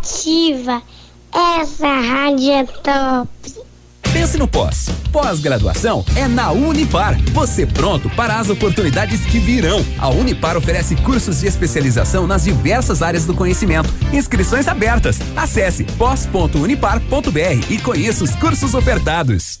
Ativa. Essa rádio é top. Pense no pós. Pós-graduação é na Unipar. Você pronto para as oportunidades que virão. A Unipar oferece cursos de especialização nas diversas áreas do conhecimento. Inscrições abertas. Acesse pós.unipar.br e conheça os cursos ofertados.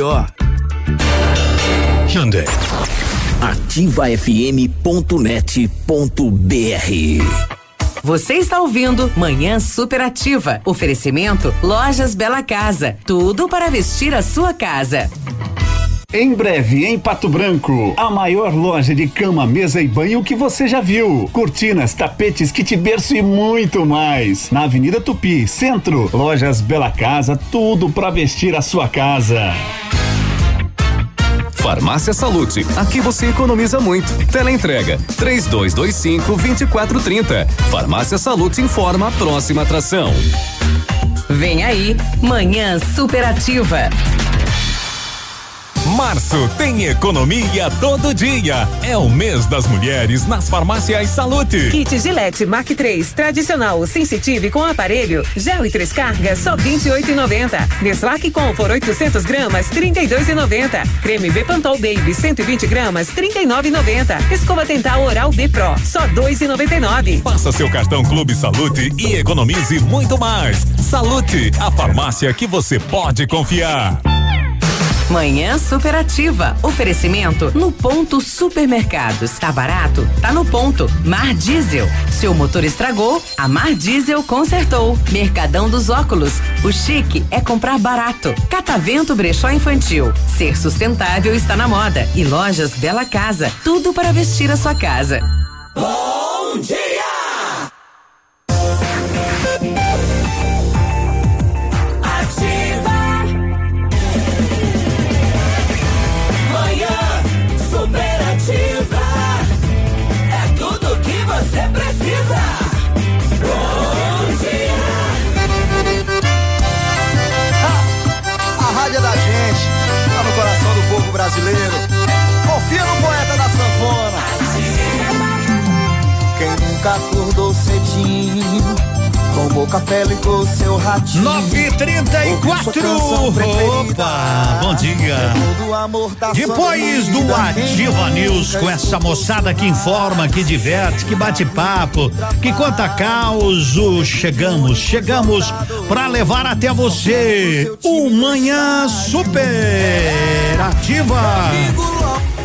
melhor. Hyundai. ativafm.net.br você está ouvindo Manhã Superativa. Oferecimento Lojas Bela Casa. Tudo para vestir a sua casa. Em breve, em Pato Branco, a maior loja de cama, mesa e banho que você já viu. Cortinas, tapetes, kit berço e muito mais. Na Avenida Tupi, Centro. Lojas Bela Casa, tudo para vestir a sua casa. Farmácia Salute, aqui você economiza muito. Teleentrega, três dois, dois cinco, vinte e quatro, trinta. Farmácia Salute informa a próxima atração. Vem aí, Manhã Superativa. Março tem economia todo dia. É o mês das mulheres nas farmácias Salute. Kit Gillette Mark 3 tradicional sensitive com aparelho, gel e três cargas só 28,90. Deslaque Comfort 800 gramas 32,90. Creme Bepantol Baby 120 gramas 39,90. Escova dental Oral B Pro só 2,99. Passa seu cartão Clube Salute e economize muito mais. Salute, a farmácia que você pode confiar. Manhã superativa. Oferecimento no ponto supermercados. Tá barato? Tá no ponto. Mar Diesel. Seu motor estragou? A Mar Diesel consertou. Mercadão dos óculos. O chique é comprar barato. Catavento Brechó Infantil. Ser sustentável está na moda. E lojas Bela Casa. Tudo para vestir a sua casa. Bom dia! Nunca acordou cedinho Tomou café, ligou seu ratinho. 934. Opa, bom dia. Depois do Ativa News, com essa moçada que informa, que diverte, que bate papo, que conta caos, chegamos, chegamos para levar até você o Manhã Super Ativa.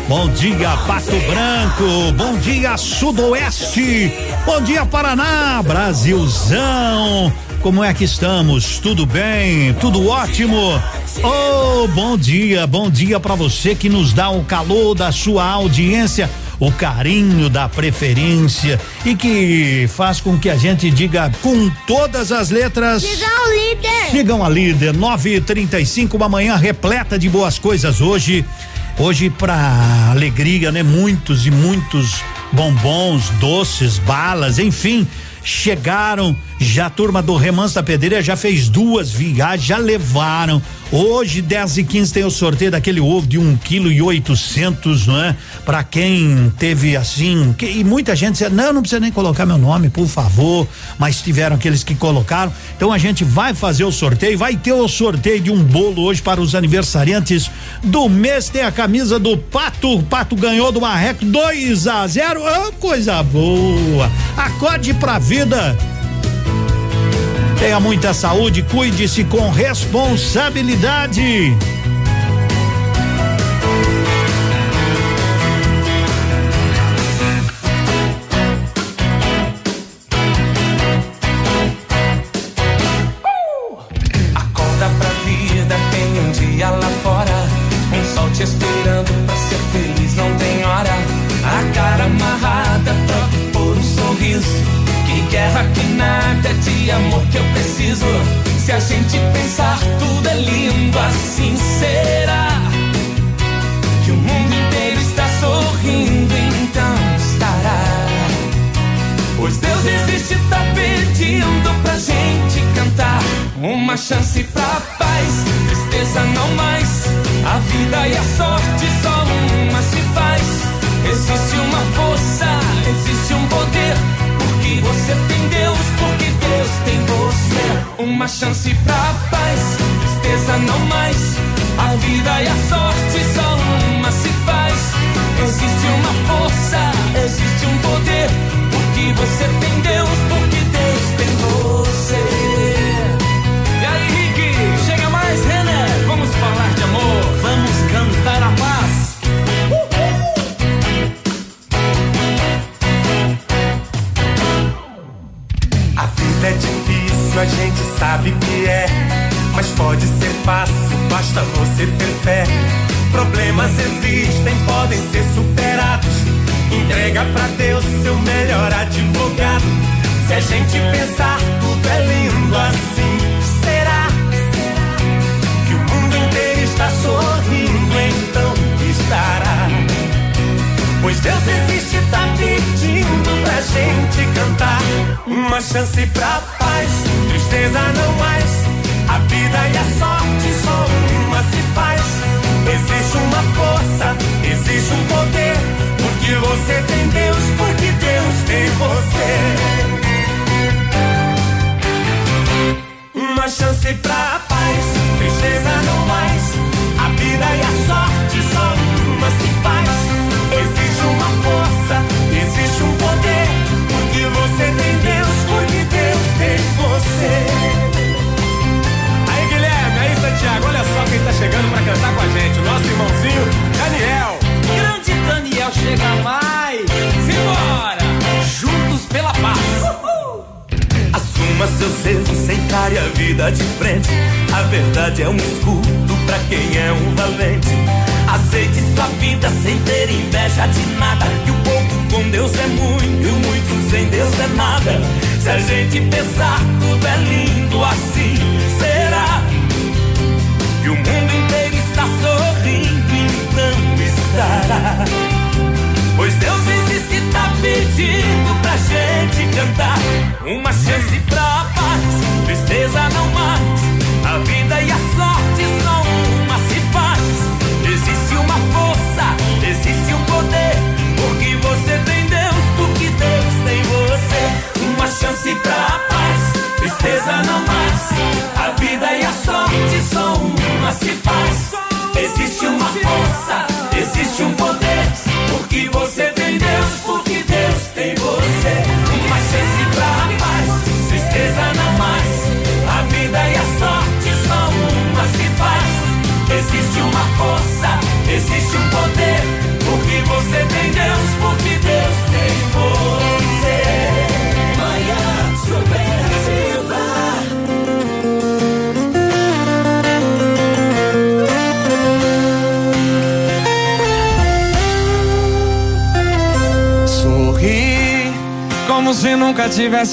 Bom dia, Pato Branco. Bom dia, Sudoeste. Bom dia, Paraná, Brasilzão. Como é que estamos? Tudo bem? Tudo ótimo? Oh, bom dia, bom dia para você que nos dá o calor da sua audiência, o carinho da preferência e que faz com que a gente diga com todas as letras. Sigam o líder. Sigam a líder. 9:35 uma manhã repleta de boas coisas hoje. Hoje, para alegria, né? Muitos e muitos bombons, doces, balas, enfim, chegaram. Já a turma do Remanso da Pedreira já fez duas viagens, já levaram. Hoje, 10 e 15 tem o sorteio daquele ovo de um quilo e oitocentos, não é? Para quem teve assim, que, e muita gente dizia, não, não precisa nem colocar meu nome, por favor. Mas tiveram aqueles que colocaram. Então a gente vai fazer o sorteio, vai ter o sorteio de um bolo hoje para os aniversariantes do mês. Tem a camisa do Pato. O Pato ganhou do Marreco 2 a 0. Oh, coisa boa. Acorde pra vida. Tenha muita saúde, cuide-se com responsabilidade.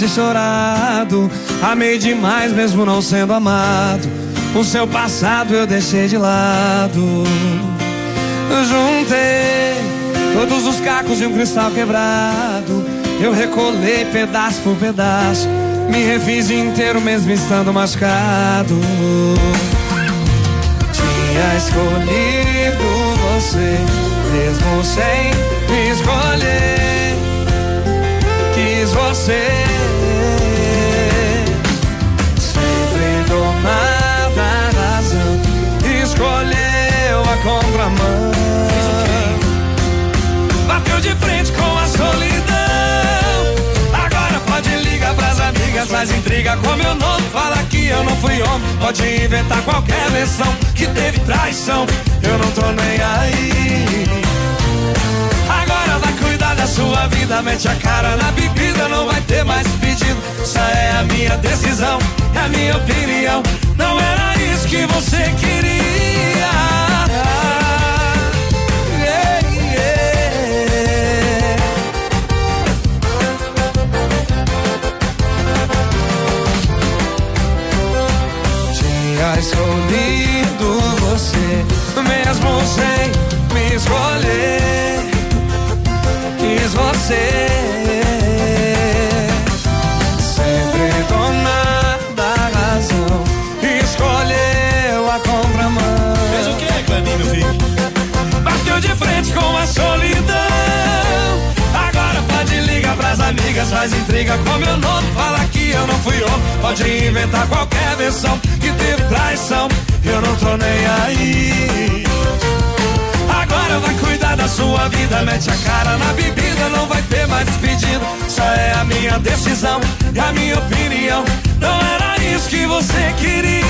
tivesse chorado. Amei demais, mesmo não sendo amado. O seu passado eu deixei de lado. Juntei todos os cacos de um cristal quebrado. Eu recolhi pedaço por pedaço. Me refiz inteiro, mesmo estando machucado. Tinha escolhido você, mesmo sem me escolher. Quis você. Mas intriga com meu nome, fala que eu não fui homem. Pode inventar qualquer versão que teve traição. Eu não tô nem aí. Agora vai cuidar da sua vida, mete a cara na bebida, não vai ter mais pedido. Essa é a minha decisão, é a minha opinião. Não era isso que você queria. Sou lindo você, mesmo sem me escolher. Quis você. Sempre dona da razão. Escolheu a contramão. Fez o que, Clebinho, meu filho? Bateu de frente com a solidão. Amigas, faz intriga com meu nome. Fala que eu não fui homem. Pode inventar qualquer versão que teve traição. Eu não tô nem aí. Agora vai cuidar da sua vida, mete a cara na bebida, não vai ter mais pedido. Só é a minha decisão e a minha opinião. Não era isso que você queria.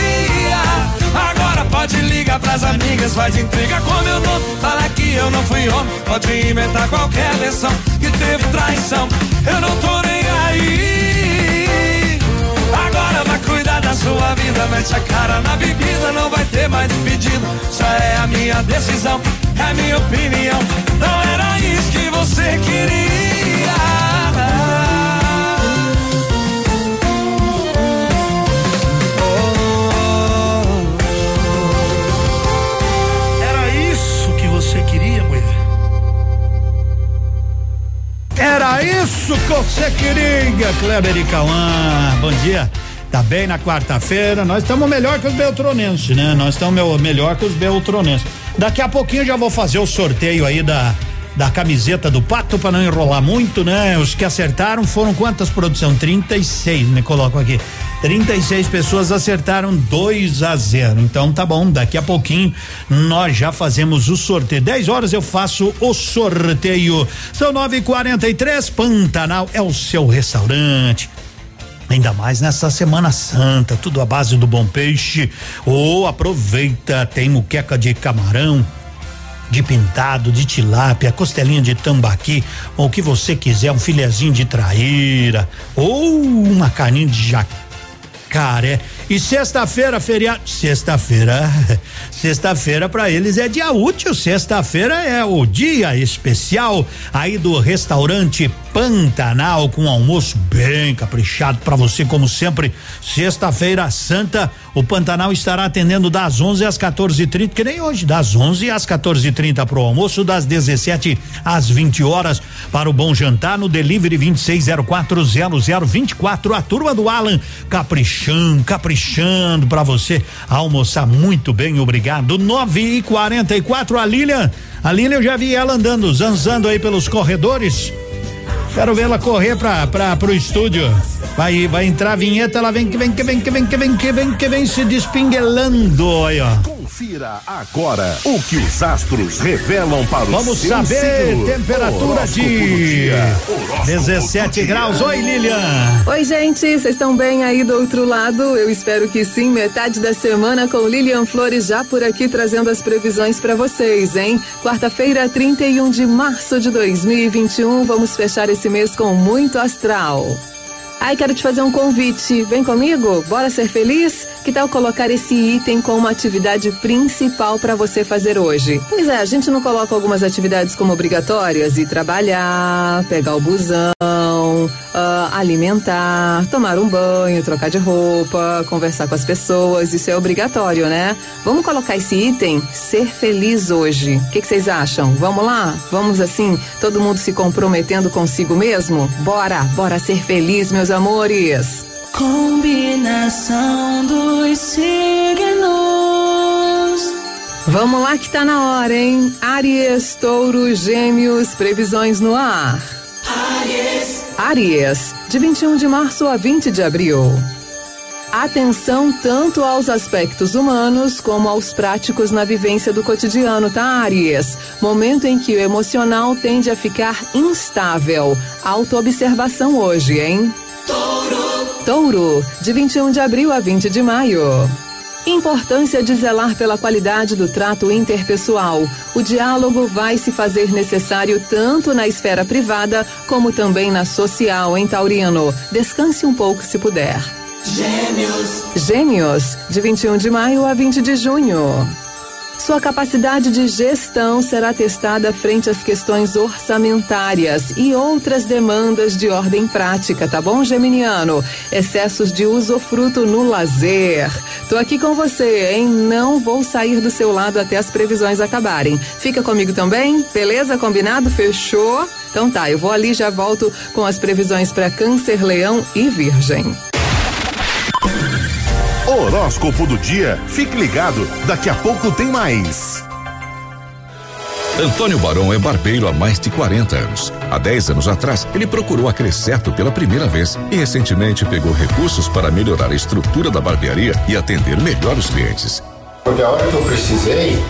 Agora pode ligar pras amigas, faz intriga com meu nome. Fala que eu não fui homem, pode inventar qualquer versão que teve traição. Eu não tô nem aí. Agora vai cuidar da sua vida, mete a cara na bebida, não vai ter mais pedido. Só é a minha decisão, é a minha opinião. Não era isso que você queria. Era isso que você queria, Kleber e Cauã. Bom dia. Tá bem na quarta-feira, nós estamos melhor que os beltronenses, né? Nós estamos melhor que os beltronenses. Daqui a pouquinho já vou fazer o sorteio aí da da camiseta do Pato para não enrolar muito, né? Os que acertaram foram quantas produção? 36, me coloco aqui. 36 pessoas acertaram 2 a 0. Então tá bom, daqui a pouquinho nós já fazemos o sorteio. 10 horas eu faço o sorteio. São 9:43 Pantanal é o seu restaurante. Ainda mais nessa Semana Santa, tudo à base do bom peixe. Ou aproveita, tem muqueca de camarão, de pintado, de tilápia, costelinha de tambaqui, ou o que você quiser, um filezinho de traíra, ou uma carninha de jacaré. E sexta-feira, feriado. Sexta-feira. Sexta-feira para eles é dia útil. Sexta-feira é o dia especial aí do restaurante Pantanal com almoço bem caprichado para você, como sempre. Sexta-feira Santa, o Pantanal estará atendendo das 11 às 14h30, que nem hoje, das 11 às 14h30 para o almoço, das 17 às 20 horas para o bom jantar no delivery 26040024. A turma do Alan caprichando, caprichando para você almoçar muito bem, obrigado. 9 e 44 a Lilian, a Lilian eu já vi ela andando, zanzando aí pelos corredores. Quero vê-la correr pra, pra, pro estúdio. Vai, vai entrar a vinheta, ela vem que vem que vem que vem que vem que vem que vem se despinguelando aí, ó. Confira agora o que os astros revelam para o Vamos seu saber signo. temperatura de dia. Horóscopo 17 do graus. Oi, Lilian. Oi, gente, vocês estão bem aí do outro lado? Eu espero que sim. Metade da semana com Lilian Flores já por aqui trazendo as previsões para vocês, hein? Quarta-feira, 31 de março de 2021. Vamos fechar esse mês com muito astral. Ai, quero te fazer um convite. Vem comigo? Bora ser feliz? Que tal colocar esse item como atividade principal para você fazer hoje? Pois é, a gente não coloca algumas atividades como obrigatórias e trabalhar, pegar o busão, ah, alimentar, tomar um banho, trocar de roupa, conversar com as pessoas. Isso é obrigatório, né? Vamos colocar esse item, ser feliz hoje. O que que vocês acham? Vamos lá? Vamos assim, todo mundo se comprometendo consigo mesmo? Bora, bora ser feliz, meus amores. Combinação dos signos. Vamos lá que tá na hora, hein? Aries, Touro, Gêmeos, previsões no ar. Aries. Aries, de 21 de março a 20 de abril. Atenção tanto aos aspectos humanos como aos práticos na vivência do cotidiano, tá, Aries? Momento em que o emocional tende a ficar instável. Autoobservação hoje, hein? Touro. Touro, de 21 de abril a 20 de maio. Importância de zelar pela qualidade do trato interpessoal. O diálogo vai se fazer necessário tanto na esfera privada como também na social, hein, Taurino? Descanse um pouco se puder. Gêmeos. Gêmeos, de 21 de maio a 20 de junho. Sua capacidade de gestão será testada frente às questões orçamentárias e outras demandas de ordem prática, tá bom, Geminiano? Excessos de usufruto no lazer. Tô aqui com você, hein? Não vou sair do seu lado até as previsões acabarem. Fica comigo também? Beleza? Combinado? Fechou? Então tá, eu vou ali já volto com as previsões para Câncer, Leão e Virgem. Horóscopo do dia. Fique ligado, daqui a pouco tem mais. Antônio Barão é barbeiro há mais de 40 anos. Há 10 anos atrás, ele procurou a Crescerto pela primeira vez e recentemente pegou recursos para melhorar a estrutura da barbearia e atender melhor os clientes. Porque a hora que eu precisei,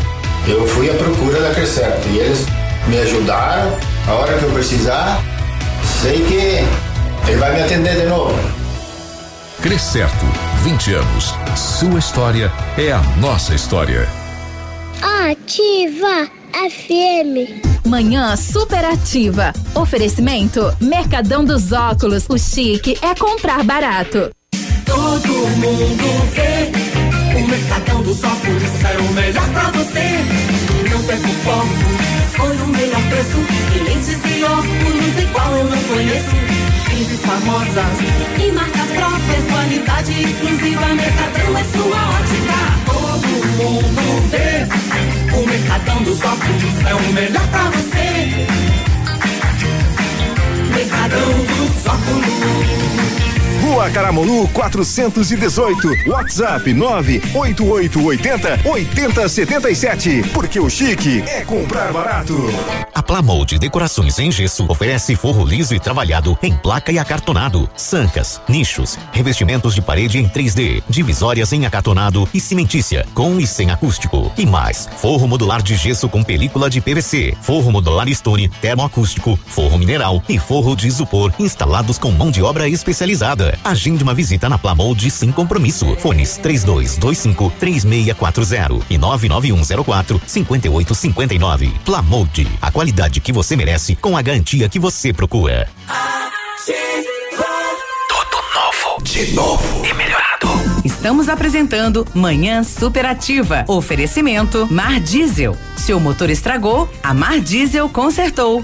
eu fui à procura da Crescerto e eles me ajudaram. A hora que eu precisar, sei que ele vai me atender de novo. Crescerto, 20 anos. Sua história é a nossa história. Ativa FM. Manhã superativa. Oferecimento Mercadão dos Óculos. O chique é comprar barato. Todo mundo vê. O Mercadão dos Óculos é o melhor pra você. Não perca o foco. Escolha o melhor preço. E lentes e óculos igual eu não conheço. Clientes famosas e marcas próprias. Qualidade exclusiva. Mercadão é sua ótica. Todo mundo vê. O Mercadão dos Óculos é o melhor pra você. Mercadão dos Óculos. Rua Caramuru 418. WhatsApp 98880 8077. Porque o chique é comprar barato. A Plamold Decorações em Gesso oferece forro liso e trabalhado em placa e acartonado, sancas, nichos, revestimentos de parede em 3D, divisórias em acartonado e cimentícia, com e sem acústico. E mais, forro modular de gesso com película de PVC, forro modular stone, termoacústico, forro mineral e forro de isopor instalados com mão de obra especializada. Agende uma visita na Plamold sem compromisso. Fones 3225 3640 e 99104 5859. Plamold, a qualidade que você merece com a garantia que você procura. Tudo novo. De novo. E melhorado. Estamos apresentando Manhã Superativa. Oferecimento Mar Diesel. Seu motor estragou, a Mar Diesel consertou.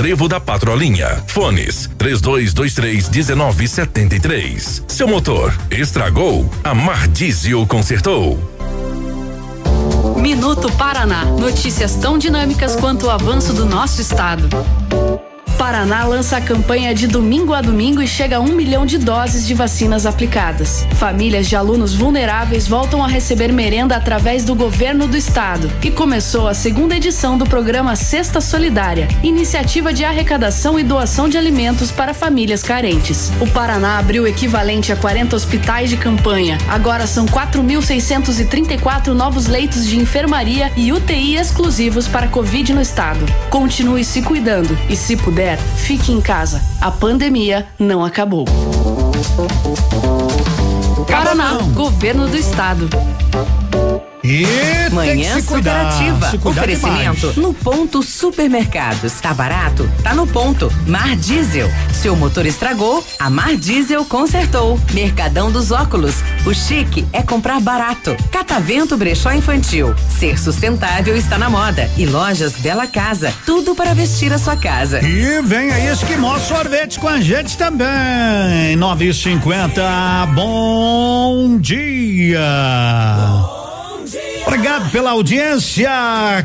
trevo da Patrolinha. Fones 3223 1973. Seu motor estragou? A Mar Diesel consertou. Minuto Paraná. Notícias tão dinâmicas quanto o avanço do nosso estado. Paraná lança a campanha de domingo a domingo e chega a um milhão de doses de vacinas aplicadas. Famílias de alunos vulneráveis voltam a receber merenda através do governo do estado. E começou a segunda edição do programa Cesta Solidária, iniciativa de arrecadação e doação de alimentos para famílias carentes. O Paraná abriu o equivalente a 40 hospitais de campanha. Agora são 4.634 novos leitos de enfermaria e UTI exclusivos para Covid no estado. Continue se cuidando e, se puder, fique em casa. A pandemia não acabou. Paraná, governo do estado. E Manhã se cuidar, superativa. se cuidar Oferecimento demais. no ponto supermercados. Tá barato? Tá no ponto. Mar Diesel. Seu motor estragou? A Mar Diesel consertou. Mercadão dos óculos. O chique é comprar barato. Catavento Brechó Infantil. Ser sustentável está na moda. E lojas Bela Casa. Tudo para vestir a sua casa. E vem aí Esquimó Sorvete com a gente também. 9 e 50 bom dia. Obrigado pela audiência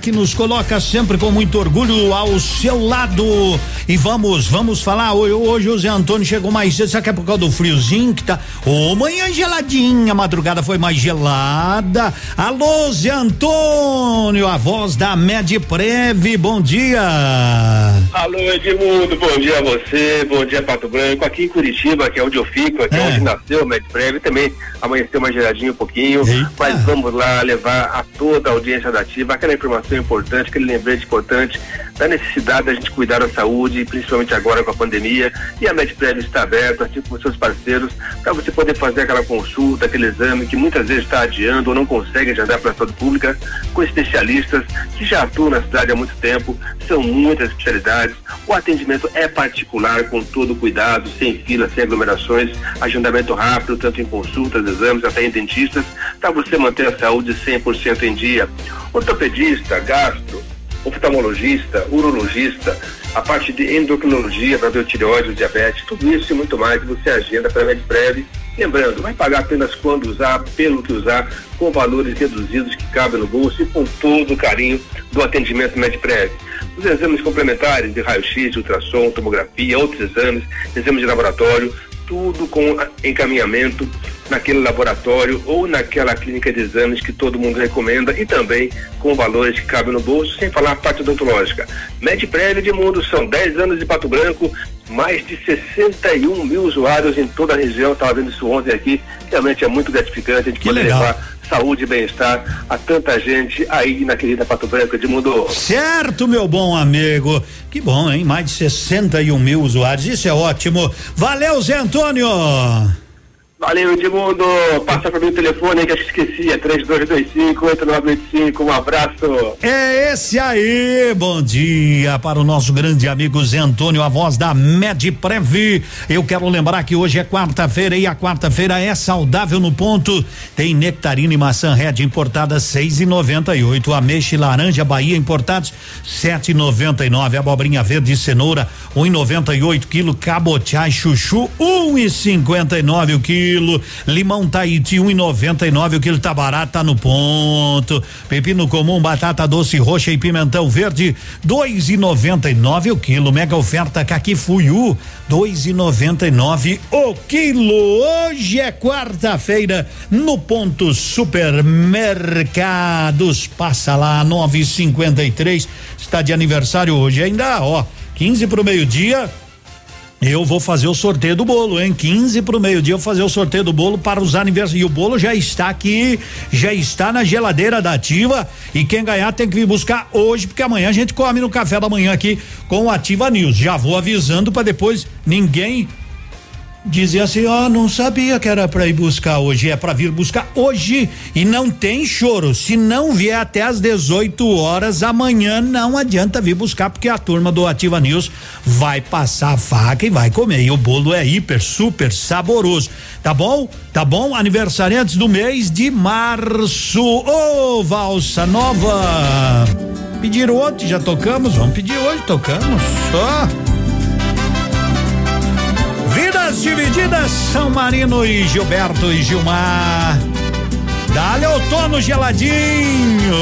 que nos coloca sempre com muito orgulho ao seu lado. E vamos, vamos falar. Hoje, hoje o Zé Antônio chegou mais cedo. Será que é por causa do friozinho que tá? Ô, manhã geladinha, a madrugada foi mais gelada. Alô, Zé Antônio, a voz da Medprev. Bom dia. Alô, Edmundo, bom dia a você, bom dia Pato Branco, aqui em Curitiba, que é onde eu fico, aqui é, onde nasceu o Medprev, também amanheceu mais geladinho um pouquinho, Eita. mas vamos lá levar a toda a audiência da ativa aquela informação importante, aquele lembrete importante da necessidade da gente cuidar da saúde, principalmente agora com a pandemia, e a Medprev está aberta, assim como seus parceiros, para você poder fazer aquela consulta, aquele exame que muitas vezes está adiando ou não consegue agendar para a saúde pública, com especialistas que já atuam na cidade há muito tempo, são muitas especialidades, o atendimento é particular, com todo cuidado, sem fila, sem aglomerações, agendamento rápido, tanto em consultas, exames, até em dentistas, para você manter a saúde 100% em dia. Ortopedista, gastro, oftalmologista, urologista, a parte de endocrinologia para ver o tireoide, o diabetes, tudo isso e muito mais você agenda para Medprev. Lembrando, vai pagar apenas quando usar, pelo que usar, com valores reduzidos que cabem no bolso e com todo o carinho do atendimento Medprev. Os exames complementares de raio-x, ultrassom, tomografia, outros exames, exames de laboratório, tudo com encaminhamento naquele laboratório ou naquela clínica de exames que todo mundo recomenda e também com valores que cabem no bolso, sem falar a parte odontológica. Medprev de Mundo são 10 anos de Pato Branco, mais de 61 mil usuários em toda a região, estava vendo isso ontem aqui, realmente é muito gratificante a gente poder legal. levar saúde e bem-estar a tanta gente aí na querida Pato Branco de Mundo. Certo, meu bom amigo. Que bom, hein? Mais de 61 mil usuários. Isso é ótimo. Valeu, Zé Antônio. Valeu, Edmundo. Passa para mim o telefone que eu esqueci, é 3225-8985. Um abraço. É esse aí, bom dia para o nosso grande amigo Zé Antônio, a voz da Medprev. Eu quero lembrar que hoje é quarta-feira e a quarta-feira é saudável no ponto. Tem nectarina e maçã red importadas seis e noventa e oito, ameixa e laranja Bahia importados sete e noventa e nove, abobrinha verde e cenoura um e noventa e oito quilo, cabotiá e chuchu um e cinquenta e nove o quilo, limão Tahiti um e noventa e nove o quilo, tá barato, tá no ponto, pepino comum, batata doce roxa e pimentão verde dois e noventa e nove o quilo, mega oferta caqui fuiu dois e noventa e nove o quilo, hoje é quarta-feira no ponto supermercados, passa lá nove e cinquenta e três, está de aniversário hoje ainda, ó, 15 pro meio-dia, eu vou fazer o sorteio do bolo, hein? 15 pro meio-dia eu vou fazer o sorteio do bolo para os aniversários. E o bolo já está aqui, já está na geladeira da Ativa. E quem ganhar tem que vir buscar hoje, porque amanhã a gente come no café da manhã aqui com o Ativa News. Já vou avisando para depois ninguém dizer assim, ó, não sabia que era para ir buscar hoje, é para vir buscar hoje e não tem choro. Se não vier até às 18 horas amanhã, não adianta vir buscar porque a turma do Ativa News vai passar a faca e vai comer. E o bolo é hiper, super saboroso. Tá bom? Tá bom? Aniversariantes do mês de março. Ô, valsa nova. Pediram ontem, já tocamos, vamos pedir hoje, tocamos. Só. Vidas divididas, São Marino e Gilberto e Gilmar. Dá-lhe outono geladinho.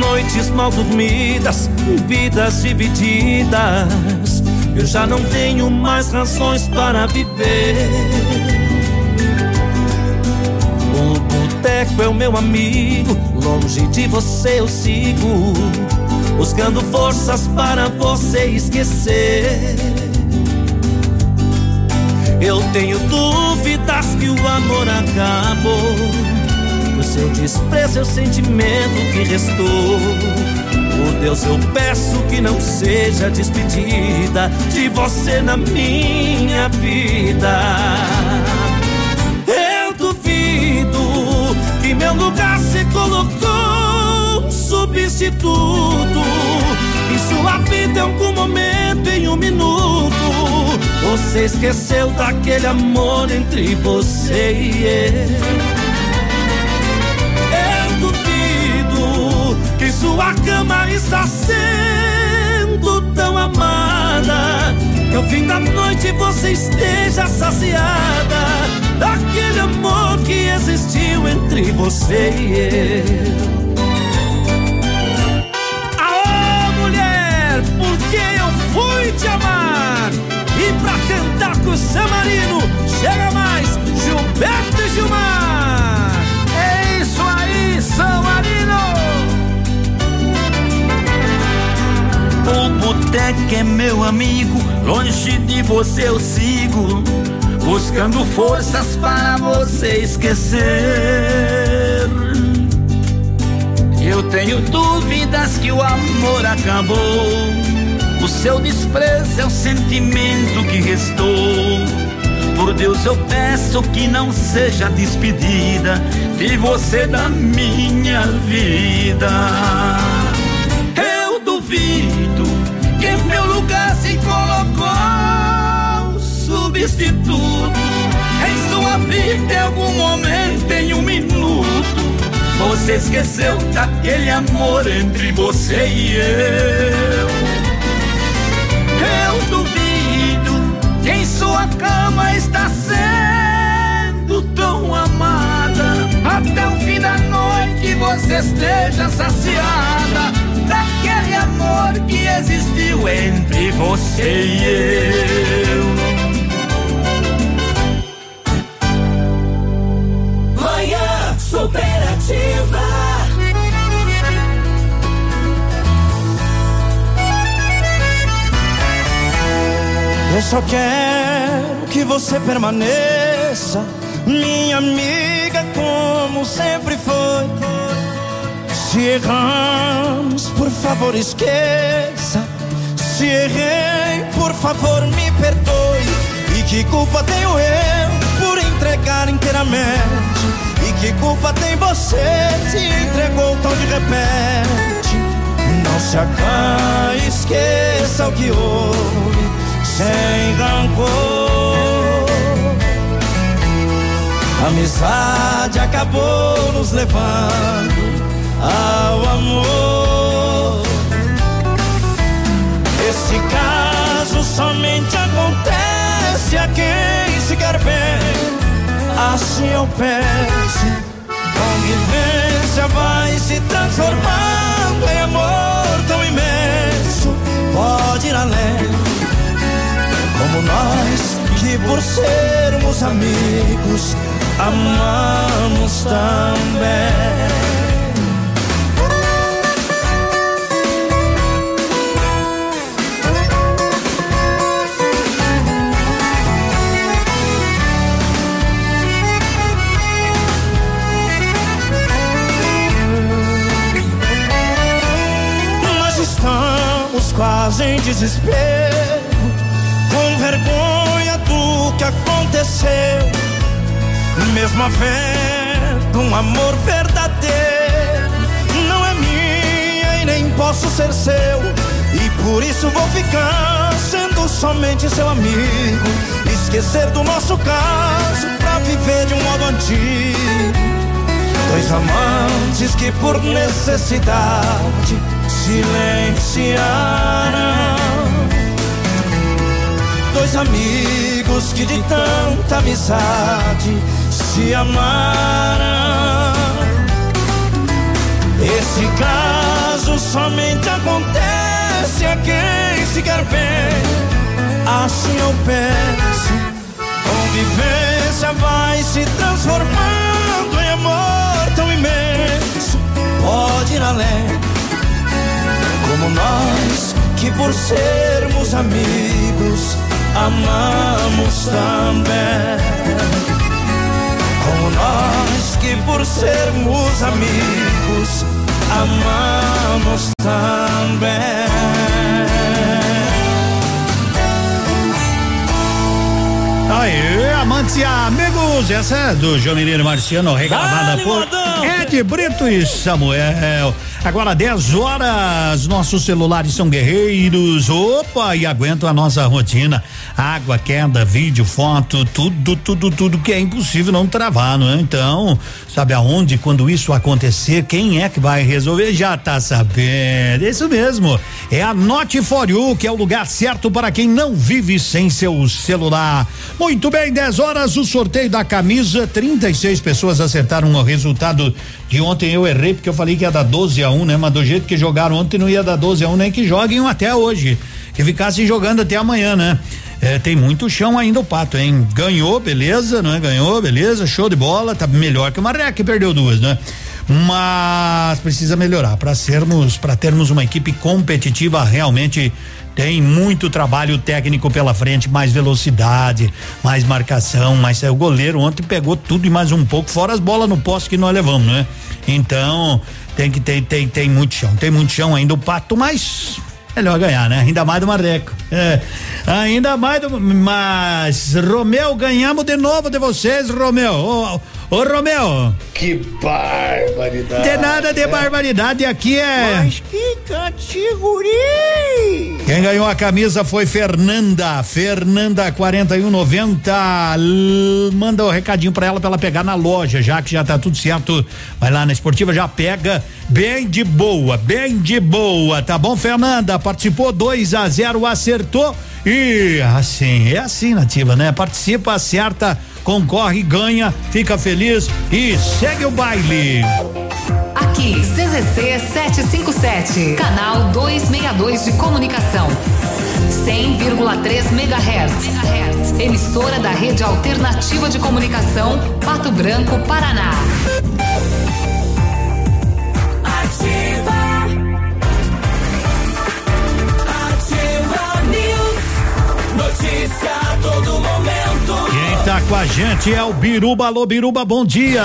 Noites mal dormidas, vidas divididas. Eu já não tenho mais razões para viver. O boteco é o meu amigo, longe de você eu sigo, buscando forças para você esquecer. Eu tenho dúvidas que o amor acabou. O seu desprezo é o sentimento que restou. Por Deus, eu peço que não seja despedida de você na minha vida. Eu duvido que meu lugar se colocou substituto. Em sua vida, em algum momento, em um minuto, você esqueceu daquele amor entre você e eu. Eu duvido que sua cama está sendo tão amada que ao fim da noite você esteja saciada daquele amor que existiu entre você e eu. Te amar. E pra cantar com o San Marino, chega mais, Gilberto Gilmar. É isso aí, San Marino. O boteco é meu amigo, longe de você eu sigo, buscando forças para você esquecer. Eu tenho dúvidas que o amor acabou. O seu desprezo é o sentimento que restou. Por Deus eu peço que não seja despedida de você da minha vida. Eu duvido que em meu lugar se colocou substituto em sua vida em algum momento, em um minuto. Você esqueceu daquele amor entre você e eu. Eu duvido que em sua cama está sendo tão amada. Até o fim da noite você esteja saciada daquele amor que existiu entre você e eu. Superativa. Eu só quero que você permaneça, minha amiga, como sempre foi. Se erramos, por favor, esqueça. Se errei, por favor, me perdoe. E que culpa tenho eu por entregar inteiramente? E que culpa tem você se entregou tão de repente? Não se acanhe, esqueça o que houve, sem rancor. A amizade acabou nos levando ao amor. Esse caso somente acontece a quem se quer bem. Assim eu penso. Convivência vai se transformando em amor tão imenso. Pode ir além. Como nós que por sermos amigos amamos também. Nós estamos quase em desespero, que aconteceu. Mesmo havendo um amor verdadeiro, não é minha e nem posso ser seu. E por isso vou ficar sendo somente seu amigo. Esquecer do nosso caso pra viver de um modo antigo. Dois amantes que por necessidade silenciaram. Dois amigos que de tanta amizade se amaram. Esse caso somente acontece a quem se quer bem. Assim eu penso. Convivência vai se transformando em amor tão imenso. Pode ir além. Como nós que por sermos amigos amamos também. Como nós que por sermos amigos amamos também. Aê, amantes e amigos, essa é do João Mineiro Marciano, regravada por. Ed Brito e Samuel. Agora 10 horas, nossos celulares são guerreiros, opa, e aguentam a nossa rotina. Água, queda, vídeo, foto, tudo, tudo, tudo que é impossível não travar, não é? Então, sabe aonde, quando isso acontecer, quem é que vai resolver? Já tá sabendo, isso mesmo, é a Note For You, que é o lugar certo para quem não vive sem seu celular. Muito bem, 10 horas, o sorteio da camisa, 36 pessoas acertaram o resultado de ontem, eu errei porque eu falei que ia dar 12 a um, né? Mas do jeito que jogaram ontem não ia dar 12 a 1, um, nem que joguem até hoje. Que ficassem jogando até amanhã, né? É, tem muito chão ainda o pato, hein? Ganhou, beleza, não é? Ganhou, beleza, show de bola, tá melhor que o Maré que perdeu duas, né? Mas precisa melhorar para sermos, para termos uma equipe competitiva realmente tem muito trabalho técnico pela frente, mais velocidade, mais marcação, mas o goleiro ontem pegou tudo e mais um pouco, fora as bolas no poste que nós levamos, né? Então, tem que tem tem tem muito chão, tem muito chão ainda o pato, mas melhor ganhar, né? Ainda mais do Marreco. É, ainda mais do. Mas, Romeu, ganhamos de novo de vocês, Romeu. Ô, ô Romeu. Que barbaridade. De nada de barbaridade, aqui é. Mas que categoria! Quem ganhou a camisa foi Fernanda. Fernanda 4190. Manda o um recadinho pra ela pra ela pegar na loja, já que já tá tudo certo. Vai lá na esportiva, já pega bem de boa, bem de boa, tá bom, Fernanda? Participou 2 a 0, acertou e assim, é assim, nativa, né? Participa, acerta, concorre, ganha, fica feliz e segue o baile. Aqui, CZC 757, canal 262 de comunicação. 100,3 MHz. Emissora da Rede Alternativa de Comunicação, Pato Branco, Paraná. Ativa. Ativa News. Notícia a todo momento. Tá com a gente é o Biruba. Alô, Biruba, bom dia.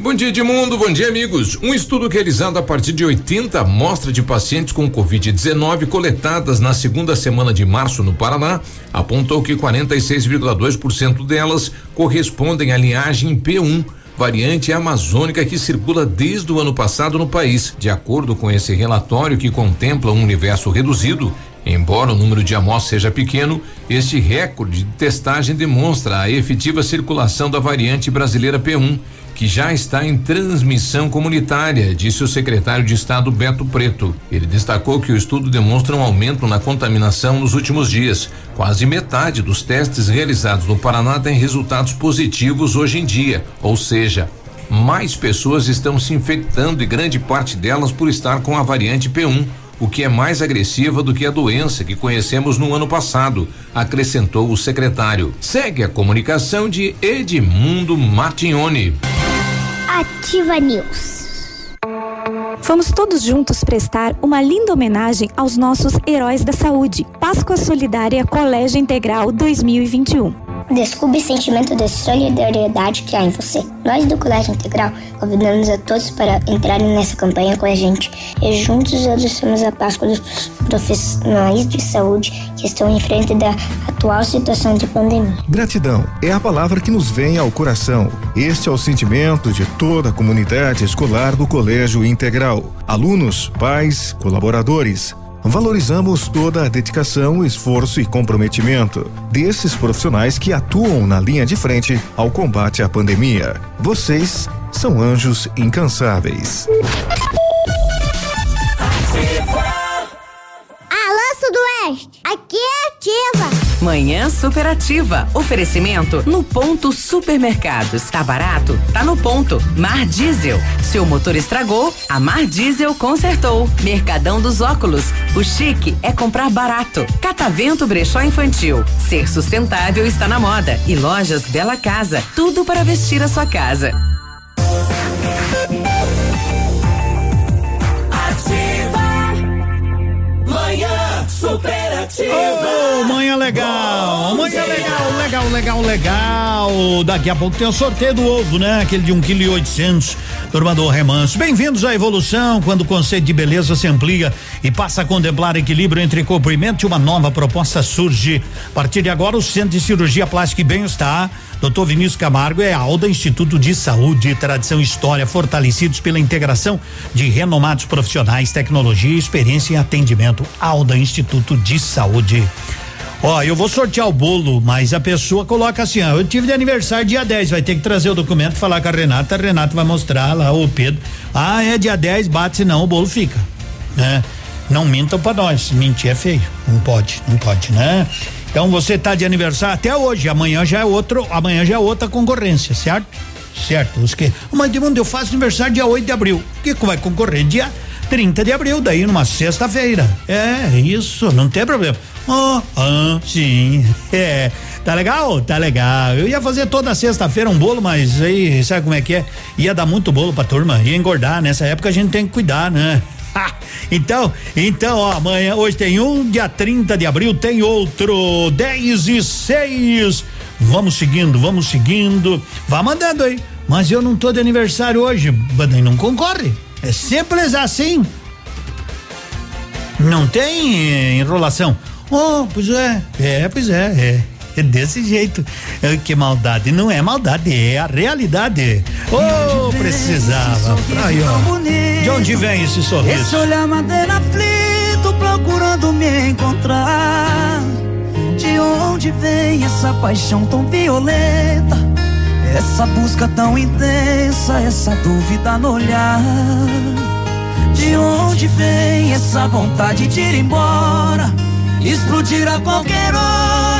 Bom dia, Edmundo. Bom dia, amigos. Um estudo realizado a partir de 80 amostras de pacientes com Covid-19 coletadas na segunda semana de março no Paraná apontou que 46,2% delas correspondem à linhagem P1 variante amazônica que circula desde o ano passado no país. De acordo com esse relatório que contempla um universo reduzido, embora o número de amostras seja pequeno, este recorde de testagem demonstra a efetiva circulação da variante brasileira P1 que já está em transmissão comunitária, disse o secretário de Estado Beto Preto. Ele destacou que o estudo demonstra um aumento na contaminação nos últimos dias. Quase metade dos testes realizados no Paraná tem resultados positivos hoje em dia, ou seja, mais pessoas estão se infectando e grande parte delas por estar com a variante P1 o que é mais agressiva do que a doença que conhecemos no ano passado, acrescentou o secretário. Segue a comunicação de Edmundo Martignoni. Ativa News. Vamos todos juntos prestar uma linda homenagem aos nossos heróis da saúde. Páscoa Solidária Colégio Integral 2021. Descubra o sentimento de solidariedade que há em você. Nós do Colégio Integral convidamos a todos para entrarem nessa campanha com a gente e juntos adoçamos a Páscoa dos profissionais de saúde que estão em frente da atual situação de pandemia. Gratidão é a palavra que nos vem ao coração. Este é o sentimento de toda a comunidade escolar do Colégio Integral. Alunos, pais, colaboradores, Valorizamos toda a dedicação, esforço e comprometimento desses profissionais que atuam na linha de frente ao combate à pandemia. Vocês são anjos incansáveis. Manhã superativa. Oferecimento no ponto supermercados. Tá barato? Tá no ponto. Mar Diesel. Seu motor estragou? A Mar Diesel consertou. Mercadão dos óculos. O chique é comprar barato. Catavento Brechó Infantil. Ser sustentável está na moda. E lojas Bela Casa. Tudo para vestir a sua casa. Superativa. Oh, manhã legal, manhã legal, legal, legal, legal. Daqui a pouco tem o sorteio do ovo, né? Aquele de um quilo e oitocentos, turma do remanso. Bem-vindos à evolução, quando o conceito de beleza se amplia e passa a contemplar equilíbrio entre comprimento e uma nova proposta surge. A partir de agora, o Centro de Cirurgia Plástica e Bem-Estar, Dr. Vinícius Camargo é Alda Instituto de Saúde, tradição e história fortalecidos pela integração de renomados profissionais, tecnologia e experiência em atendimento. Alda Instituto de Saúde. Ó, eu vou sortear o bolo, mas a pessoa coloca assim, ó, eu tive de aniversário dia 10, vai ter que trazer o documento, falar com a Renata, a Renata vai mostrar lá o Pedro. Ah, é dia 10, bate, senão o bolo fica, né? Não mintam pra nós, mentir é feio, não pode, não pode, né? Então você tá de aniversário até hoje, amanhã já é outro, amanhã já é outra concorrência, certo? certo? Os que, mas Edmundo, eu faço aniversário dia 8 de abril. Que vai concorrer dia 30 de abril, daí numa sexta-feira. É, isso, não tem problema. Oh, ah, sim, é. Tá legal? Tá legal. Eu ia fazer toda sexta-feira um bolo, mas aí, sabe como é que é? Ia dar muito bolo pra turma, ia engordar. Nessa época a gente tem que cuidar, né? Então, então, ó, amanhã, hoje tem um, dia 30 de abril tem outro, 10 e 6. Vamos seguindo, vamos seguindo. Vá mandando aí. Mas eu não tô de aniversário hoje, não concorre. É simples assim. Não tem enrolação. Oh, pois é, é, pois é, é. Desse jeito. É, que maldade. Não é maldade, é a realidade. Oh, precisava. Aí, ó. De onde vem esse sorriso? Esse olhar madeira aflito procurando me encontrar. De onde vem essa paixão tão violenta? Essa busca tão intensa, essa dúvida no olhar. De onde vem essa vontade de ir embora? Explodir a qualquer hora,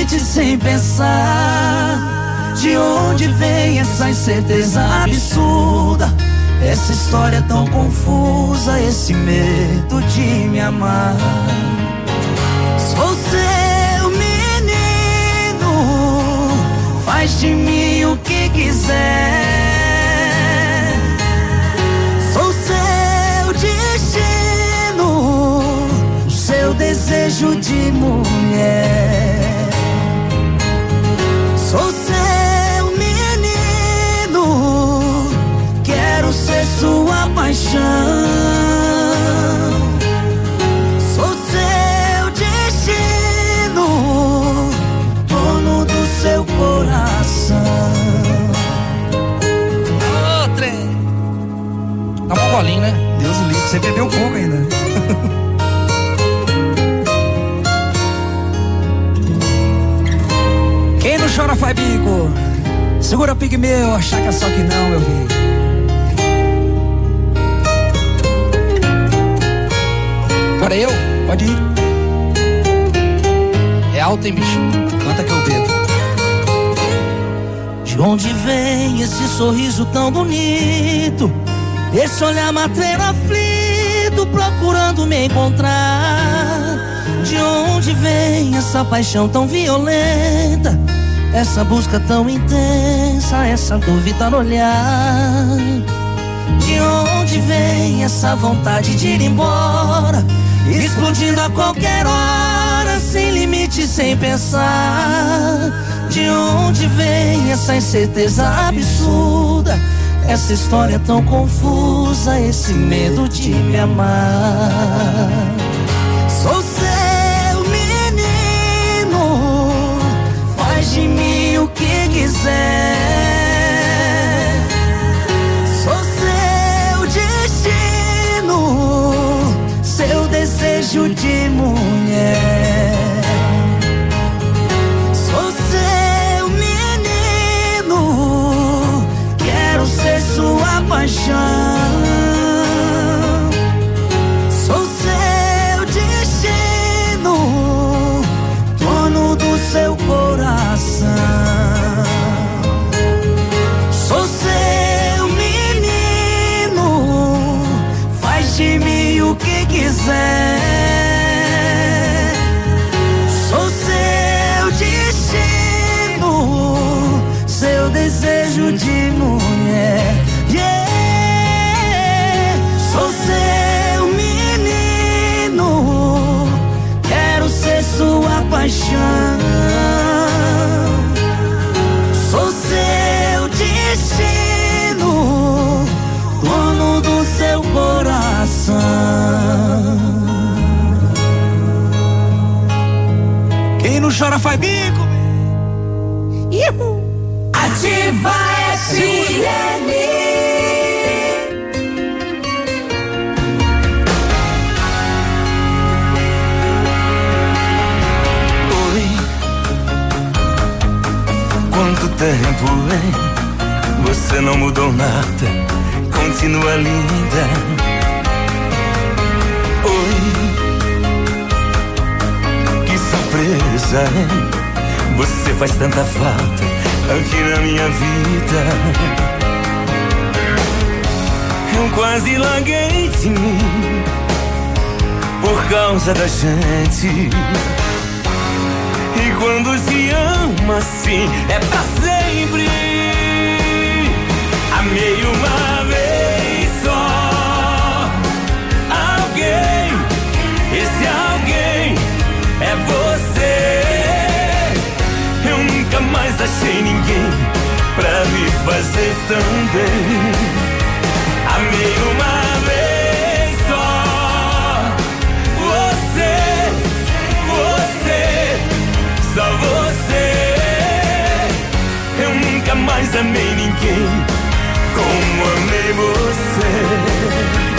limite, sem pensar. De onde vem essa incerteza absurda? Essa história tão confusa, esse medo de me amar. Sou seu menino, faz de mim o que quiser. desejo de mulher. Sua paixão. Sou seu destino, dono do seu coração. Ô, trem. Tá um bolinho, né? Deus o livre. Você bebeu um pouco ainda. Quem não chora faz bico. Segura pigmeu, achar que é só que não, meu rei. Agora eu? Pode ir. É alto, hein, bicho? Canta que eu bebo. De onde vem esse sorriso tão bonito? Esse olhar matreiro aflito, procurando me encontrar. De onde vem essa paixão tão violenta? Essa busca tão intensa, essa dúvida no olhar. De onde vem essa vontade de ir embora? Explodindo a qualquer hora, sem limite, sem pensar. De onde vem essa incerteza absurda? Essa história tão confusa, esse medo de me amar. Sou seu menino, faz de mim o que quiser. Desejo de mulher. Sou seu menino, quero ser sua paixão. Sou seu destino, dono do seu coração. Sou seu menino, faz de mim o que quiser. Chora faz bico. Ativa FM. Quanto tempo, hein? Você não mudou nada, continua linda. Você faz tanta falta, aqui na minha vida. Eu quase larguei de mim por causa da gente. E quando se ama assim, é pra sempre. Amei uma vez só. Alguém, esse alguém é você. Mais achei ninguém pra me fazer tão bem. Amei uma vez só. Você, você, só você. Eu nunca mais amei ninguém como amei você.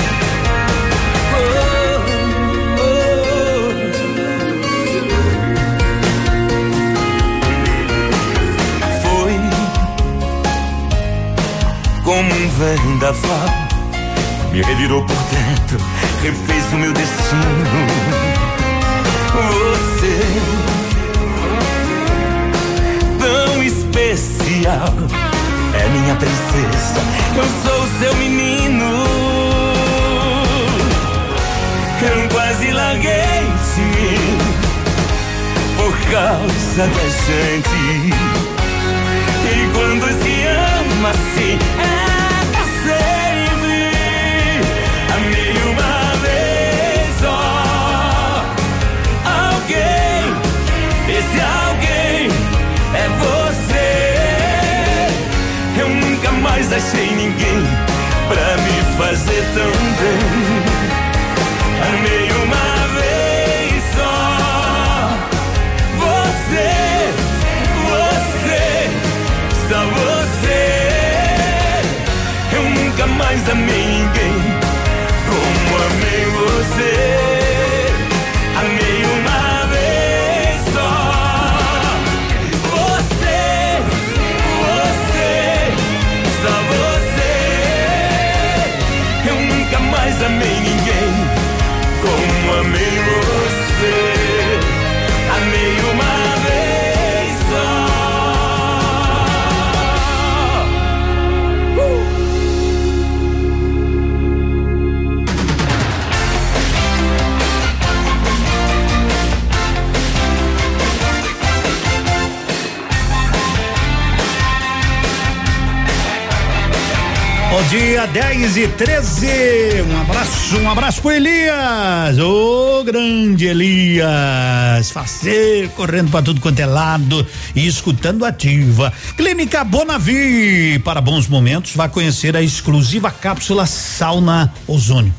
Como um vendaval, me revirou por dentro, refez o meu destino. Você, tão especial, é minha princesa, eu sou seu menino. Eu quase larguei de mim por causa da gente. Ama assim, é pra sempre. Amei uma vez só. Alguém, esse alguém é você. Eu nunca mais achei ninguém pra me fazer tão bem. Amei uma Mais amei ninguém como amei você. Amei uma vez só. Você, você, só você. Eu nunca mais amei Bom dia, 10 e 13. Um abraço, um abraço pro Elias. Ô grande Elias. Fazer, correndo pra tudo quanto é lado e escutando ativa. Clínica Bonavi. Para bons momentos, vá conhecer a exclusiva cápsula Sauna Ozônio.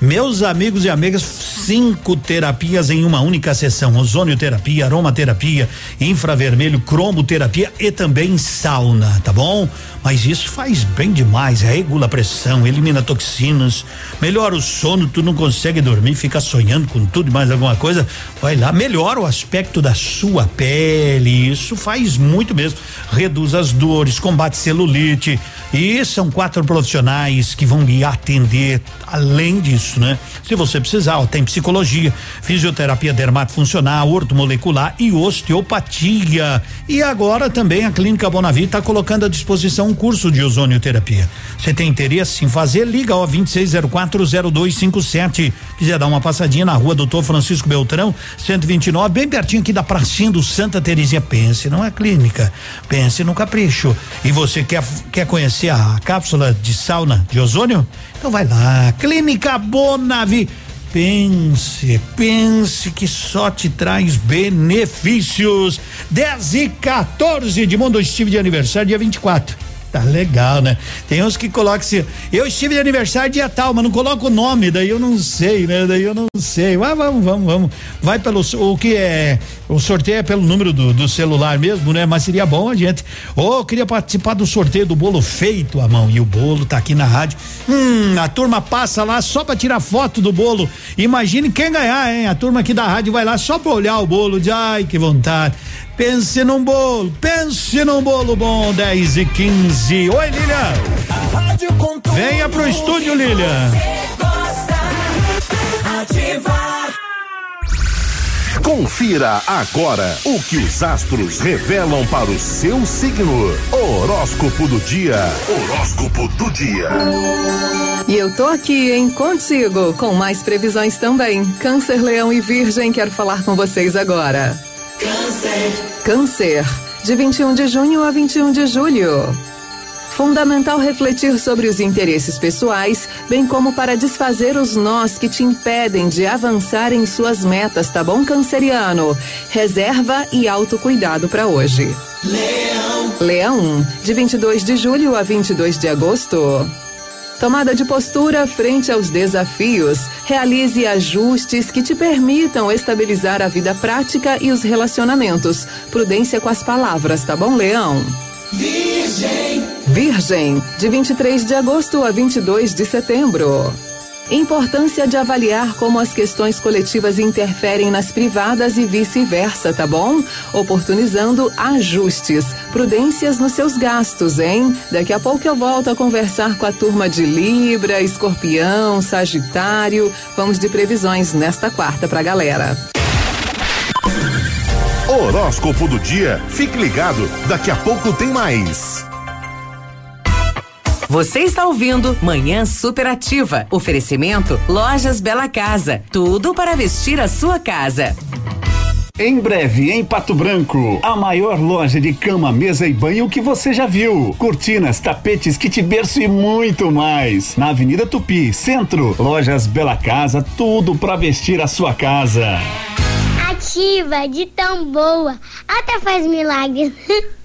Meus amigos e amigas, cinco terapias em uma única sessão: ozonioterapia, aromaterapia, infravermelho, cromoterapia e também sauna, tá bom? Mas isso faz bem demais, regula a pressão, elimina toxinas, melhora o sono, tu não consegue dormir, fica sonhando com tudo e mais alguma coisa. Vai lá, melhora o aspecto da sua pele, isso faz muito mesmo. Reduz as dores, combate celulite. E são quatro profissionais que vão lhe atender além disso, né? Se você precisar, ó, tem psicologia, fisioterapia dermatofuncional, ortomolecular e osteopatia. E agora também a Clínica Bonavi está colocando à disposição um curso de ozonioterapia. Você tem interesse em fazer? Liga ó 26040257. Quiser dar uma passadinha na rua Doutor Francisco Beltrão, 129, bem pertinho aqui da pracinha do Santa Terezinha. Pense, não é clínica. Pense no capricho. E você quer quer conhecer a cápsula de sauna de ozônio? Então vai lá, Clínica Bonavi. Pense, pense que só te traz benefícios. 10 e 14 de mundo, estive de aniversário dia 24. Tá legal, né? Tem uns que colocam assim, eu estive de aniversário dia tal, mas não coloca o nome, daí eu não sei, né? Daí eu não sei. Ah, vamos, vamos, vamos. Vai pelo, o que é, o sorteio é pelo número do, do celular mesmo, né? Mas seria bom a gente, ô, oh, queria participar do sorteio do bolo feito à mão, e o bolo tá aqui na rádio. Hum, a turma passa lá só pra tirar foto do bolo. Imagine quem ganhar, hein? A turma aqui da rádio vai lá só pra olhar o bolo, de ai, que vontade. Pense num bolo, pense num bolo bom, 10 e 15. Oi, Lilian. Venha pro estúdio, Lilian. Confira agora o que os astros revelam para o seu signo. Horóscopo do dia. Horóscopo do dia. E eu tô aqui, hein, contigo, com mais previsões também. Câncer, Leão e Virgem, quero falar com vocês agora. Câncer. Câncer, de 21 de junho a 21 de julho. Fundamental refletir sobre os interesses pessoais, bem como para desfazer os nós que te impedem de avançar em suas metas, tá bom, canceriano? Reserva e autocuidado para hoje. Leão. Leão, de 22 de julho a 22 de agosto. Tomada de postura frente aos desafios. Realize ajustes que te permitam estabilizar a vida prática e os relacionamentos. Prudência com as palavras, tá bom, Leão? Virgem. Virgem, de 23 de agosto a 22 de setembro. Importância de avaliar como as questões coletivas interferem nas privadas e vice-versa, tá bom? Oportunizando ajustes, prudências nos seus gastos, hein? Daqui a pouco eu volto a conversar com a turma de Libra, Escorpião, Sagitário. Vamos de previsões nesta quarta pra galera. Horóscopo do dia. Fique ligado, daqui a pouco tem mais. Você está ouvindo Manhã Superativa. Oferecimento Lojas Bela Casa. Tudo para vestir a sua casa. Em breve, em Pato Branco, a maior loja de cama, mesa e banho que você já viu. Cortinas, tapetes, kit berço e muito mais. Na Avenida Tupi, Centro. Lojas Bela Casa, tudo para vestir a sua casa. Ativa de tão boa, até faz milagres.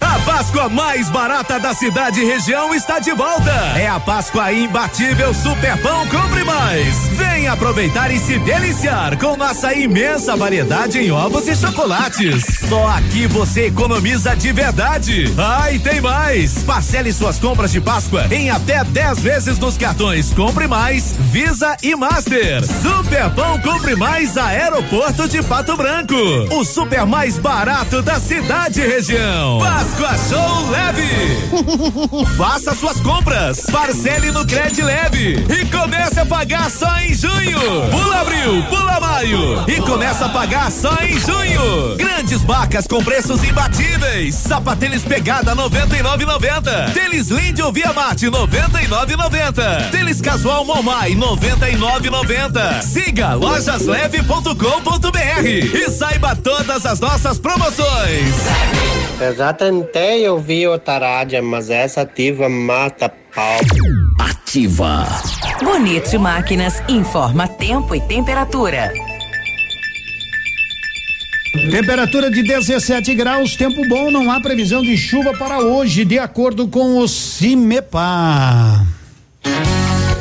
A Páscoa mais barata da cidade e região está de volta. É a Páscoa imbatível Super Pão Compre Mais. Vem aproveitar e se deliciar com nossa imensa variedade em ovos e chocolates. Só aqui você economiza de verdade. Ah, tem mais. Parcele suas compras de Páscoa em até 10 vezes nos cartões Compre Mais, Visa e Master. Super Pão Compre Mais Aeroporto de Pato Branco. O super mais barato da cidade e região. Páscoa Show Leve. Faça suas compras, parcele no Cred Leve e comece a pagar só em junho. Pula abril, pula maio e começa a pagar só em junho. Grandes marcas com preços imbatíveis. Sapatênis pegada 99,90. Tênis Lindy Via Mate 99,90. Tênis Casual Momai 99,90. Siga lojasleve.com.br e saiba todas as nossas promoções. Eu já tentei ouvir outra rádio, mas essa ativa mata pau. Ativa. Bonito Máquinas informa tempo e temperatura. Temperatura de 17 graus, tempo bom, não há previsão de chuva para hoje, de acordo com o CIMEPA.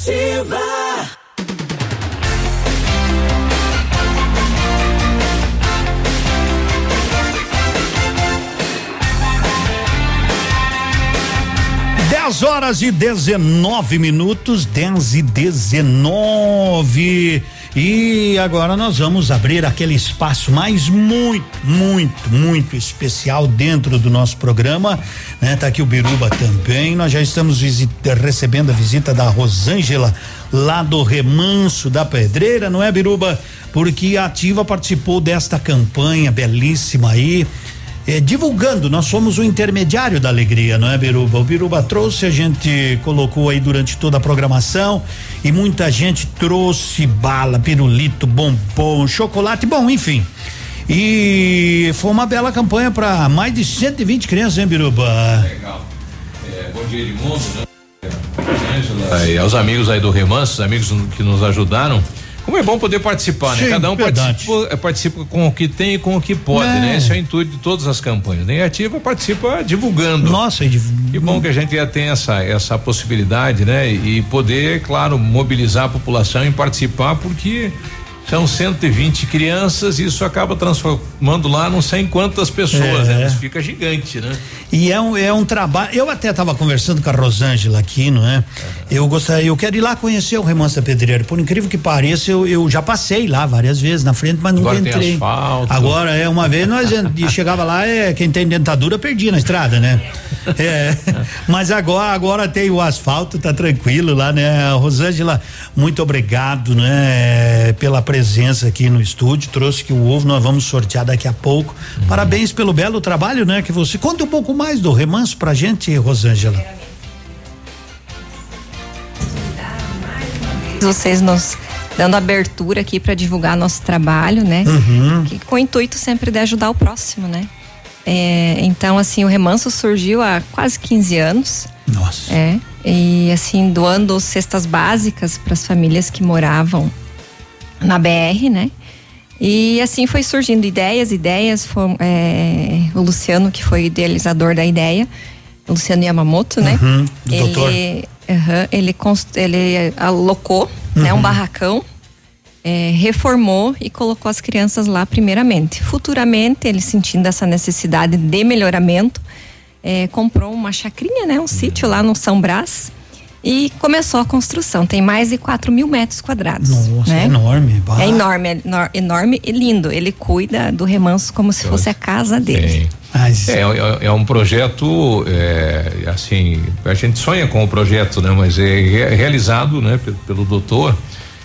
Superativa. Dez horas e 19 minutos, 10 e 19. E agora nós vamos abrir aquele espaço mais muito, muito, muito especial dentro do nosso programa, né? Tá aqui o Biruba também. Nós já estamos visita, recebendo a visita da Rosângela lá do Remanso da Pedreira, não é, Biruba? Porque a Ativa participou desta campanha belíssima aí. Eh, divulgando, nós somos o intermediário da alegria, não é, Biruba? O Biruba trouxe, a gente colocou aí durante toda a programação e muita gente trouxe bala, pirulito, bombom, chocolate, bom, enfim. E foi uma bela campanha para mais de 120 crianças, hein, Biruba? Legal. É, bom dia, Edmundo, né? Aos amigos aí do Remanso, os amigos que nos ajudaram. Como é bom poder participar, né? Sim, Cada um participa, eh, participa com o que tem e com o que pode, É. né? Esse é o intuito de todas as campanhas. Negativa participa divulgando. Nossa, e Que bom que a gente já tem essa, essa possibilidade, né? E poder, claro, mobilizar a população em participar, porque são 120 crianças e isso acaba transformando lá não sei quantas pessoas, É. né? Isso fica gigante, né? E é um, é um trabalho. Eu até estava conversando com a Rosângela aqui, não é? Eu gostaria, eu quero ir lá conhecer o Remanso da Pedreira. Por incrível que pareça, eu, eu já passei lá várias vezes na frente, mas nunca Agora entrei. Agora é uma vez nós chegava lá, é quem tem dentadura perdia na estrada, né? É, mas agora agora tem o asfalto, tá tranquilo lá, né? Rosângela, muito obrigado, né? Pela presença aqui no estúdio, trouxe que o ovo nós vamos sortear daqui a pouco. Parabéns pelo belo trabalho, né? Que você conta um pouco mais do remanso pra gente, Rosângela. vocês nos dando abertura aqui para divulgar nosso trabalho, né? Uhum. Que, com o intuito sempre de ajudar o próximo, né? É, então, assim, o Remanso surgiu há quase 15 anos. Nossa. É. E assim, doando cestas básicas para as famílias que moravam na BR, né? E assim foi surgindo ideias, ideias. Foi, é, o Luciano, que foi o idealizador da ideia, o Luciano Yamamoto, né? Uhum, do doutor. ele, aham, ele, const- ele alocou né, um Uhum. barracão, é, reformou e colocou as crianças lá primeiramente. Futuramente, ele sentindo essa necessidade de melhoramento, é, comprou uma chacrinha, né, um sítio lá no São Brás e começou a construção. Tem mais de 4 mil metros quadrados. Nossa, né? é enorme. bah. É enorme, é enor- enorme e lindo. Ele cuida do remanso como se fosse a casa dele. É, é, é um projeto, é, assim, a gente sonha com o projeto, né? Mas é re- realizado, né? Pelo, pelo doutor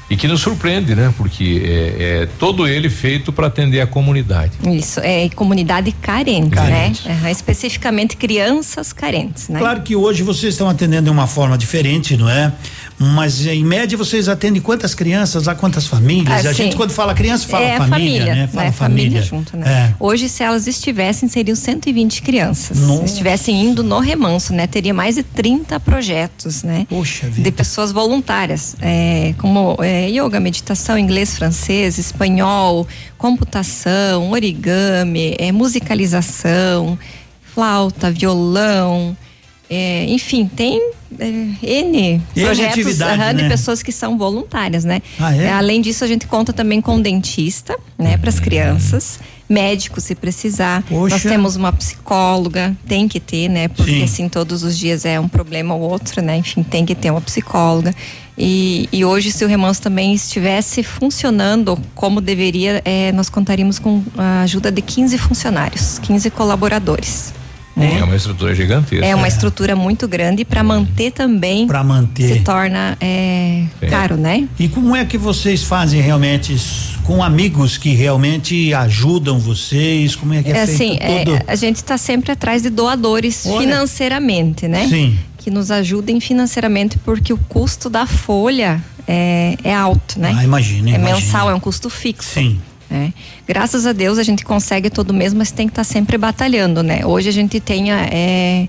e que nos surpreende, né? Porque é, é todo ele feito para atender a comunidade. Isso, é comunidade carente, Carente. né? Aham, especificamente crianças carentes, né? Claro que hoje vocês estão atendendo de uma forma diferente, não é? Mas em média vocês atendem quantas crianças, a quantas famílias? a Assim, gente quando fala criança fala é família, né? Fala né? família. junto, né? É. Hoje, se elas estivessem, seriam 120 crianças. Nossa. Se estivessem indo no remanso, né? Teria mais de 30 projetos, né? Poxa De pessoas voluntárias, é, como é, yoga, meditação, inglês, francês, espanhol, computação, origami, é, musicalização, flauta, violão, é, enfim, tem é, N projetos de né? pessoas que são voluntárias, né? Ah, é? além disso, a gente conta também com dentista, né, para as crianças, médico se precisar. Poxa. Nós temos uma psicóloga, tem que ter, né? Porque Sim. assim todos os dias é um problema ou outro, né? Enfim, tem que ter uma psicóloga. E, e hoje, se o remanso também estivesse funcionando como deveria, eh, nós contaríamos com a ajuda de 15 funcionários, 15 colaboradores. É uma estrutura gigantesca. É uma estrutura muito grande para manter também. Para manter. Se torna eh, caro, né? E como é que vocês fazem realmente com amigos que realmente ajudam vocês? Como é que é, É assim, feito é, tudo? a gente está sempre atrás de doadores Olha. financeiramente, né? Sim. Que nos ajudem financeiramente, porque o custo da folha é, é alto, né? Ah, imagina, É imagina. mensal, é um custo fixo. Sim. Né? Graças a Deus a gente consegue todo mês, mas tem que estar sempre batalhando, né? Hoje a gente tem a, é,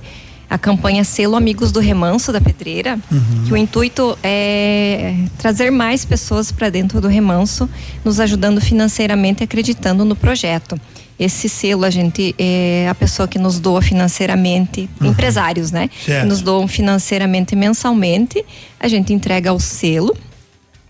a campanha Selo Amigos do Remanso da Pedreira, Uhum. que o intuito é trazer mais pessoas para dentro do remanso, nos ajudando financeiramente, acreditando no projeto. Esse selo a gente é a pessoa que nos doa financeiramente, empresários, né? Certo. Que nos doam financeiramente mensalmente, a gente entrega o selo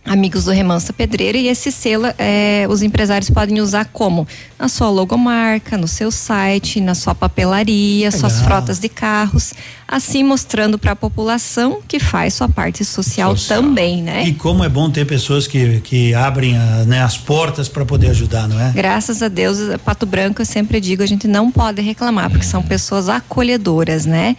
Amigos do Remanso Pedreira e esse selo é, os empresários podem usar como? Na sua logomarca, no seu site, na sua papelaria, suas Legal. frotas de carros, assim mostrando para a população que faz sua parte social, também, né? E como é bom ter pessoas que, que abrem a- né, as portas para poder ajudar, não é? Graças a Deus, Pato Branco, eu sempre digo, a gente não pode reclamar, porque são pessoas acolhedoras, né?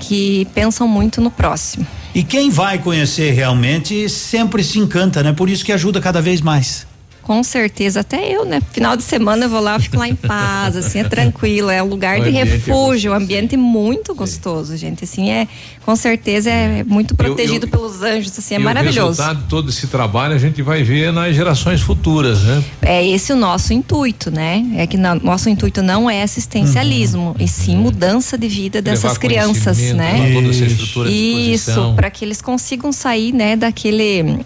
Que pensam muito no próximo. E quem vai conhecer realmente sempre se encanta, né? Por isso que ajuda cada vez mais. Com certeza, até eu, né? Final de semana eu vou lá, eu fico lá em paz, assim, é tranquilo, é um lugar O de ambiente é refúgio, um ambiente muito gostoso, gente, assim, é, com certeza é muito protegido eu- pelos anjos, assim, é maravilhoso. O resultado de todo esse trabalho a gente vai ver nas gerações futuras, né? É esse o nosso intuito, né? É que na- nosso intuito não é assistencialismo, e sim mudança de vida dessas Levar crianças, né? levar toda essa estrutura à Isso, para que eles consigam sair, né, daquele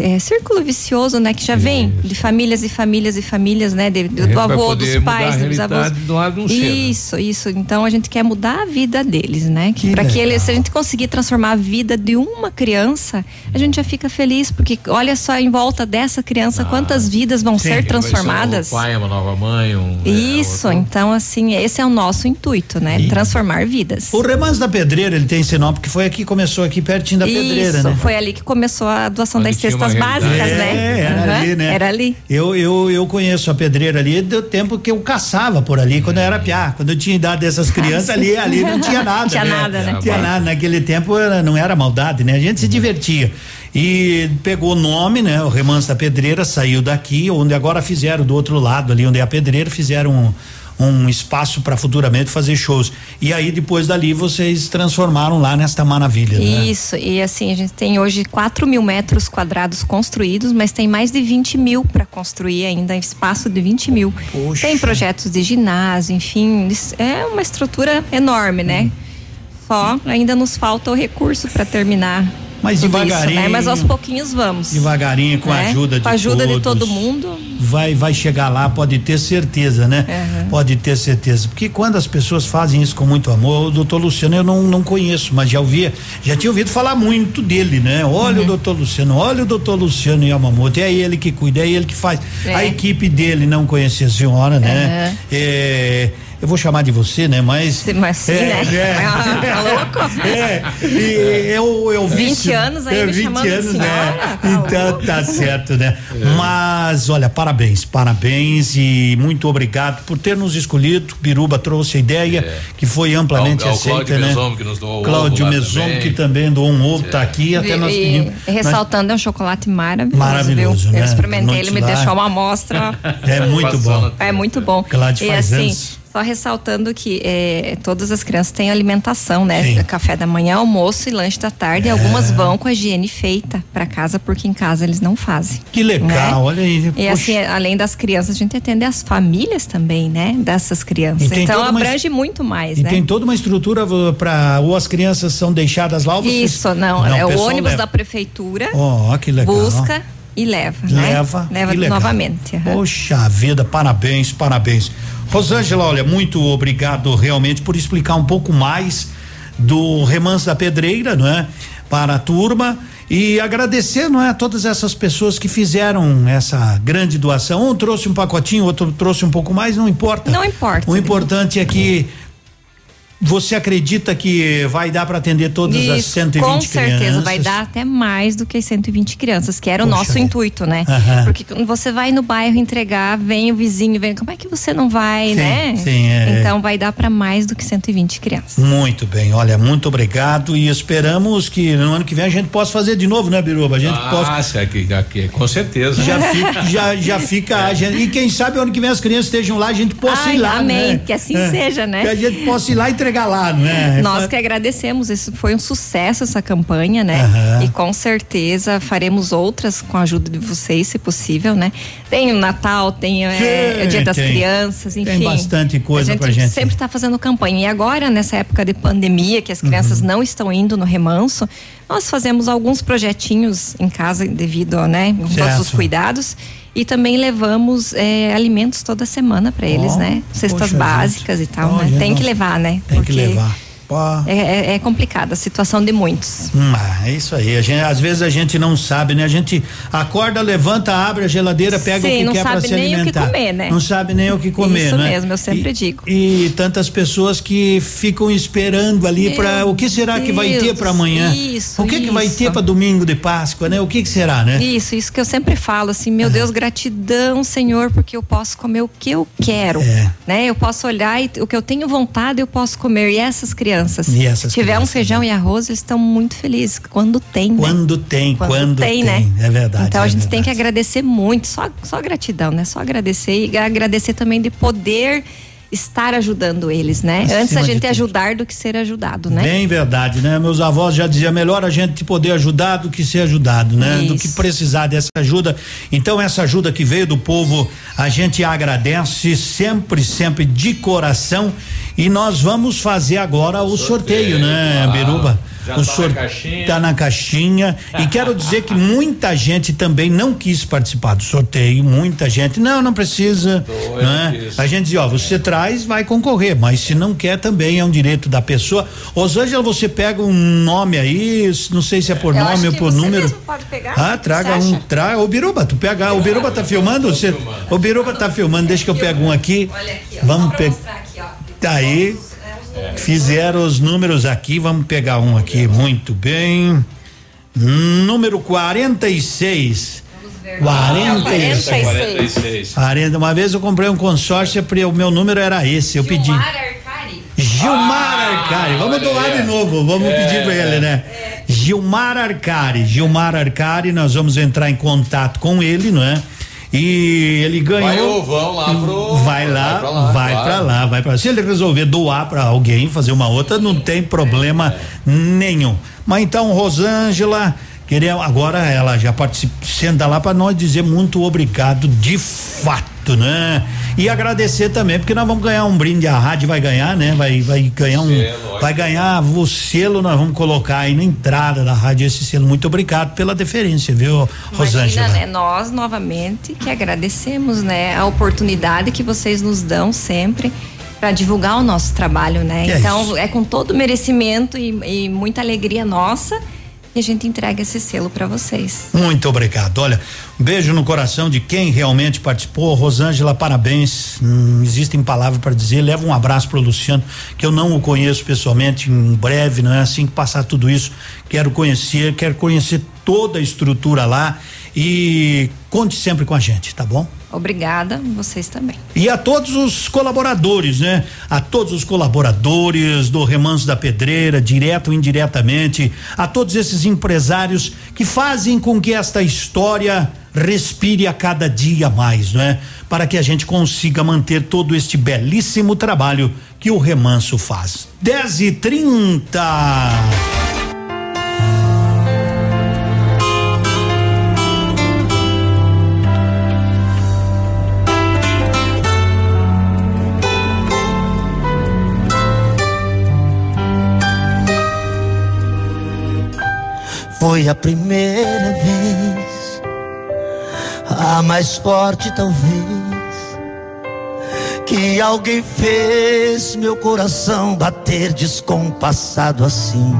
é, círculo vicioso, né? Que já vem de famílias e famílias e famílias, né? De, do, do avô, dos pais, dos avós. Do um né? isso, isso. Então a gente quer mudar a vida deles, né? Para que eles, se a gente conseguir transformar a vida de uma criança, a gente já fica feliz, porque olha só em volta dessa criança quantas vidas vão ser transformadas. Um pai, uma nova mãe, um. Isso, então assim, esse é o nosso intuito, né? Transformar vidas. O Remanso da Pedreira, ele tem esse nome porque foi aqui, começou aqui pertinho da Pedreira, Isso, né? foi ali que começou a doação Onde das cestas básicas, É, né? era Aham, ali, né? Era ali. Eu, eu, eu conheço a pedreira ali do tempo que eu caçava por ali, quando eu era piá. Quando eu tinha idade dessas crianças ali, ali não tinha nada. Tinha né? nada, né? Não tinha nada. Naquele tempo não era maldade, né? A gente se divertia. E pegou o nome, né? O Remanso da Pedreira saiu daqui, onde agora fizeram do outro lado ali, onde é a pedreira, fizeram um, espaço para futuramente fazer shows. E aí depois dali vocês transformaram lá nesta maravilha, né? Isso, e assim, a gente tem hoje 4 mil metros quadrados construídos, mas tem mais de 20 mil para construir ainda, espaço de 20 mil. Tem projetos de ginásio, enfim, é uma estrutura enorme, né? Só ainda nos falta o recurso para terminar. Mas tudo isso, devagarinho. né? Mas aos pouquinhos vamos. Devagarinho, com a né? ajuda de Com a ajuda de todo todos. mundo. vai vai chegar lá, pode ter certeza, né? Uhum. Pode ter certeza. Porque quando as pessoas fazem isso com muito amor, o doutor Luciano eu não, não conheço, mas já ouvia, já tinha ouvido falar muito dele, né? Olha Uhum. o doutor Luciano, olha o doutor Luciano Yamamoto, é ele que cuida, é ele que faz. É. A equipe dele não conhecia a senhora, né? Uhum. É, eu vou chamar de você, né? Mas. Mas sim, é, né? é. Ah, tá louco? É, e eu, eu vi 20 isso- anos aí é, me 20 chamando de anos, né? senhora, tá Então tá certo, né? Mas olha, parabéns, parabéns e muito obrigado por ter nos escolhido. Biruba trouxe a ideia que foi amplamente Ao- ao aceita, Cláudio né? Mesom, que nos doou o Cláudio Mesom, também. que também doou um ovo, tá aqui, até nós E- pedimos. e ressaltando, é um chocolate maravilhoso. Maravilhoso, viu? né? Eu experimentei, ele me lá. deixou uma amostra. É muito bom. É muito bom. Cláudio e faz assim, anos. Só ressaltando que eh, todas as crianças têm alimentação, né? Sim. Café da manhã, almoço e lanche da tarde. E algumas vão com a higiene feita para casa, porque em casa eles não fazem. Que legal, né? olha aí. E poxa. assim, além das crianças, a gente atende as famílias também, né? Dessas crianças. Então uma abrange muito mais, E né? tem toda uma estrutura para ou as crianças são deixadas lá ou vocês- Isso, não. é o ônibus leva. da prefeitura. Ó, que legal. Busca e leva, né? Leva. Leva novamente. aham. Poxa vida, parabéns, parabéns. Rosângela, olha, muito obrigado realmente por explicar um pouco mais do Remanso da Pedreira, não é? Para a turma e agradecer, não é, a todas essas pessoas que fizeram essa grande doação. Um trouxe um pacotinho, outro trouxe um pouco mais, não importa. Não importa. O importante é que você acredita que vai dar para atender todas as Isso, 120 com crianças? certeza vai dar até mais do que as 120 crianças, que era o Poxa nosso vida. intuito, né? Aham. Porque quando você vai no bairro entregar, vem o vizinho, vem, como é que você não vai, Sim, né? sim, é. Então vai dar para mais do que 120 crianças. Muito bem, olha, muito obrigado e esperamos que no ano que vem a gente possa fazer de novo, né, Biruba? A gente possa. Ah, sim, aqui, aqui, com certeza. Já fica, já, já fica a gente, e quem sabe ano que vem as crianças estejam lá, a gente possa Ai, ir lá, amém, né? que assim seja, né? Que a gente possa ir lá e entregar lá, não é? Nós que agradecemos, isso foi um sucesso essa campanha, né? Aham. E com certeza faremos outras com a ajuda de vocês, se possível, né? Tem o Natal, tem é, o Dia das tem. Crianças, Tem enfim. bastante coisa a gente pra gente. sempre está fazendo campanha. E agora, nessa época de pandemia, que as crianças Uhum. não estão indo no remanso, nós fazemos alguns projetinhos em casa devido, né, com todos os cuidados. E também levamos é, alimentos toda semana para eles, Ó, né? Cestas poxa, básicas e tal, Olha, né? Tem que nossa. levar, né? Tem que levar. É, é, é complicado a situação de muitos. Hum, é isso aí. Gente, às vezes a gente não sabe, né? A gente acorda, levanta, abre a geladeira, pega Sim, o que não quer para sabe se nem o que alimentar. comer, né? Não sabe nem o que comer, Isso né? mesmo, eu sempre E- digo. E tantas pessoas que ficam esperando ali para o que será que vai ter Deus, para amanhã? isso, o que que vai isso. ter para domingo de Páscoa, né? O que que será, né? Isso, isso que eu sempre falo, assim, meu Deus, gratidão, Senhor, porque eu posso comer o que eu quero, É. né? Eu posso olhar e o que eu tenho vontade eu posso comer. E essas crianças, E essas se tiver um crianças, feijão e arroz, eles estão muito felizes quando tem, né? Quando tem, quando, tem, né? É verdade. Então é a gente verdade. tem que agradecer muito, só, só gratidão, né? Só agradecer e agradecer também de poder estar ajudando eles, né? Acima Antes a gente ajudar do que ser ajudado, né? Bem verdade, né? Meus avós já diziam melhor a gente poder ajudar do que ser ajudado, né? Do que precisar dessa ajuda. Então essa ajuda que veio do povo, a gente agradece sempre, sempre de coração. E nós vamos fazer agora o sorteio, né, claro. Biruba? Já o tá sor- na caixinha. tá na caixinha. e quero dizer que muita gente também não quis participar do sorteio. Muita gente, não, não precisa. Né? A gente diz, ó, você traz, vai concorrer, mas se não quer também é um direito da pessoa. Rosângela, você pega um nome aí, não sei se é por Eu nome ou por você número. mesmo pode pegar. Ah, traga Você um, traga. O Biruba, tu pega. O Biruba tá filmando? Você, o Biruba tá filmando, deixa que eu pego um aqui. Vamos pegar. Tá aí. Fizeram os números aqui, vamos pegar um aqui, muito bem. Número 46. 46. 46. 40. Uma vez eu comprei um consórcio, pre- o meu número era esse, eu pedi. Gilmar Arcari. Vamos doar de novo, vamos É, pedir para ele, né? Gilmar Arcari. Gilmar Arcari, nós vamos entrar em contato com ele, não é? E ele ganhou. Vai ou vão lá pro. Vai lá, pra lá, vai claro. pra lá, vai pra lá. Se ele resolver doar pra alguém, fazer uma outra, não tem problema nenhum. Mas então, Rosângela, queria agora ela já participa, senta lá pra nós dizer muito obrigado de fato, né? E agradecer também, porque nós vamos ganhar um brinde, a rádio vai ganhar, né? Vai, vai ganhar um, Selo, vai ganhar o selo, nós vamos colocar aí na entrada da rádio esse selo. Muito obrigado pela deferência, viu, Rosângela? Né? Nós novamente que agradecemos, né, a oportunidade que vocês nos dão sempre para divulgar o nosso trabalho, né? Que é então isso. é, com todo merecimento e, e muita alegria nossa que a gente entrega esse selo para vocês. Muito obrigado. Olha, um beijo no coração de quem realmente participou. Rosângela, parabéns. Não existem palavras para dizer. Leva um abraço para o Luciano, que eu não o conheço pessoalmente. Em breve, não é assim que passar tudo isso. Quero conhecer, quero conhecer toda a estrutura lá e conte sempre com a gente, tá bom? Obrigada, vocês também. E a todos os colaboradores, né? A todos os colaboradores do Remanso da Pedreira, direto ou indiretamente, a todos esses empresários que fazem com que esta história respire a cada dia mais, não é? Para que a gente consiga manter todo este belíssimo trabalho que o Remanso faz. 10 e 30 Foi a primeira vez, a mais forte talvez, que alguém fez meu coração bater descompassado assim.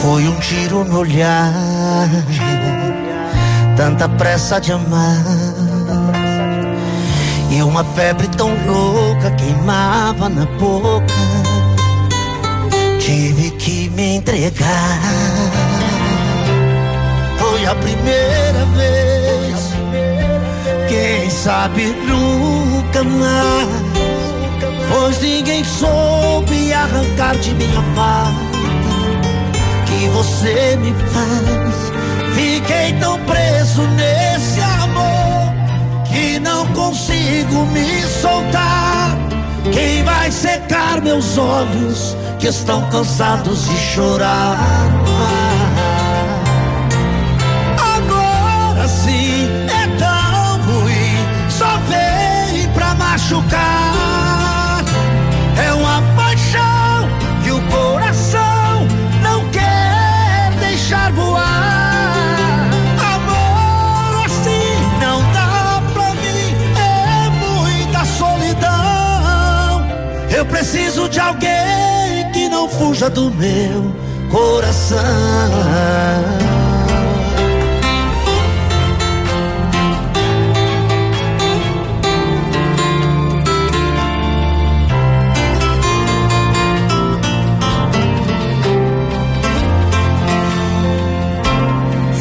Foi um tiro no olhar, tanta pressa de amar. E uma febre tão louca queimava na boca. Tive que me entregar. Foi a primeira vez. Quem sabe nunca mais. Pois ninguém soube arrancar de minha falta que você me faz. Fiquei tão preso nesse amor que não consigo me soltar. Quem vai secar meus olhos que estão cansados de chorar? Agora sim é tão ruim, só vem pra machucar. Fuja do meu coração.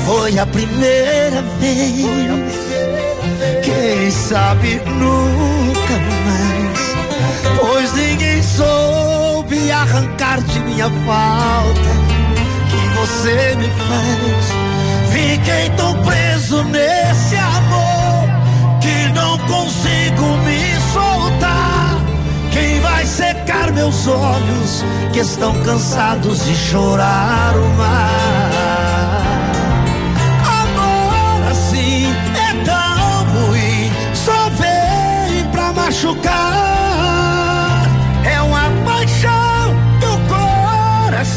Foi a primeira vez. Quem sabe nunca mais. Pois ninguém soube arrancar de minha falta que você me faz. Fiquei tão preso nesse amor que não consigo me soltar. Quem vai secar meus olhos que estão cansados de chorar o mar?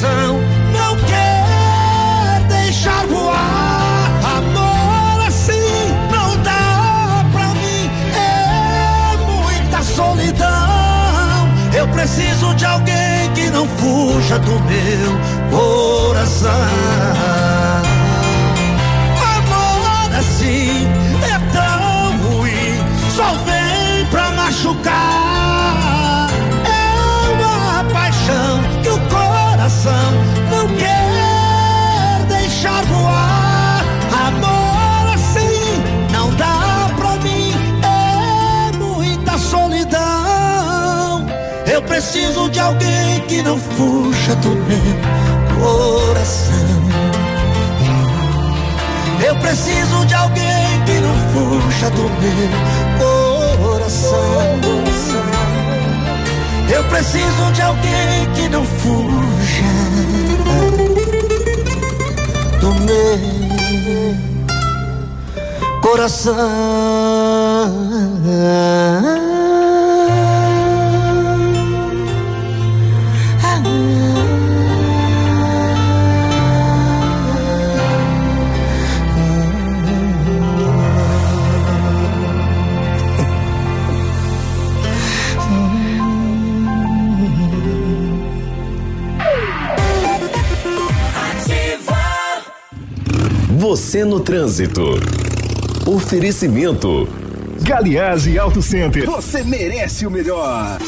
coração não quer deixar voar. Amor assim não dá pra mim, é muita solidão. Eu preciso de alguém que não fuja do meu coração. Amor assim é tão ruim, só vem pra machucar. Coração não quer deixar voar. Amor assim não dá pra mim, é muita solidão. Eu preciso de alguém que não fuja do meu coração. Eu preciso de alguém que não fuja do meu coração. Eu preciso de alguém que não fuja do meu Você no trânsito. Oferecimento. Galiase Auto Center. Você merece o melhor.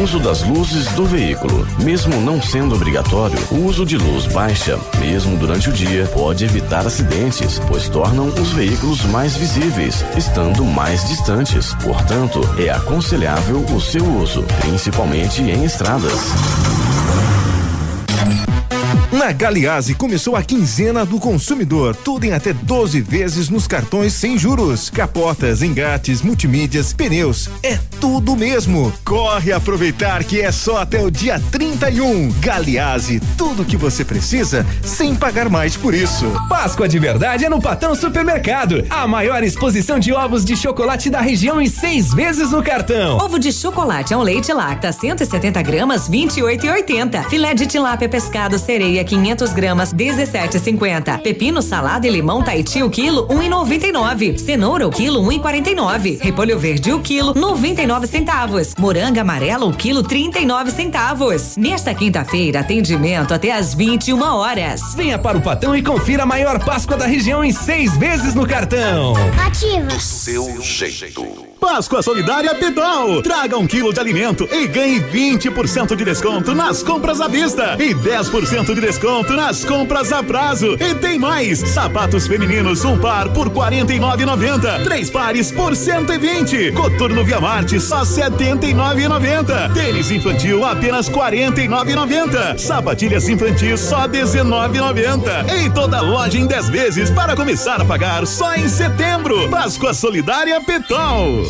Uso das luzes do veículo. Mesmo não sendo obrigatório, o uso de luz baixa, mesmo durante o dia, pode evitar acidentes, pois tornam os veículos mais visíveis, estando mais distantes. Portanto, é aconselhável o seu uso, principalmente em estradas. Na Galiase começou a quinzena do consumidor, tudo em até 12 vezes nos cartões sem juros. Capotas, engates, multimídias, pneus, é tudo mesmo. Corre aproveitar que é só até o dia 31. Galiase, tudo que você precisa sem pagar mais por isso. Páscoa de verdade é no Patão Supermercado. A maior exposição de ovos de chocolate da região em seis vezes no cartão. Ovo de chocolate ao leite lacta 170 gramas 28,80. Filé de tilápia pescado sereia 500 gramas 17,50. Pepino salada e limão Tahiti o quilo 1,99. Cenoura o quilo 1,49. Repolho verde o quilo 99 centavos. Moranga amarela o quilo 39 centavos. Nesta quinta-feira atendimento até às 21 horas. Venha para o Patão e confira a maior Páscoa da região em seis vezes no cartão. Ativa. Seu jeito. Páscoa Solidária Pitol. Traga um quilo de alimento e ganhe 20% de desconto nas compras à vista e 10% de desconto nas compras a prazo. E tem mais: sapatos femininos, um par por R$ 49,90. Três pares por 120. Coturno Via Marte, só R$ 79,90. Tênis infantil, apenas R$ 49,90. Sapatilhas infantis, só R$ 19,90. Em toda loja em 10 vezes para começar a pagar só em setembro. Páscoa Solidária Pitol.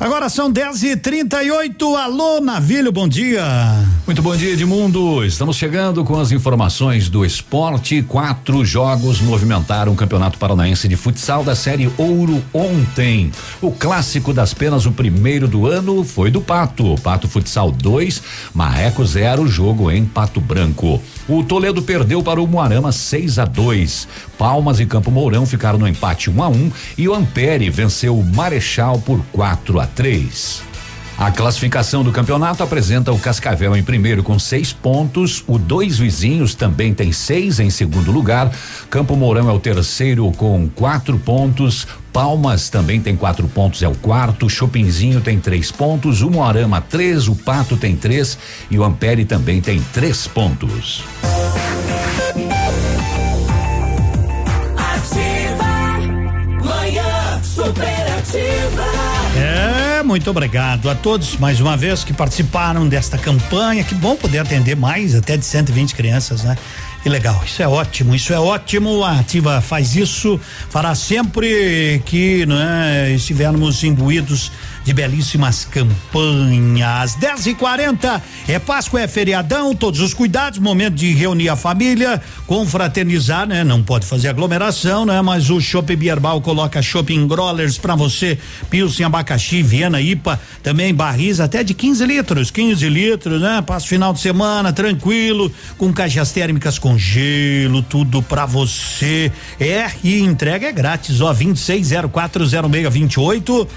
Agora são 10 e 38 Alô, Navilho, bom dia. Muito bom dia, Edmundo. Estamos chegando com as informações do esporte. Quatro jogos movimentaram o Campeonato Paranaense de Futsal da Série Ouro ontem. O clássico das penas, o primeiro do ano, foi do Pato. Pato Futsal 2, Marreco 0, jogo em Pato Branco. O Toledo perdeu para o Moarama 6 a 2. Palmas e Campo Mourão ficaram no empate 1 um a 1 um, e o Ampere venceu o Marechal por 4 a 3. A classificação do campeonato apresenta o Cascavel em primeiro com seis pontos, o dois vizinhos também tem seis em segundo lugar. Campo Mourão é o terceiro com quatro pontos. Palmas também tem quatro pontos, é o quarto. Chopinzinho tem três pontos. O Moarama três, o Pato tem três e o Ampere também tem três pontos. Ativa. Manhã superativa. É, muito obrigado a todos mais uma vez que participaram desta campanha. Que bom poder atender mais até de 120 crianças, né? Que legal, isso é ótimo, isso é ótimo. A Ativa faz isso, fará sempre que né, estivermos imbuídos de belíssimas campanhas. 10 e 40 é Páscoa, é feriadão, todos os cuidados, momento de reunir a família, confraternizar, né? Não pode fazer aglomeração, né? Mas o Shopping Bierbal coloca shopping growlers para você, Pilsen, abacaxi, Viena, IPA, também barris até de 15 litros, 15 litros, né? Passa final de semana tranquilo, com caixas térmicas com gelo, tudo para você. É, e entrega é grátis, ó, 26040628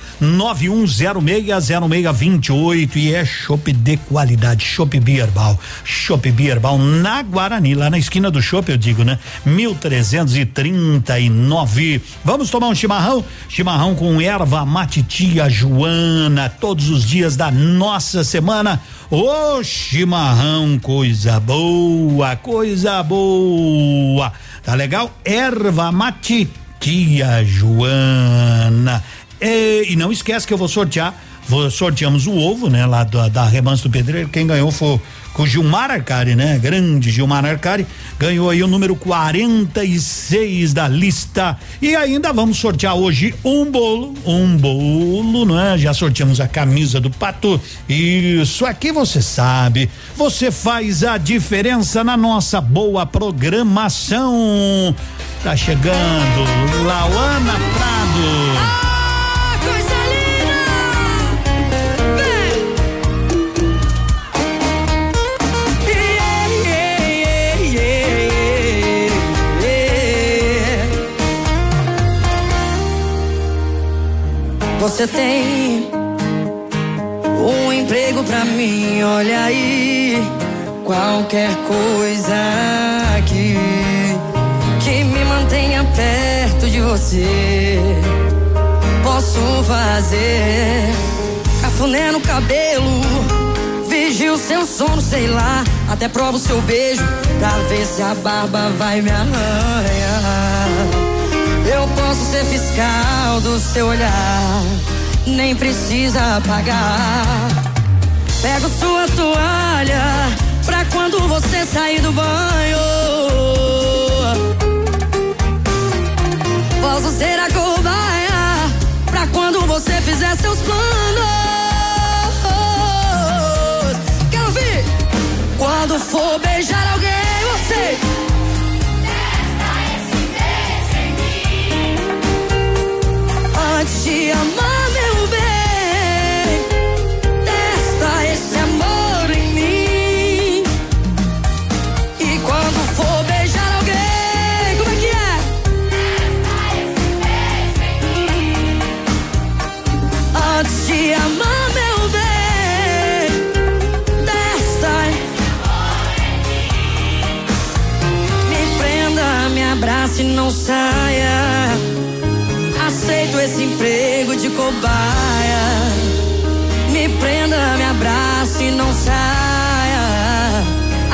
91060628 e é chopp de qualidade, chopp Bierbal, chopp Bierbal na Guarani, lá na esquina do chopp, eu digo, né? 1339. Vamos tomar um chimarrão? Chimarrão com erva mate tia Joana, todos os dias da nossa semana. Ô chimarrão, coisa boa, coisa boa. Tá legal? Erva mate tia Joana. E, não esquece que eu vou sortear. Vou, sorteamos o ovo, né? Lá da, da Remanso do Pedreiro. Quem ganhou foi com Gilmar Arcari, né? Grande Gilmar Arcari, ganhou aí o número 46 da lista. E ainda vamos sortear hoje um bolo, um bolo, não é? Já sorteamos a camisa do Pato. Isso aqui você sabe, você faz a diferença na nossa boa programação. Tá chegando Lauana Prado. Você tem um emprego pra mim, olha aí. Qualquer coisa aqui que me mantenha perto de você. Posso fazer cafuné no cabelo, vigio seu sono, sei lá. Até provo seu beijo pra ver se a barba vai me arranhar. Eu posso ser fiscal do seu olhar, nem precisa pagar. Pego sua toalha pra quando você sair do banho. Posso ser a cobaia pra quando você fizer seus planos. Quero ouvir! Quando for beijar alguém, você antes de amar, saia aceito esse emprego de cobaia. Me prenda, me abrace e não saia.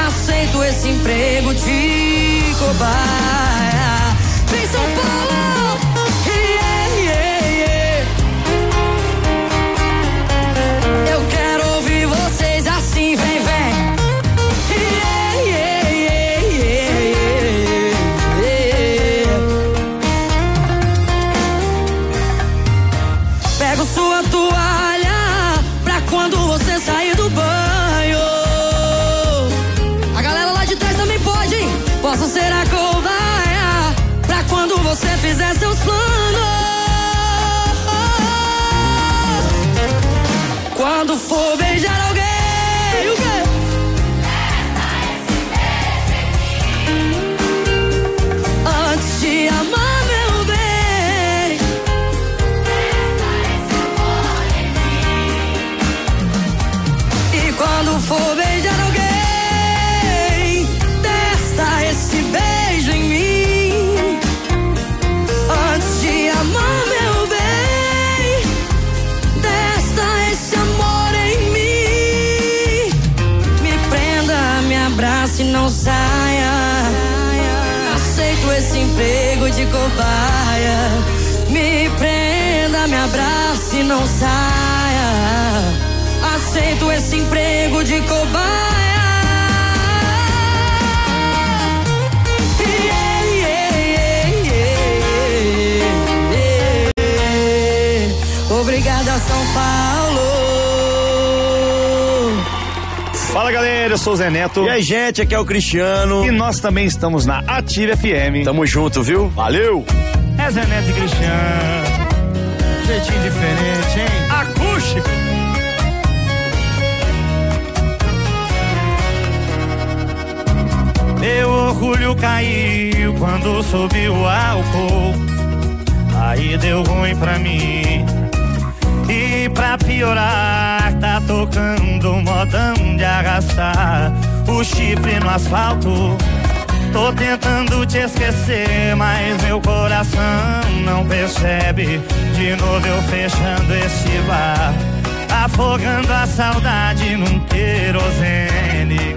Aceito esse emprego de cobaia. Paulo. Fala galera, eu sou o Zé Neto. E aí, gente, aqui é o Cristiano. E nós também estamos na Ative FM. Tamo junto, viu? Valeu! É Zé Neto e Cristiano. Jeitinho diferente, hein? Acústico. Meu orgulho caiu quando subiu o álcool. Aí deu ruim pra mim. Pra piorar, tá tocando um modão de arrastar o chifre no asfalto. Tô tentando te esquecer, mas meu coração não percebe. De novo eu fechando esse bar, afogando a saudade num querosene.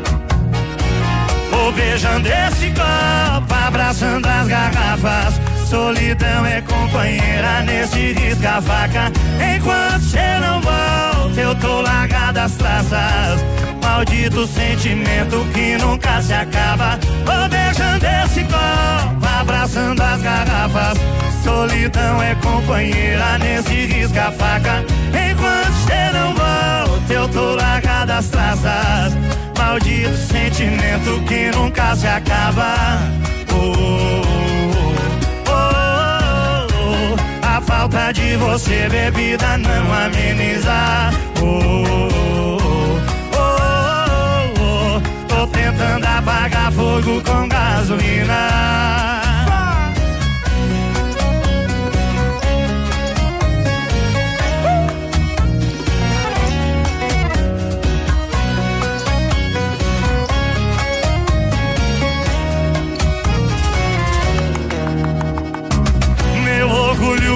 Vou beijando esse copo, abraçando as garrafas. Solidão é companheira nesse risca-faca. Enquanto cê não volta, eu tô largada as traças. Maldito sentimento que nunca se acaba. Vou beijando esse copo, abraçando as garrafas. Solidão é companheira nesse risca-faca. Enquanto cê não volta, eu tô largada as traças. Maldito sentimento que nunca se acaba. Oh, oh, falta de você, bebida, não ameniza. Oh, oh, oh, oh. Tô tentando apagar fogo com gasolina.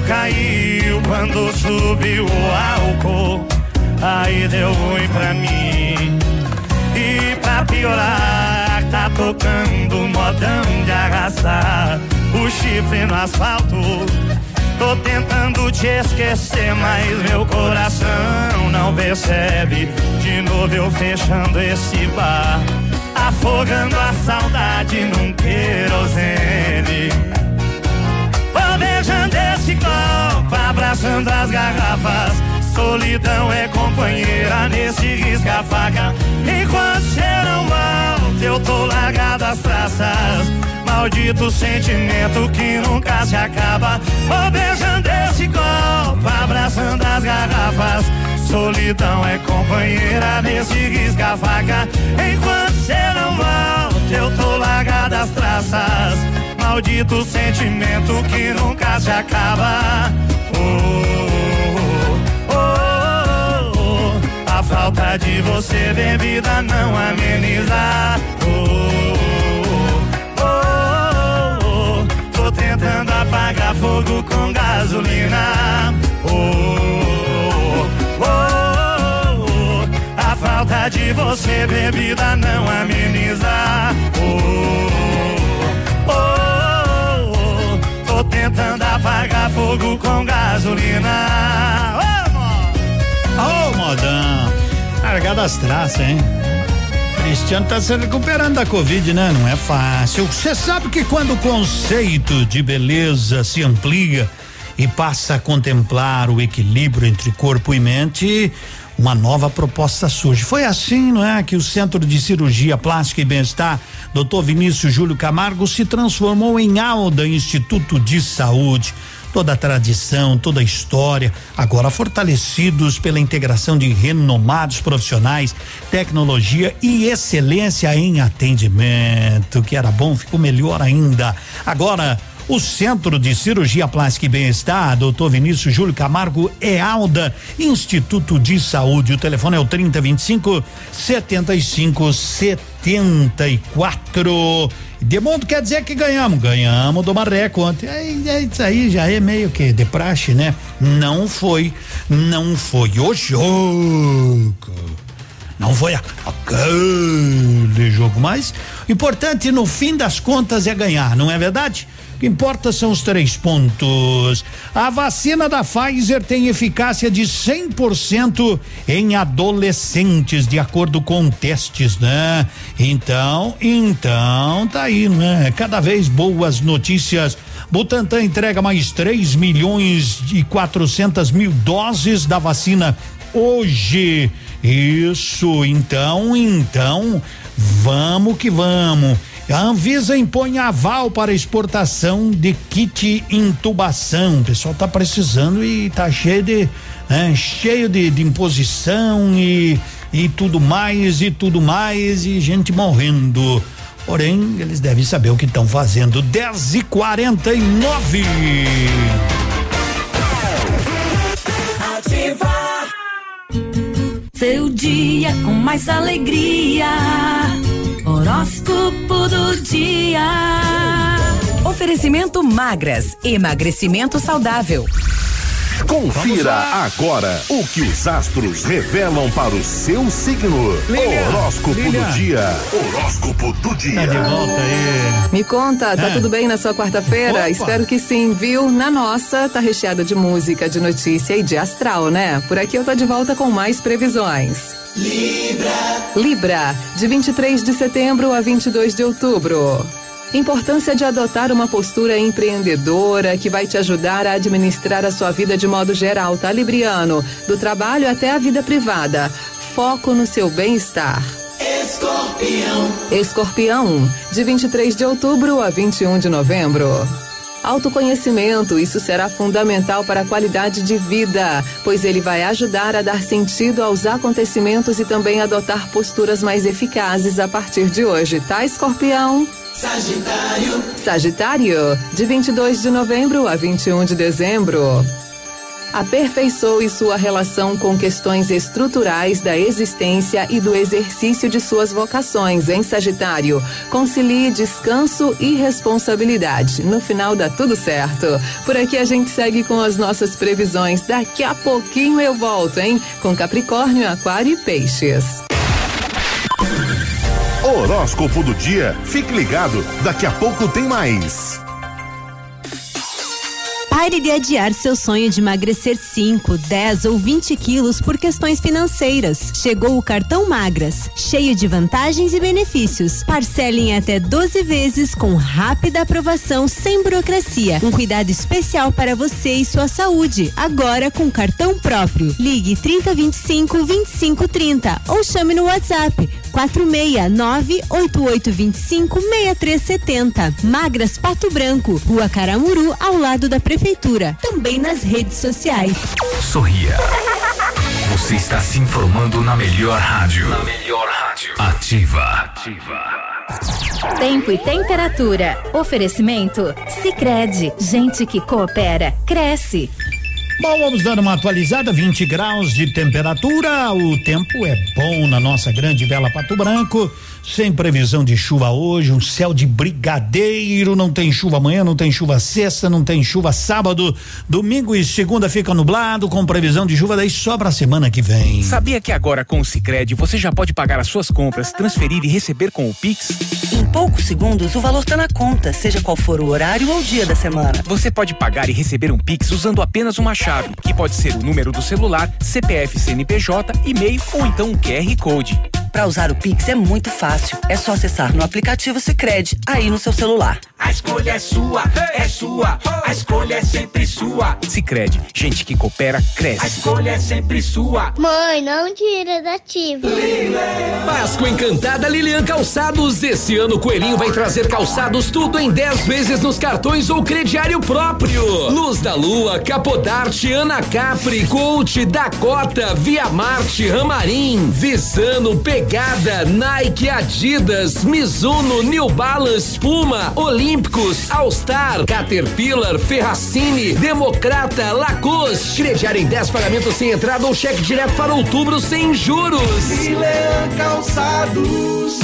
Caiu quando subiu o álcool. Aí deu ruim pra mim. E pra piorar, tá tocando modão de arrastar o chifre no asfalto. Tô tentando te esquecer, mas meu coração não percebe. De novo eu fechando esse bar, afogando a saudade num querosene. Abraçando as garrafas. Solidão é companheira nesse risca-faca. Enquanto cê não volta, eu tô largado as traças. Maldito sentimento que nunca se acaba. Vou beijando esse copo, abraçando as garrafas. Solidão é companheira nesse risca-faca. Enquanto cê não volta, eu tô largado as traças. Maldito sentimento que nunca se acaba. Oh, falta de você, bebida, não ameniza. Oh, oh, oh, oh. Tô tentando apagar fogo com gasolina. Oh, oh, oh. A falta de você, bebida, não ameniza. Oh, oh, oh. Tô tentando apagar fogo com gasolina. Modão. Largada as traças, hein? Cristiano tá se recuperando da Covid, né? Não é fácil. Você sabe que quando o conceito de beleza se amplia e passa a contemplar o equilíbrio entre corpo e mente, uma nova proposta surge. Foi assim, não é, que o Centro de Cirurgia Plástica e Bem-Estar, Dr. Vinícius Júlio Camargo, se transformou em Alda Instituto de Saúde. Toda a tradição, toda a história, agora fortalecidos pela integração de renomados profissionais, tecnologia e excelência em atendimento, que era bom, ficou melhor ainda. Agora, o Centro de Cirurgia Plástica e Bem-Estar, Dr. Vinícius Júlio Camargo, é Alda, Instituto de Saúde. O telefone é o 3025 75 74. Demundo quer dizer que ganhamos. Ganhamos do Marreco ontem. É, é, isso aí já é meio que de praxe, né? Não foi, não foi o jogo. Não foi aquele jogo, mas o importante no fim das contas é ganhar, não é verdade? O que importa são os três pontos. A vacina da Pfizer tem eficácia de 100% em adolescentes, de acordo com testes, né? Então, então, tá aí, né? Cada vez boas notícias Butantan entrega mais 3 milhões e 400 mil doses da vacina hoje. Isso, então, então, vamos que vamos. A Anvisa impõe aval para exportação de kit intubação. O pessoal tá precisando e tá cheio de, né, cheio de, de imposição e, e tudo mais e tudo mais e gente morrendo. Porém, eles devem saber o que estão fazendo. 10 e 49 Ativa. Seu dia com mais alegria. Horóscopo do dia. Oferecimento magras, emagrecimento saudável. Confira agora o que os astros revelam para o seu signo. Lilian, Horóscopo Lilian. do dia. Horóscopo do dia. Tá de volta aí. Me conta, tá É. tudo bem na sua quarta-feira? Espero que sim, viu? Na nossa, tá recheada de música, de notícia e de astral, né? Por aqui eu tô de volta com mais previsões. Libra. Libra, de 23 de setembro a 22 de outubro. Importância de adotar uma postura empreendedora que vai te ajudar a administrar a sua vida de modo geral, tá, Libriano? Do trabalho até a vida privada. Foco no seu bem-estar. Escorpião. Escorpião, de 23 de outubro a 21 de novembro. Autoconhecimento, isso será fundamental para a qualidade de vida, pois ele vai ajudar a dar sentido aos acontecimentos e também adotar posturas mais eficazes a partir de hoje, tá, Escorpião? Sagitário. Sagitário, de 22 de novembro a 21 de dezembro. Aperfeiçoe sua relação com questões estruturais da existência e do exercício de suas vocações, em Sagitário. Concilie descanso e responsabilidade. No final dá tudo certo. Por aqui a gente segue com as nossas previsões. Daqui a pouquinho eu volto, hein? Com Capricórnio, Aquário e Peixes. Horóscopo do dia. Fique ligado, daqui a pouco tem mais. Pare de adiar seu sonho de emagrecer 5, 10 ou 20 quilos por questões financeiras. Chegou o cartão Magras, cheio de vantagens e benefícios. Parcele em até 12 vezes com rápida aprovação sem burocracia. Um cuidado especial para você e sua saúde. Agora com cartão próprio. Ligue 3025 2530 ou chame no WhatsApp 469 8825 6370. Magras Pato Branco, Rua Caramuru, ao lado da Prefeitura. Também nas redes sociais. Sorria. Você está se informando na melhor rádio. Na melhor rádio. Ativa. Tempo e temperatura. Oferecimento? Sicredi Gente que coopera, cresce. Bom, vamos dar uma atualizada, 20 graus de temperatura. O tempo é bom na nossa grande bela Pato Branco, sem previsão de chuva hoje, um céu de brigadeiro, não tem chuva amanhã, não tem chuva sexta, não tem chuva sábado, domingo e segunda fica nublado, com previsão de chuva daí só pra semana que vem. Sabia que agora com o Sicredi você já pode pagar as suas compras, transferir e receber com o Pix? Em poucos segundos, o valor tá na conta, seja qual for o horário ou dia da semana. Você pode pagar e receber um Pix usando apenas uma chave, que pode ser o número do celular, CPF, CNPJ, e-mail ou então um QR Code. Para usar o Pix é muito fácil. É só acessar no aplicativo Sicredi aí no seu celular. A escolha é sua, é sua. A escolha é sempre sua. Sicredi, gente que coopera, A cresce. escolha é sempre sua. Mãe, não tira da ativa. Páscoa Encantada Lilian Calçados. Esse ano o Coelhinho vai trazer calçados tudo em 10 vezes nos cartões ou crediário próprio. Luz da Lua, Capodarte, Ana Capri, Coach, Dakota, Via Marte, Ramarim, Visano, Pegada, Nike, Adidas, Mizuno, New Balance, Puma, Olímpicos, All Star, Caterpillar, Ferracini, Democrata, Lacoste. Crediário em 10 pagamentos sem entrada ou cheque direto para outubro sem juros. Calçados.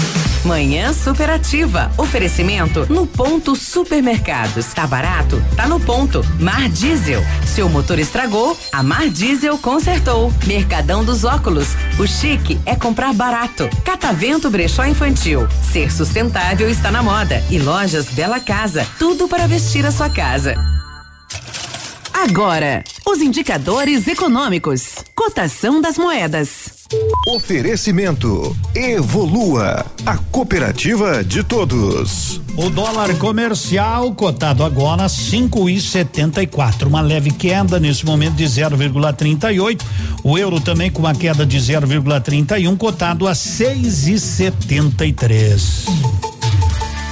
Manhã superativa. Oferecimento no ponto supermercados. Tá barato? Tá no ponto. Mar Diesel. Seu motor estragou? A Mar Diesel consertou. Mercadão dos óculos. O chique é comprar barato. Catavento Brechó Infantil. Ser sustentável está na moda. E lojas Bela Casa. Tudo para vestir a sua casa. Agora, os indicadores econômicos. Cotação das moedas. Oferecimento Evolua, a cooperativa de todos. O dólar comercial cotado agora cinco e setenta e quatro, uma leve queda nesse momento de 0,38. O euro também com uma queda de 0,31, cotado a seis e setenta e três.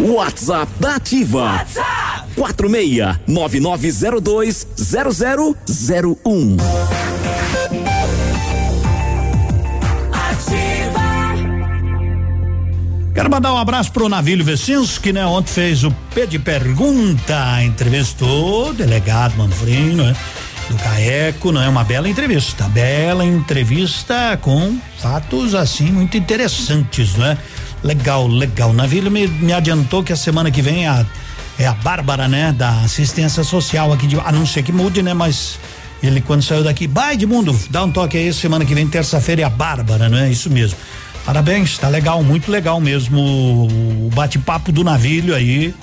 WhatsApp da Ativa. WhatsApp 46 9902 0001. Quero mandar um abraço pro Navílio Vecinski, né? Ontem fez o P de Pergunta, entrevistou o delegado Manfrino, né? Do Caeco, não é uma bela entrevista, bela entrevista com fatos assim muito interessantes, não é? Legal, legal. Navílio me, me adiantou que a semana que vem a, é a Bárbara, né? Da assistência social aqui de, a não ser que mude, né? Mas ele quando saiu daqui, vai Edmundo, dá um toque aí, semana que vem, terça-feira é a Bárbara, não é? Isso mesmo. Parabéns, tá legal, muito legal mesmo o bate-papo do Navílio aí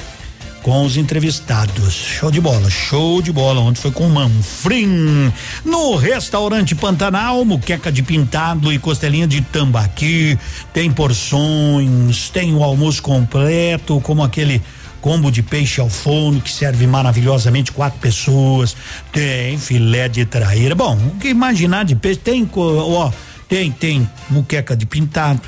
com os entrevistados. Show de bola, show de bola. Ontem foi com Manfrim. No restaurante Pantanal, muqueca de pintado e costelinha de tambaqui. Tem porções, tem o almoço completo, como aquele combo de peixe ao forno que serve maravilhosamente quatro pessoas. Tem filé de traíra. Bom, o que imaginar de peixe? Tem, ó, tem, tem muqueca de pintado,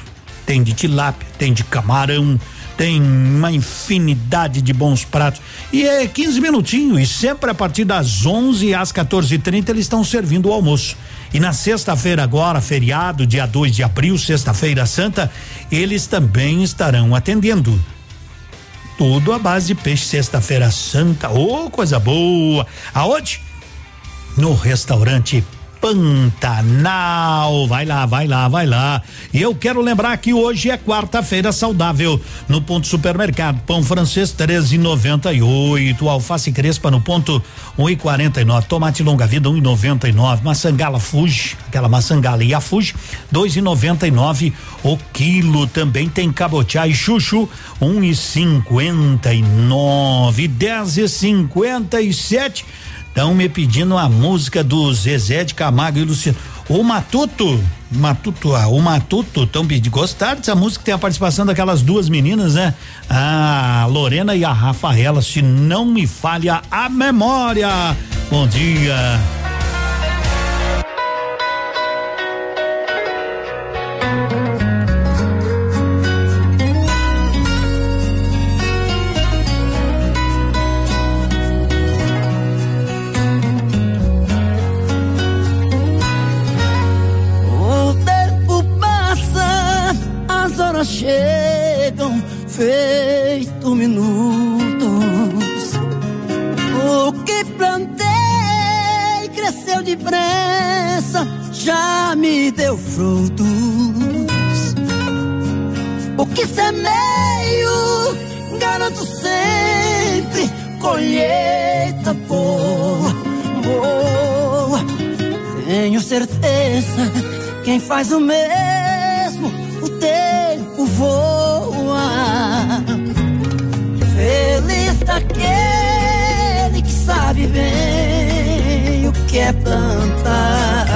tem de tilápia, tem de camarão tem uma infinidade de bons pratos. E é 15 minutinhos, e sempre a partir das 11 às 14h30 eles estão servindo o almoço. E na sexta-feira, agora, feriado, dia 2 de abril, sexta-feira santa, eles também estarão atendendo. Tudo à base de peixe, sexta-feira santa. Ô, oh, coisa boa! Aonde? No restaurante Pantanal. Vai lá, vai lá, vai lá. E eu quero lembrar que hoje é quarta-feira saudável no ponto supermercado. Pão francês 13,98. Alface crespa no ponto 1,49. Tomate longa vida 1,99. Maçangala Fuji, aquela maçangala e a Fuji 2,99 o quilo. Também tem cabotiá e chuchu 1,59. 10,57. Estão me pedindo a música do Zezé de Camargo e Luciano. O Matuto, Matuto, ah, o Matuto, estão pedindo. Gostaram dessa música? Tem a participação daquelas duas meninas, né? A Lorena e a Rafaela, se não me falha a memória. Bom dia. Faz o mesmo, o tempo voa. Feliz daquele que sabe bem o que é plantar.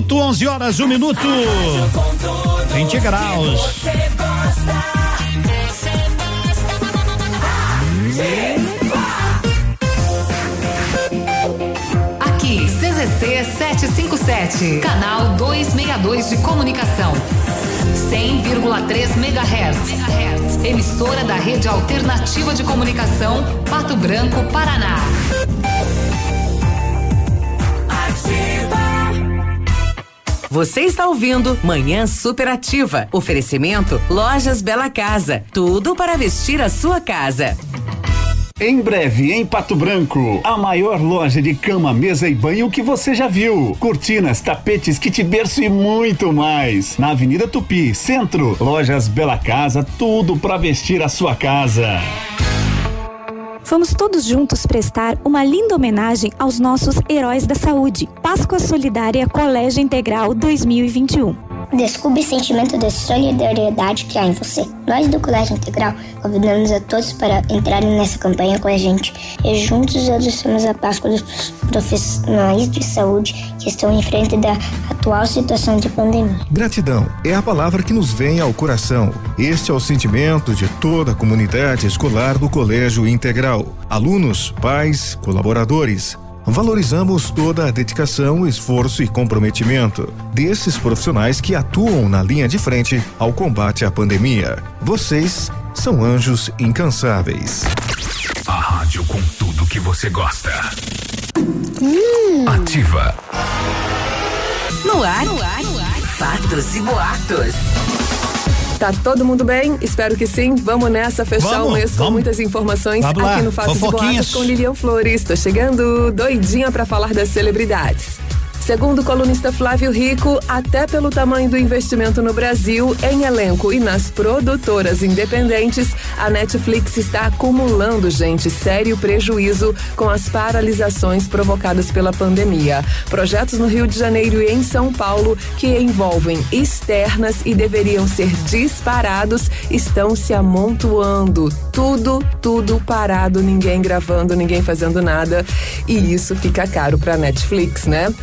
Matuto, 11 horas, 1 minuto. 20 graus. Aqui, CZC 757, canal 262 de comunicação. 100,3 MHz. Emissora da Rede Alternativa de Comunicação, Pato Branco, Paraná. Você está ouvindo Manhã Superativa. Oferecimento Lojas Bela Casa. Tudo para vestir a sua casa. Em breve, em Pato Branco, a maior loja de cama, mesa e banho que você já viu. Cortinas, tapetes, kit berço e muito mais. Na Avenida Tupi, Centro, Lojas Bela Casa, tudo para vestir a sua casa. Vamos todos juntos prestar uma linda homenagem aos nossos heróis da saúde. Páscoa Solidária Colégio Integral 2021. Descubra o sentimento de solidariedade que há em você. Nós do Colégio Integral convidamos a todos para entrarem nessa campanha com a gente e juntos adoçamos a Páscoa dos profissionais de saúde que estão em frente da atual situação de pandemia. Gratidão é a palavra que nos vem ao coração. Este é o sentimento de toda a comunidade escolar do Colégio Integral. Alunos, pais, colaboradores. Valorizamos toda a dedicação, esforço e comprometimento desses profissionais que atuam na linha de frente ao combate à pandemia. Vocês são anjos incansáveis. A rádio com tudo que você gosta. Ativa. No ar, no ar, no ar. Fatos e boatos. Tá todo mundo bem? Espero que sim. Vamos nessa fechar Vamos, o mês com vamos. muitas informações Vamos lá, aqui no Fatos e. Boatos com Lilian Flores. Tô chegando doidinha pra falar das celebridades. Segundo o colunista Flávio Rico, até pelo tamanho do investimento no Brasil, em elenco e nas produtoras independentes, a Netflix está acumulando, gente, sério prejuízo com as paralisações provocadas pela pandemia. Projetos no Rio de Janeiro e em São Paulo que envolvem externas e deveriam ser disparados estão se amontoando. Tudo, tudo parado, ninguém gravando, ninguém fazendo nada. E isso fica caro pra Netflix, né?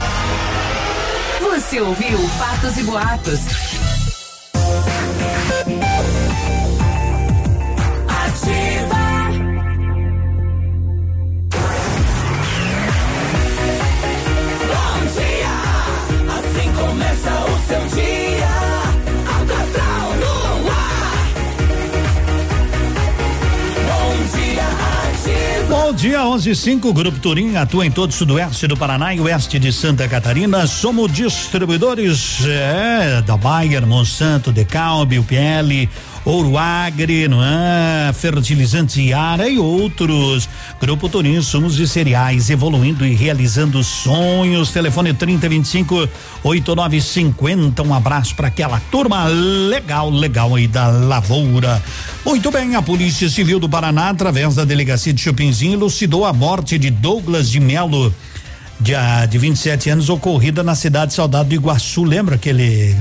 Você ouviu Fatos e Boatos. Dia, ativa. Bom dia, 11 e 5, Grupo Turim atua em todo o sudoeste do Paraná e oeste de Santa Catarina. Somos distribuidores é, da Bayer, Monsanto, Decalbe, UPL, Ouro Agri, não é? Fertilizantes Iara e outros. Grupo Turim, somos de cereais, evoluindo e realizando sonhos. Telefone 3025 8950. Um abraço para aquela turma legal, legal aí da Lavoura. Muito bem, a Polícia Civil do Paraná, através da delegacia de Chupinzinho, elucidou a morte de Douglas de Melo. De, de 27 anos, ocorrida na cidade de Saudade do Iguaçu. Lembra aquele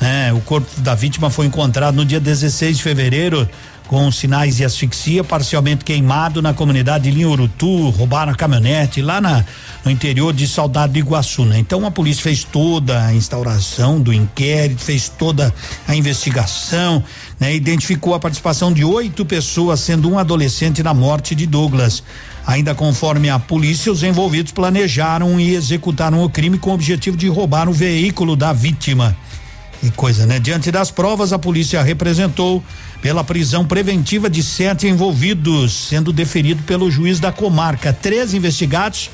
né? O corpo da vítima foi encontrado no dia 16 de fevereiro com sinais de asfixia, parcialmente queimado na comunidade de Linha Urutu, roubaram a caminhonete lá na, no interior de Saudade do Iguaçu, né? Então a polícia fez toda a instauração do inquérito, fez toda a investigação, né? Identificou a participação de oito pessoas, sendo um adolescente na morte de Douglas. Ainda conforme a polícia, os envolvidos planejaram e executaram o crime com o objetivo de roubar o veículo da vítima. Que coisa, né? Diante das provas, a polícia representou pela prisão preventiva de sete envolvidos, sendo deferido pelo juiz da comarca. Três investigados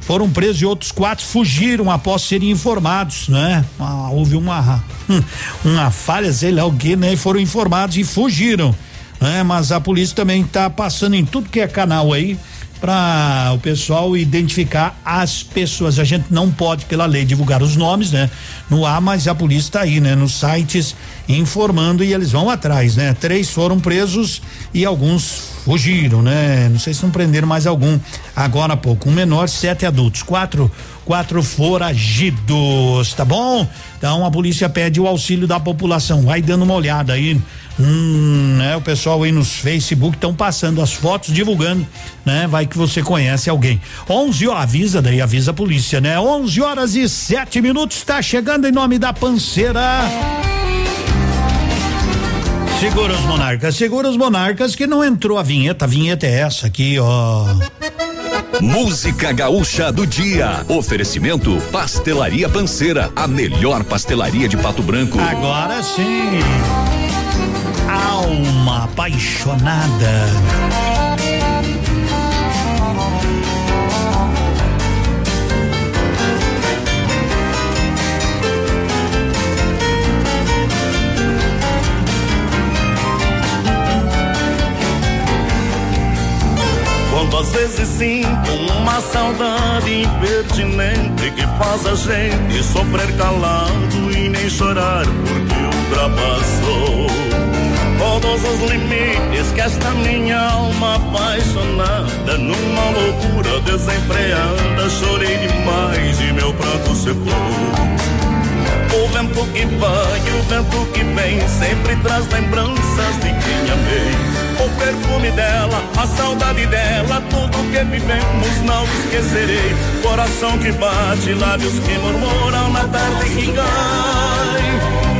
foram presos e outros quatro fugiram após serem informados, né? Ah, houve uma uma falha, sei lá o que, né? E foram informados e fugiram, né? Mas a polícia também está passando em tudo que é canal aí para o pessoal identificar as pessoas. A gente não pode, pela lei, divulgar os nomes, né? No ar, mas a polícia está aí, né? Nos sites informando e eles vão atrás, né? Três foram presos e alguns fugiram, né? Não sei se não prenderam mais algum agora há pouco. Um menor, sete adultos, quatro quatro foragidos, tá bom? Então a polícia pede o auxílio da população. Vai dando uma olhada aí Hum, né? O pessoal aí nos Facebook estão passando as fotos, divulgando, né? Vai que você conhece alguém. 11 ó, avisa daí, avisa a polícia, né? 11 horas e sete minutos, tá chegando em nome da Panceira. Segura os monarcas, segura os monarcas que não entrou a vinheta, a vinheta é essa aqui, ó. Música Gaúcha do Dia. Oferecimento Pastelaria Panceira, a melhor pastelaria de Pato Branco. Agora sim alma apaixonada. Quantas vezes sinto uma saudade impertinente que faz a gente sofrer calado e nem chorar porque ultrapassou todos os limites que esta minha alma apaixonada numa loucura desenfreada chorei demais e meu pranto secou. O vento que vai e o vento que vem sempre traz lembranças de quem amei. O perfume dela, a saudade dela, tudo que vivemos não esquecerei. Coração que bate, lábios que murmuram na tarde que cai.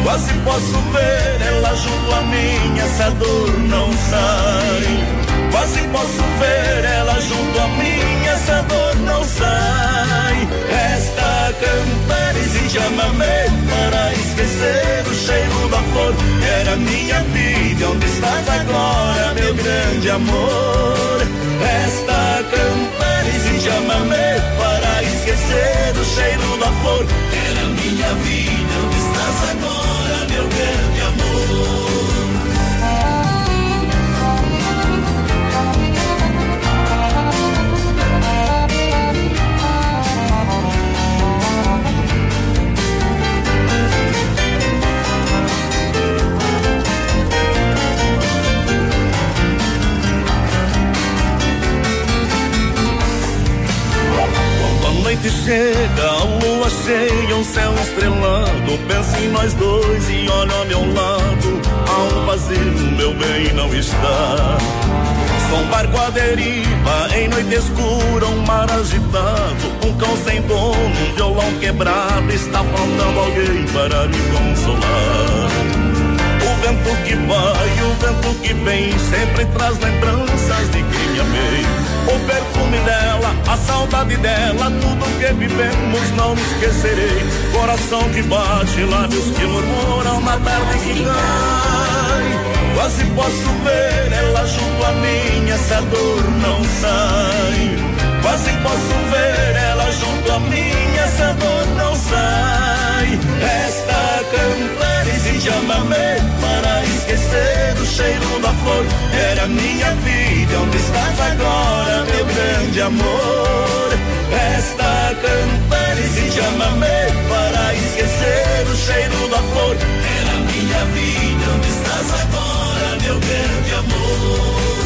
Quase posso ver ela junto a mim, essa dor não sai. Quase posso ver ela junto a mim, essa dor não sai. Esta cantar e chama-me para esquecer o cheiro da flor. Era minha vida, onde estás agora, meu grande amor? Esta cantar e chama-me para esquecer o cheiro da flor. Era minha vida, onde estás agora? Meu grande amor. Noite chega, a lua cheia, um céu estrelado. Penso em nós dois e olho ao meu lado. Há um vazio, meu bem, não está. Sou um barco à deriva, em noite escura, um mar agitado. Um cão sem dono, um violão quebrado. Está faltando alguém para me consolar. Vento que vai, o vento que vem, sempre traz lembranças de quem amei. O perfume dela, a saudade dela, tudo que vivemos não me esquecerei. Coração que bate, lábios que murmuram na tarde que cai. Quase posso ver ela junto a mim, essa dor não sai. Quase posso ver ela junto a mim, essa dor não sai. Esta cantar esse chamamé para esquecer o cheiro da flor. Era minha vida, onde estás agora, meu grande amor? Esta cantar esse chamamé para esquecer o cheiro da flor. Era minha vida, onde estás agora, meu grande amor?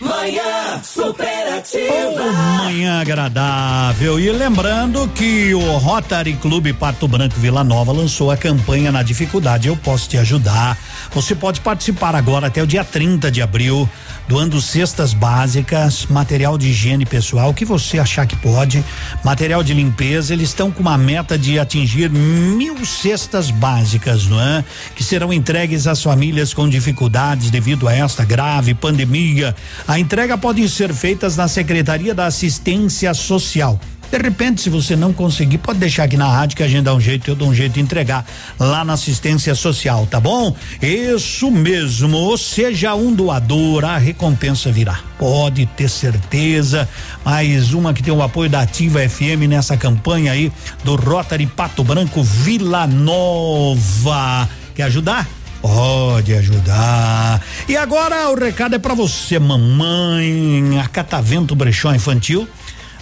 Manhã superativa. Manhã agradável. E lembrando que o Rotary Clube Pato Branco Vila Nova lançou a campanha Na Dificuldade Eu Posso Te Ajudar. Você pode participar agora até o dia 30 de abril, doando cestas básicas, material de higiene pessoal, que você achar que pode, material de limpeza. Eles estão com uma meta de atingir mil cestas básicas, não é? Que serão entregues às famílias com dificuldades devido a esta grave pandemia. A entrega pode ser feitas na Secretaria da Assistência Social. De repente, se você não conseguir, pode deixar aqui na rádio que a gente dá um jeito, eu dou um jeito de entregar lá na assistência social, tá bom? Isso mesmo, seja um doador, a recompensa virá. Pode ter certeza. Mais uma que tem o apoio da Ativa FM nessa campanha aí do Rotary Pato Branco Vila Nova. Quer ajudar? Pode ajudar. E agora o recado é para você, mamãe. A Catavento Brechó Infantil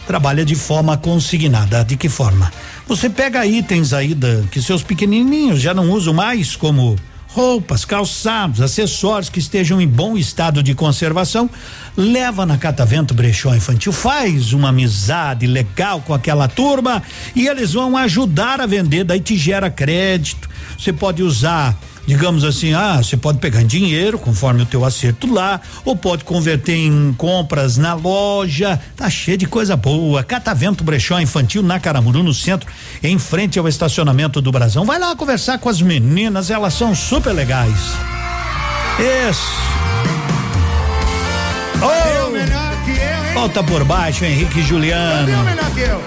trabalha de forma consignada. De que forma? Você pega itens aí da, que seus pequenininhos já não usam mais, como roupas, calçados, acessórios que estejam em bom estado de conservação, leva na Catavento Brechó Infantil, faz uma amizade legal com aquela turma e eles vão ajudar a vender, daí te gera crédito. Você pode usar digamos assim, ah, você pode pegar em dinheiro, conforme o teu acerto lá, ou pode converter em compras na loja, tá cheio de coisa boa. Catavento Brechó Infantil na Caramuru, no centro, em frente ao estacionamento do Brasão. Vai lá conversar com as meninas, elas são super legais. Isso. Oh, melhor que eu, hein? Volta por baixo, Henrique e Juliano. Cadê o melhor que eu?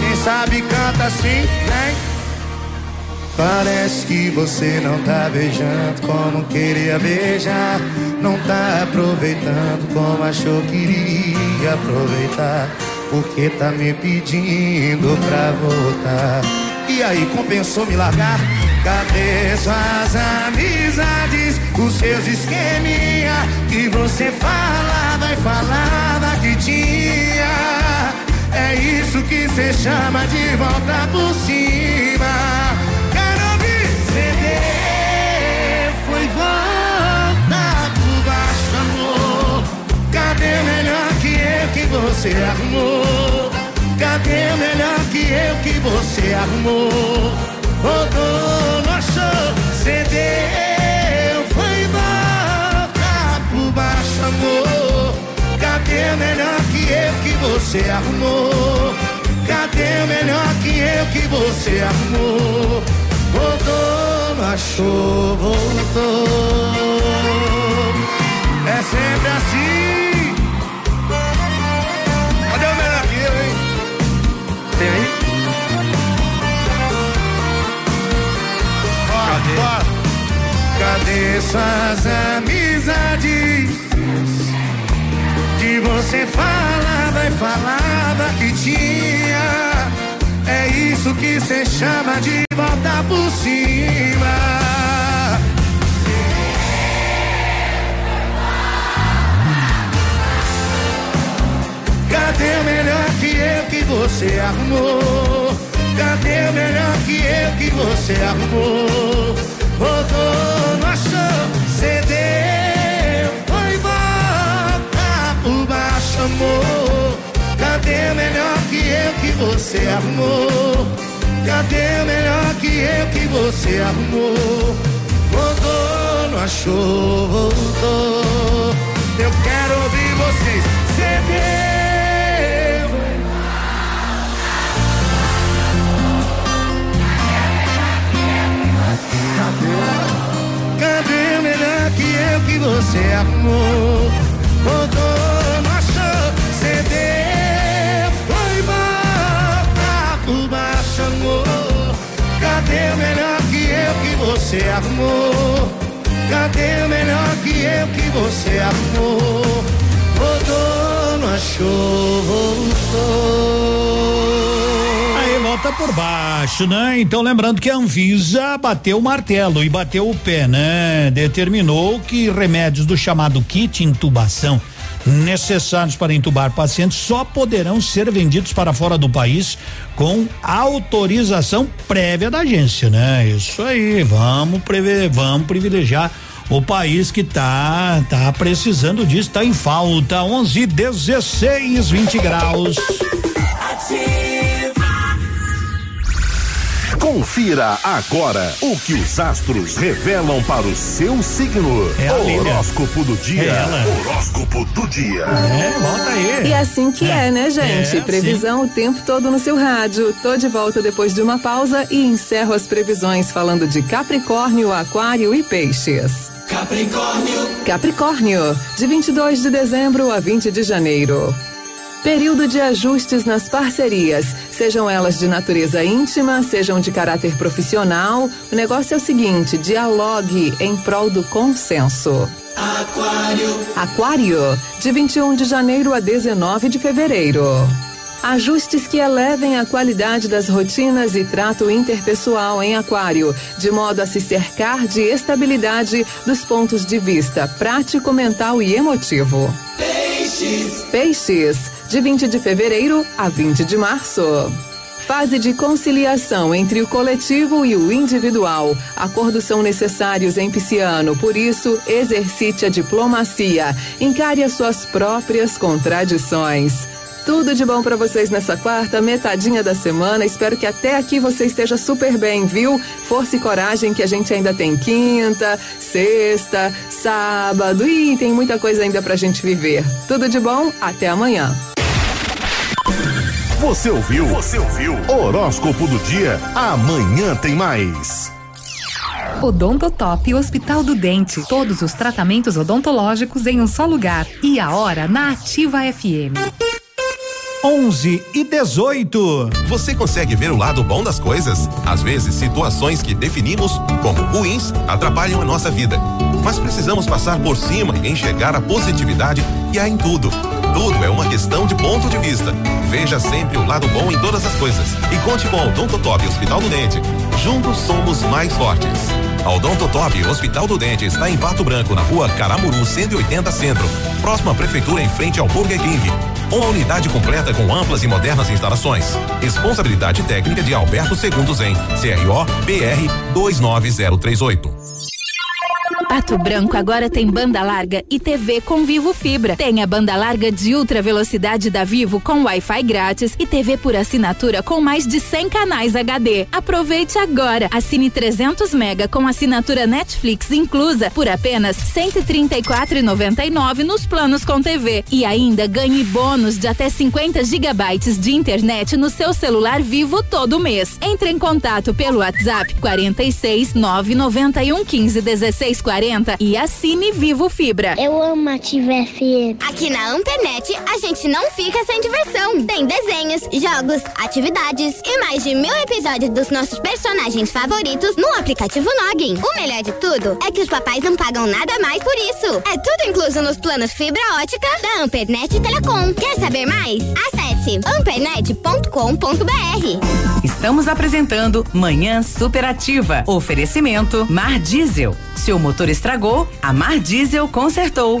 Quem sabe canta assim, vem. Parece que você não tá beijando como queria beijar. Não tá aproveitando como achou que iria aproveitar. Porque tá me pedindo pra voltar. E aí, compensou me largar? Cadê suas amizades? Os seus esqueminha que você falava e falava que tinha. É isso que cê chama de volta por cima. Cadê o melhor que eu que você arrumou? Cadê o melhor que eu que você arrumou? Rodou, achou, cedeu, foi volta por baixo, amor. Cadê o melhor que eu que você arrumou? Cadê o melhor que eu que você arrumou? Não achou, voltou. É sempre assim. Cadê suas amizades? Que você falava e falava que tinha. É isso que cê chama de volta por cima. Cadê o melhor que eu que você arrumou? Cadê o melhor que eu que você arrumou? Rodou no achou? cedeu, foi volta por baixo, amor. Cadê o melhor que eu que você arrumou? Cadê o melhor que eu que você arrumou? Rodou, não achou, voltou. Eu quero ouvir vocês, ceder. Cadê o melhor que eu que você arrumou? Voltou, achou, CD foi mal, por baixo amor. Cadê o melhor que eu que você arrumou? Cadê o melhor que eu que você arrumou? Voltou, não achou, voltou. Volta por baixo, né? Então lembrando que a Anvisa bateu o martelo e bateu o pé, né? Determinou que remédios do chamado kit intubação necessários para entubar pacientes só poderão ser vendidos para fora do país com autorização prévia da agência, né? Isso aí, vamos prever, vamos privilegiar o país que tá tá precisando disso, tá em falta. 11 16 20 graus. Confira agora o que os astros revelam para o seu signo. É. Horóscopo do dia. É ela. Horóscopo do dia. É, volta aí. E assim que é, né, gente? É, Previsão o tempo todo no seu rádio. Tô de volta depois de uma pausa e encerro as previsões falando de Capricórnio, Aquário e Peixes. Capricórnio. Capricórnio, de 22 de dezembro a 20 de janeiro. Período de ajustes nas parcerias, sejam elas de natureza íntima, sejam de caráter profissional. O negócio é o seguinte: dialogue em prol do consenso. Aquário. Aquário, de 21 de janeiro a 19 de fevereiro. Ajustes que elevem a qualidade das rotinas e trato interpessoal em Aquário, de modo a se cercar de estabilidade dos pontos de vista prático, mental e emotivo. Peixes. Peixes, de 20 de fevereiro a 20 de março. Fase de conciliação entre o coletivo e o individual. Acordos são necessários em Pisciano, por isso, exercite a diplomacia. Encare as suas próprias contradições. Tudo de bom pra vocês nessa quarta, metadinha da semana. Espero que até aqui você esteja super bem, viu? Força e coragem que a gente ainda tem quinta, sexta, sábado e tem muita coisa ainda pra gente viver. Tudo de bom, até amanhã. Você ouviu? Você ouviu? Horóscopo do dia. Amanhã tem mais. Odontotop Hospital do Dente. Todos os tratamentos odontológicos em um só lugar. E a hora na Ativa FM. 11 e 18. Você consegue ver o lado bom das coisas? Às vezes, situações que definimos como ruins atrapalham a nossa vida. Mas precisamos passar por cima e enxergar a positividade que há em tudo. Tudo é uma questão de ponto de vista. Veja sempre o lado bom em todas as coisas. E conte com o Odontotop Hospital do Dente. Juntos somos mais fortes. A Odontotop Hospital do Dente está em Pato Branco, na rua Caramuru 180 Centro. Próxima prefeitura em frente ao Burger King. Uma unidade completa com amplas e modernas instalações. Responsabilidade técnica de Alberto Segundos em CRO BR 29038. Pato Branco agora tem banda larga e TV com Vivo Fibra. Tem a banda larga de ultra velocidade da Vivo com Wi-Fi grátis e TV por assinatura com mais de 100 canais HD. Aproveite agora. Assine 300 mega com assinatura Netflix inclusa por apenas 134,99 nos planos com TV e ainda ganhe bônus de até 50 gigabytes de internet no seu celular Vivo todo mês. Entre em contato pelo WhatsApp 46 991 15 16 40 e assine Vivo Fibra. Eu amo Ativa FM. Aqui na Ampernet, a gente não fica sem diversão. Tem desenhos, jogos, atividades e mais de mil episódios dos nossos personagens favoritos no aplicativo Login. O melhor de tudo é que os papais não pagam nada mais por isso. É tudo incluso nos planos fibra ótica da Ampernet Telecom. Quer saber mais? Acesse ampernet.com.br. Estamos apresentando Manhã Superativa. Oferecimento Mar Diesel. Seu motor estragou, a Mar Diesel consertou.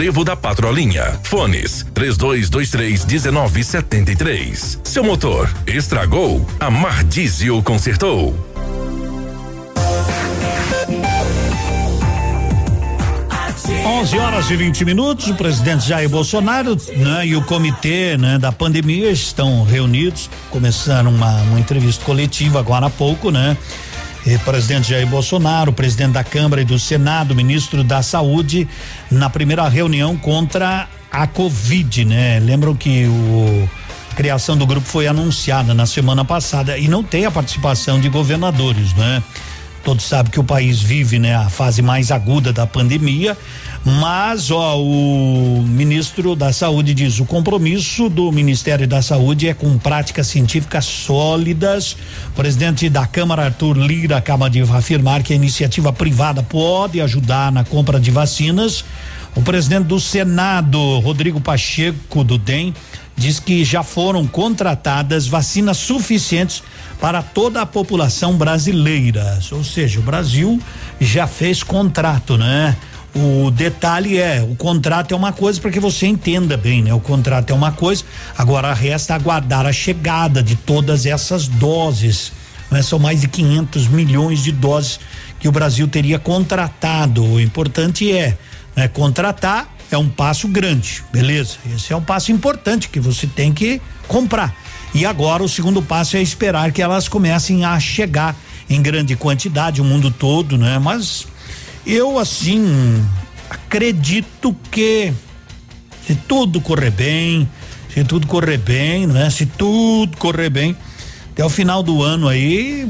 trevo da Patrolinha. Fones 3223 1973. Seu motor estragou? A Mar Diesel consertou. 11 horas e 20 minutos, o presidente Jair Bolsonaro né, e o comitê né, da pandemia estão reunidos, começaram uma, uma entrevista coletiva agora há pouco, né? E presidente Jair Bolsonaro, presidente da Câmara e do Senado, ministro da Saúde, na primeira reunião contra a Covid, né? Lembram que o a criação do grupo foi anunciada na semana passada e não tem a participação de governadores, né? Todos sabem que o país vive, né, a fase mais aguda da pandemia, mas ó, o ministro da Saúde diz: o compromisso do Ministério da Saúde é com práticas científicas sólidas. O presidente da Câmara, Arthur Lira, acaba de afirmar que a iniciativa privada pode ajudar na compra de vacinas. O presidente do Senado, Rodrigo Pacheco, do DEM, diz que já foram contratadas vacinas suficientes para toda a população brasileira. Ou seja, o Brasil já fez contrato, né? O detalhe é, o contrato é uma coisa para que você entenda bem, né? O contrato é uma coisa, agora resta aguardar a chegada de todas essas doses. Né? São mais de 500 milhões de doses que o Brasil teria contratado. O importante é né, contratar é um passo grande, beleza? Esse é um passo importante que você tem que comprar. E agora o segundo passo é esperar que elas comecem a chegar em grande quantidade, o mundo todo, né? Mas eu assim acredito que se tudo correr bem, se tudo correr bem, né? Se tudo correr bem, até o final do ano aí,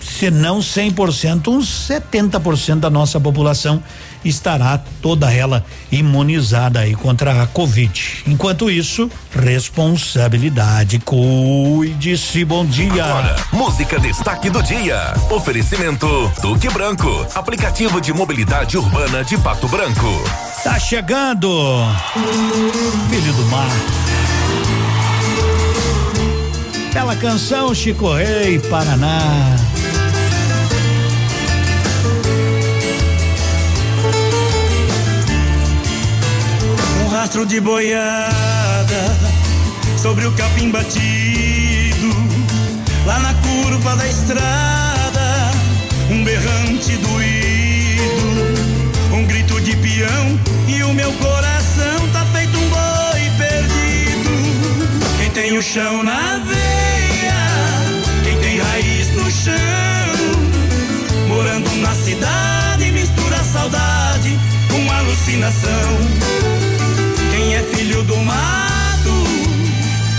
se não 100%, uns 70% da nossa população estará toda ela imunizada aí contra a Covid. Enquanto isso, responsabilidade. Cuide-se, bom dia. Agora, música destaque do dia. Oferecimento Duque Branco, aplicativo de mobilidade urbana de Pato Branco. Tá chegando, Filho do Mar. Bela canção, Chico Rei, Paraná. Rastro de boiada sobre o capim batido, lá na curva da estrada, um berrante doído, um grito de peão e o meu coração tá feito um boi perdido. Quem tem o chão na veia, quem tem raiz no chão, morando na cidade, mistura saudade com alucinação. Filho do mato,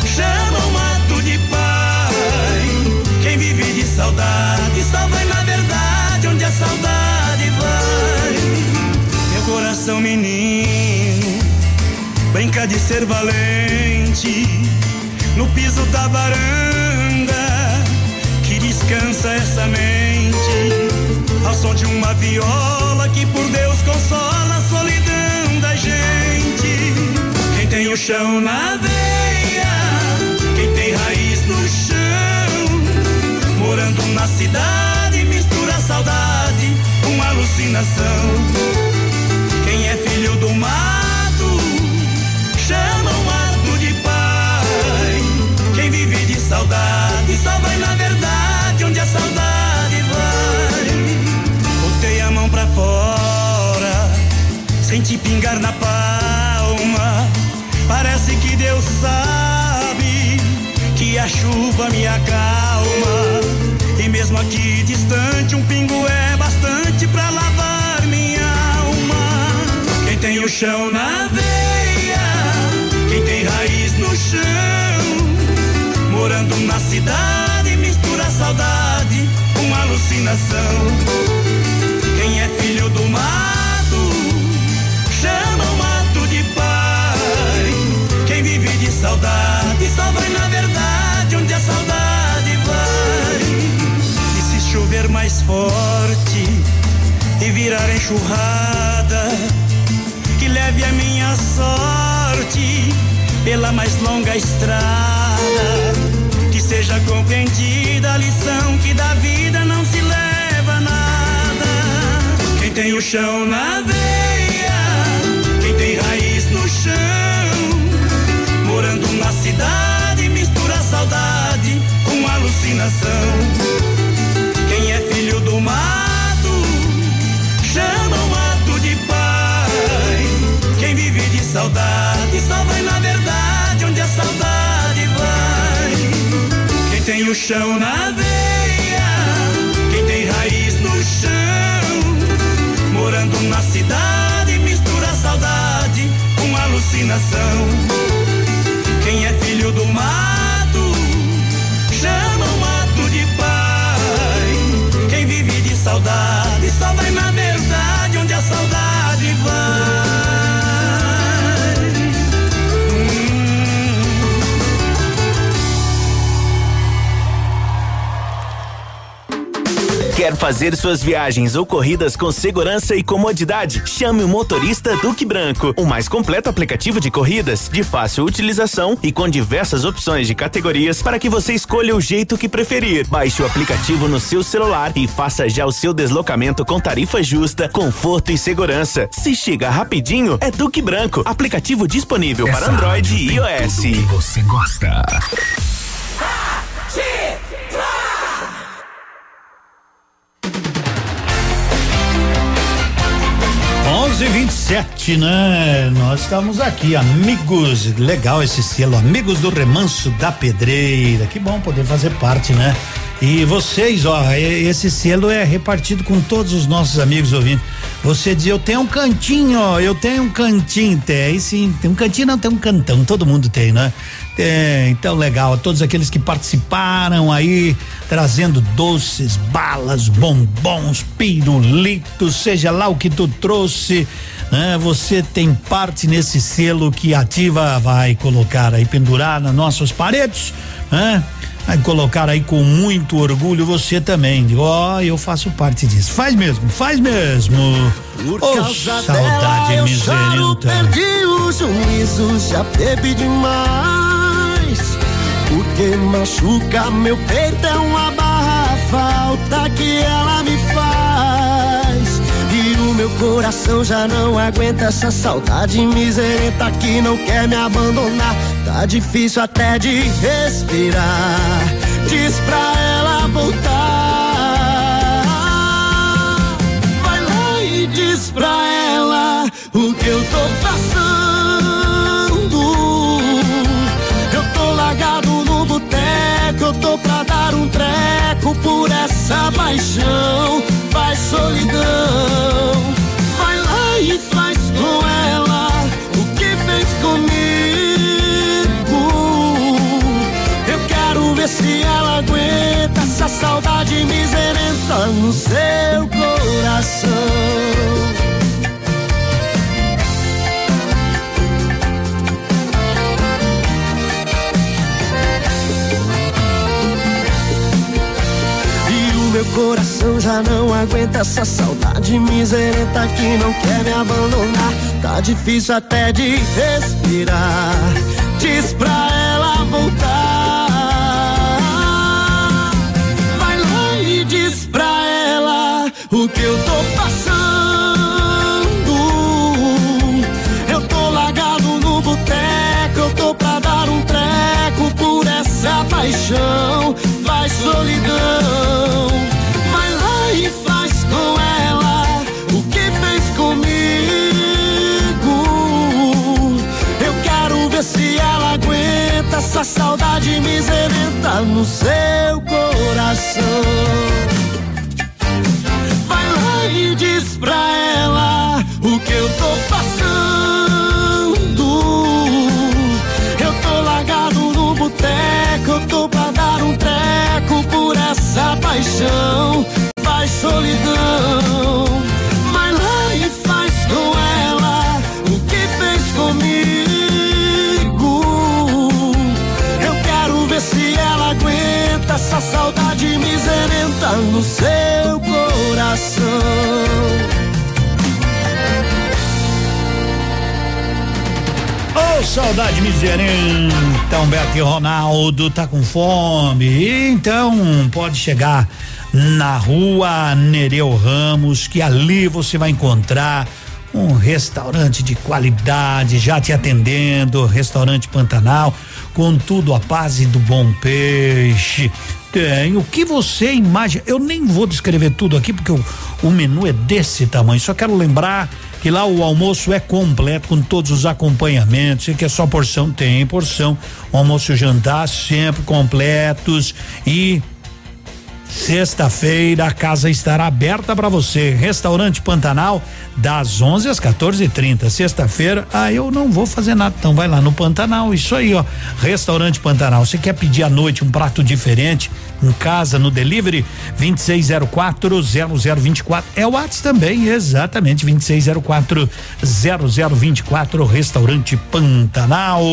chama o mato de pai. Quem vive de saudade, só vai na verdade onde a saudade vai. Meu coração menino, brinca de ser valente, no piso da varanda, que descansa essa mente, ao som de uma viola que por Deus consola a o chão na veia, quem tem raiz no chão, morando na cidade, mistura saudade com alucinação. Quem é filho do mato, chama o mato de pai. Quem vive de saudade, só vai na verdade onde a saudade vai. Botei a mão pra fora, senti pingar na palma. Parece que Deus sabe que a chuva me acalma. E mesmo aqui distante, um pingo é bastante pra lavar minha alma. Quem tem o chão na veia, quem tem raiz no chão, morando na cidade, mistura saudade com alucinação. Forte e virar enxurrada que leve a minha sorte pela mais longa estrada. Que seja compreendida a lição que da vida não se leva nada. Quem tem o chão na veia, quem tem raiz no chão, morando na cidade, mistura saudade com alucinação. Chão na veia, quem tem raiz no chão, morando na cidade, mistura saudade com alucinação. Quem é filho do mato, chama o mato de pai. Quem vive de saudade, só vai na Quer fazer suas viagens ou corridas com segurança e comodidade? Chame o motorista Duque Branco, o mais completo aplicativo de corridas, de fácil utilização e com diversas opções de categorias para que você escolha o jeito que preferir. Baixe o aplicativo no seu celular e faça já o seu deslocamento com tarifa justa, conforto e segurança. Se chega rapidinho, é Duque Branco, aplicativo disponível para Essa Android rádio e iOS. você gosta. E vinte e sete, né? Nós estamos aqui, amigos, legal esse selo, amigos do Remanso da Pedreira, que bom poder fazer parte, né? E vocês, ó, esse selo é repartido com todos os nossos amigos ouvintes. Você diz, eu tenho um cantinho, ó, eu tenho um cantinho, tem, aí sim, tem um cantinho, não tem um cantão, todo mundo tem, né? Tem, então legal, todos aqueles que participaram aí, trazendo doces, balas, bombons, pirulitos, seja lá o que tu trouxe, né? Você tem parte nesse selo que a Ativa vai colocar aí, pendurar nas nossas paredes, né? Vai colocar aí com muito orgulho você também. Digo, ó, eu faço parte disso. Faz mesmo, faz mesmo. Por Ô, causa saudade dela eu choro, perdi o juízo, já bebi demais. Porque machuca meu peito é uma barra, falta que ela me faz. E o meu coração já não aguenta essa saudade miserenta que não quer me abandonar. Tá difícil até de respirar. Diz pra ela voltar. Vai lá e diz pra ela o que eu tô passando. Paixão. Vai solidão. Vai lá e faz com ela o que fez comigo. Eu quero ver se ela aguenta essa saudade miserenta no seu coração. Coração já não aguenta essa saudade miserenta que não quer me abandonar. Tá difícil até de respirar. Diz pra ela voltar. Vai lá e diz pra ela o que eu tô passando. Eu tô largado no boteco, eu tô pra dar um treco por essa paixão. Vai solidão, essa saudade miserenta no seu coração. Vai lá e diz pra ela o que eu tô passando. Eu tô largado no boteco, eu tô pra dar um treco por essa paixão. essa saudade miserenta no seu coração. Ô saudade miserenta, então, Humberto e Ronaldo tá com fome, então pode chegar na rua Nereu Ramos, que ali você vai encontrar um restaurante de qualidade já te atendendo, restaurante Pantanal com tudo a base do bom peixe. Tem o que você imagina. Eu nem vou descrever tudo aqui porque o, o menu é desse tamanho. Só quero lembrar que lá o almoço é completo com todos os acompanhamentos. Se quer só porção, tem porção. O almoço e o jantar sempre completos e Sexta-feira a casa estará aberta para você. Restaurante Pantanal das 11 às 14:30. Sexta-feira, ah, eu não vou fazer nada, então vai lá no Pantanal. Isso aí, ó. Restaurante Pantanal. Você quer pedir à noite um prato diferente em casa no delivery 26040024. É o WhatsApp também, exatamente 26040024 Restaurante Pantanal.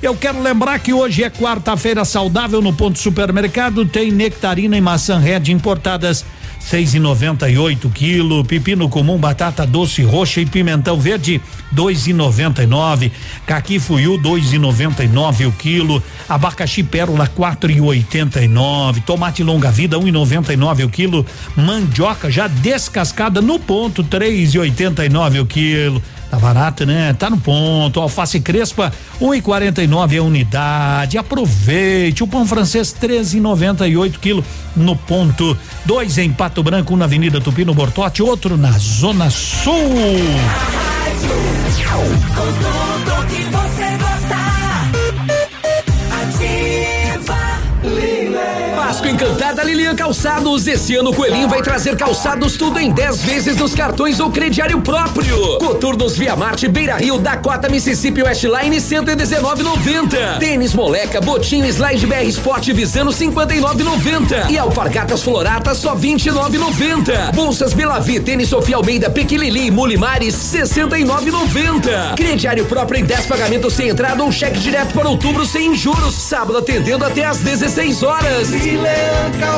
Eu quero lembrar que hoje é quarta-feira saudável no Ponto Supermercado, tem nectarina e maçã red importadas seis e noventa e oito quilo, pepino comum, batata doce roxa e pimentão verde, dois e noventa e nove, caqui fuiu, dois e noventa e nove o quilo, abacaxi pérola, quatro e oitenta e nove, tomate longa vida, um e noventa e nove o quilo, mandioca já descascada no ponto, três e oitenta e nove o quilo. Tá barato, né? Tá no ponto. Alface crespa, um e quarenta e nove a unidade. Aproveite. O pão francês, treze e noventa e oito quilo no ponto. Dois em Pato Branco, um na Avenida Tupi no Bortote, outro na Zona Sul. Lilian Calçados. Esse ano o Coelhinho vai trazer calçados tudo em 10 vezes nos cartões ou crediário próprio. Coturnos Via Marte, Beira Rio, Dakota, Mississippi Westline, 119,90. Tênis Moleca, Botinho Slide BR Sport Visano, 59,90. E Alpargatas Floratas, só 29,90. Bolsas Belavi, Tênis Sofia Almeida, Pequilili Mulimares, 69,90. Crediário próprio em 10 pagamentos sem entrada ou cheque direto para outubro sem juros. Sábado atendendo até às 16 horas. Milan Calçados.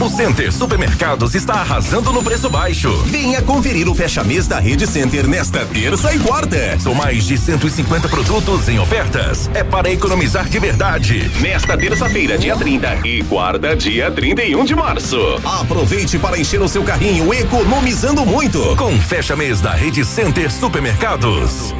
O Center Supermercados está arrasando no preço baixo. Venha conferir o fecha-mês da Rede Center nesta terça e quarta. São mais de 150 produtos em ofertas. É para economizar de verdade. Nesta terça-feira, dia 30 e quarta, dia 31 de março. Aproveite para encher o seu carrinho economizando muito. Com fecha-mês da Rede Center Supermercados.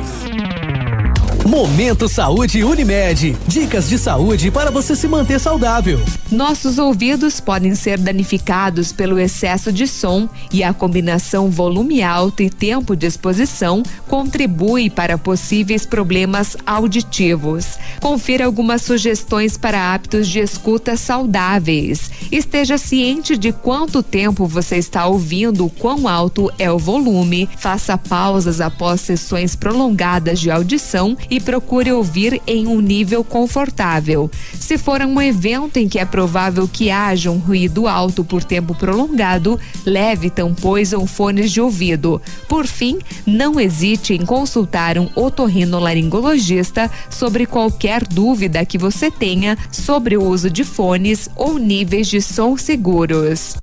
Momento Saúde Unimed. Dicas de saúde para você se manter saudável. Nossos ouvidos podem ser danificados pelo excesso de som e a combinação volume alto e tempo de exposição contribui para possíveis problemas auditivos. Confira algumas sugestões para hábitos de escuta saudáveis. Esteja ciente de quanto tempo você está ouvindo, quão alto é o volume. Faça pausas após sessões prolongadas de audição e procure ouvir em um nível confortável. Se for um evento em que é provável que haja um ruído alto por tempo prolongado, leve tampões ou fones de ouvido. Por fim, não hesite em consultar um otorrinolaringologista sobre qualquer dúvida que você tenha sobre o uso de fones ou níveis de som seguros.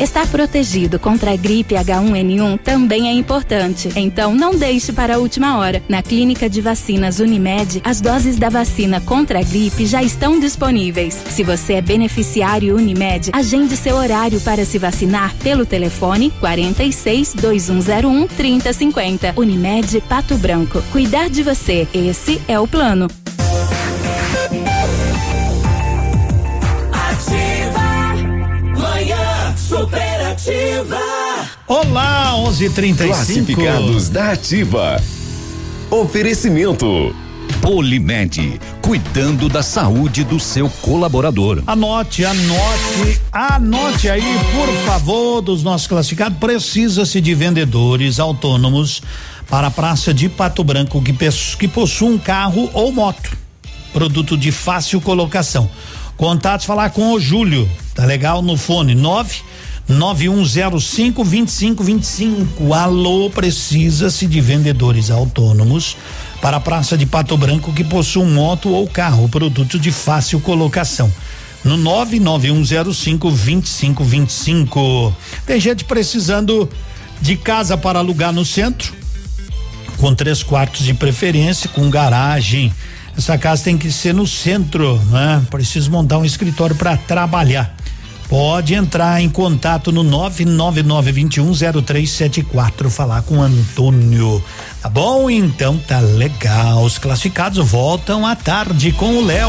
Estar protegido contra a gripe H1N1 também é importante. Então, não deixe para a última hora. Na Clínica de Vacinas Unimed, as doses da vacina contra a gripe já estão disponíveis. Se você é beneficiário Unimed, agende seu horário para se vacinar pelo telefone 46 2101 3050. Unimed Pato Branco. Cuidar de você. Esse é o plano. Superativa. Olá, 11:35. Classificados da Ativa. Oferecimento. Polimed, cuidando da saúde do seu colaborador. Anote, anote, anote aí, por favor, dos nossos classificados. Precisa-se de vendedores autônomos para a Praça de Pato Branco que, que possuam um carro ou moto. Produto de fácil colocação. Contatos falar com o Júlio, tá legal? No fone 9 9105 2525. Alô, precisa-se de vendedores autônomos para a Praça de Pato Branco que possuam moto ou carro, produto de fácil colocação. No 99105 2525. Tem gente precisando de casa para alugar no centro, com três quartos de preferência, com garagem. Essa casa tem que ser no centro, né? Preciso montar um escritório para trabalhar. Pode entrar em contato no 999210374 falar com Antônio. Tá bom? Então tá legal. Os classificados voltam à tarde com o Léo.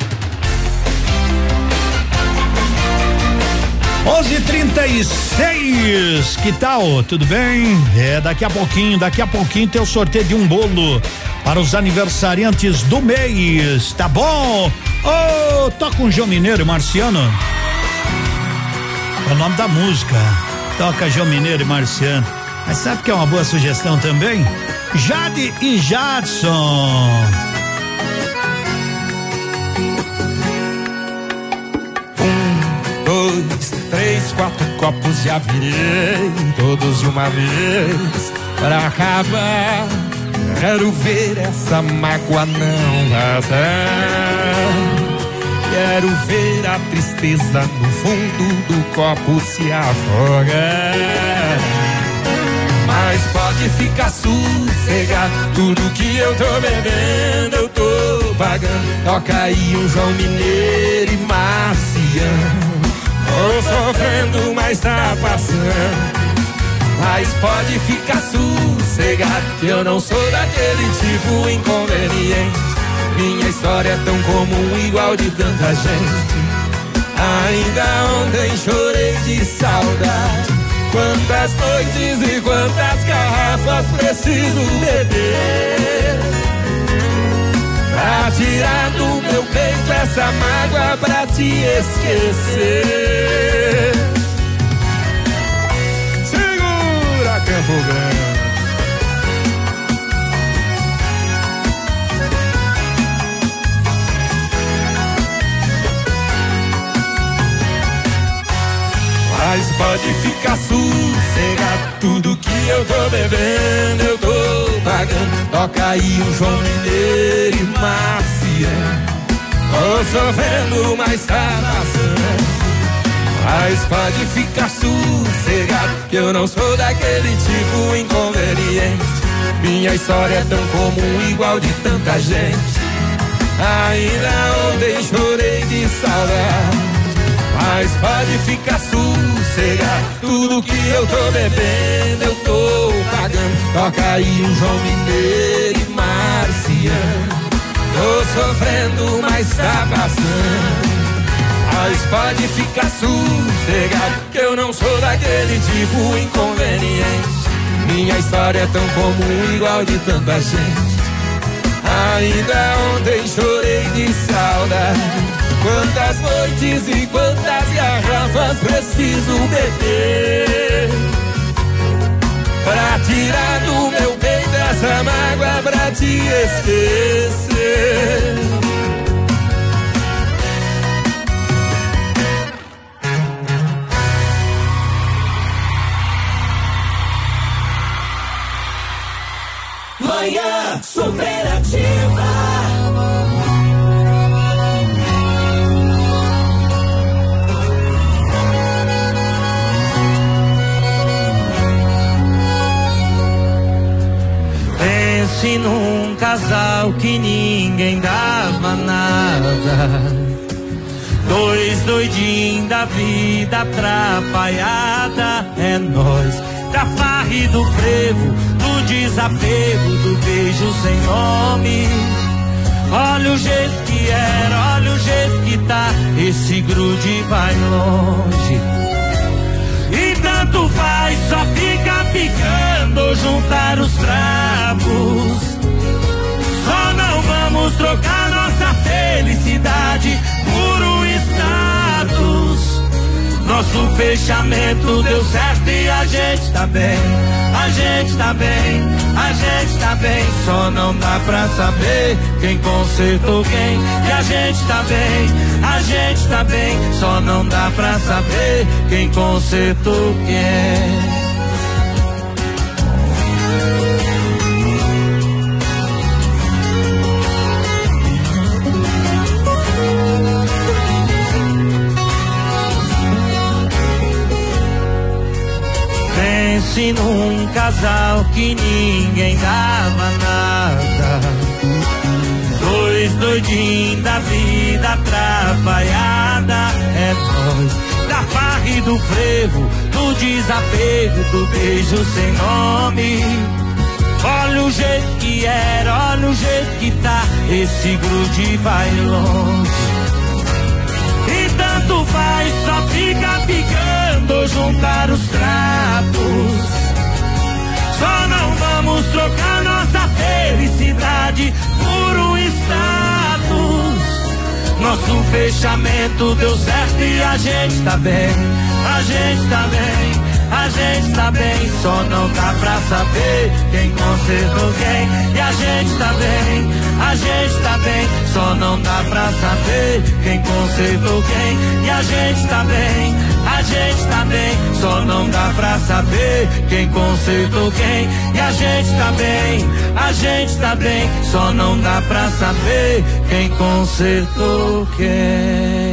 11:36. Que tal? Tudo bem? É, daqui a pouquinho, daqui a pouquinho tem o sorteio de um bolo para os aniversariantes do mês. Tá bom? Ô, oh, toca um João Mineiro Marciano. É o nome da música. Toca João Mineiro e Marciano. Mas sabe que é uma boa sugestão também? Jade e Jadson. Dois, três, quatro copos já virei, todos de uma vez, para acabar. Quero ver essa mágoa não vazar. Quero ver a tristeza no fundo do copo se afogar. Mas pode ficar sossegado, tudo que eu tô bebendo eu tô pagando. Toca aí um João Mineiro e Marciano. Tô sofrendo, mas tá passando. Mas pode ficar sossegado, que eu não sou daquele tipo inconveniente. Minha história é tão comum, igual de tanta gente. Ainda ontem chorei de saudade. Quantas noites e quantas garrafas preciso beber? Pra tirar do meu peito essa mágoa pra te esquecer. Segura, Campo Grande. Mas pode ficar sossegado, tudo que eu tô bebendo eu tô Toca aí o João Mineiro e Marciano. Tô sofrendo, mas tá passando. Mas pode ficar sossegado, que eu não sou daquele tipo inconveniente. Minha história é tão comum, igual de tanta gente. Ainda ontem chorei de saudade. Mas pode ficar sossegado, tudo que eu tô bebendo eu tô. Toca aí um João Mineiro e Marciano. Tô sofrendo, mas tá passando. Mas pode ficar sossegado, que eu não sou daquele tipo inconveniente. Minha história é tão comum, igual de tanta gente. Ainda ontem chorei de saudade. Quantas noites e quantas garrafas preciso beber Pra tirar do meu peito essa mágoa pra te esquecer. Manhã superativa Num casal que ninguém dava nada. Dois doidinhos da vida atrapalhada é nós. Da farra e do frevo, do desapego, do beijo sem nome. Olha o jeito que era, olha o jeito que tá. Esse grude vai longe. E tanto faz, só fica picando juntar os trapos. Só não vamos trocar nossa felicidade por um status. Nosso fechamento deu certo e a gente tá bem. A gente tá bem, a gente tá bem. Só não dá pra saber quem consertou quem. E a gente tá bem, a gente tá bem. Só não dá pra saber quem consertou quem. Pense num casal que ninguém dava nada. Dois doidinhos da vida atrapalhada. É nós, da farra e do frevo, do desapego, do beijo sem nome. Olha o jeito que era, olha o jeito que tá. Esse grude vai longe. E tanto faz, só fica picando juntar os trapos. Só não vamos trocar nossa felicidade por um status. Nosso fechamento deu certo e a gente tá bem, a gente tá bem. A gente tá bem, só não dá pra saber quem consertou quem. E a gente tá bem, a gente tá bem, só não dá pra saber quem consertou quem. E a gente tá bem, a gente tá bem, só não dá pra saber quem consertou quem. E a gente tá bem, a gente tá bem, só não dá pra saber quem consertou quem.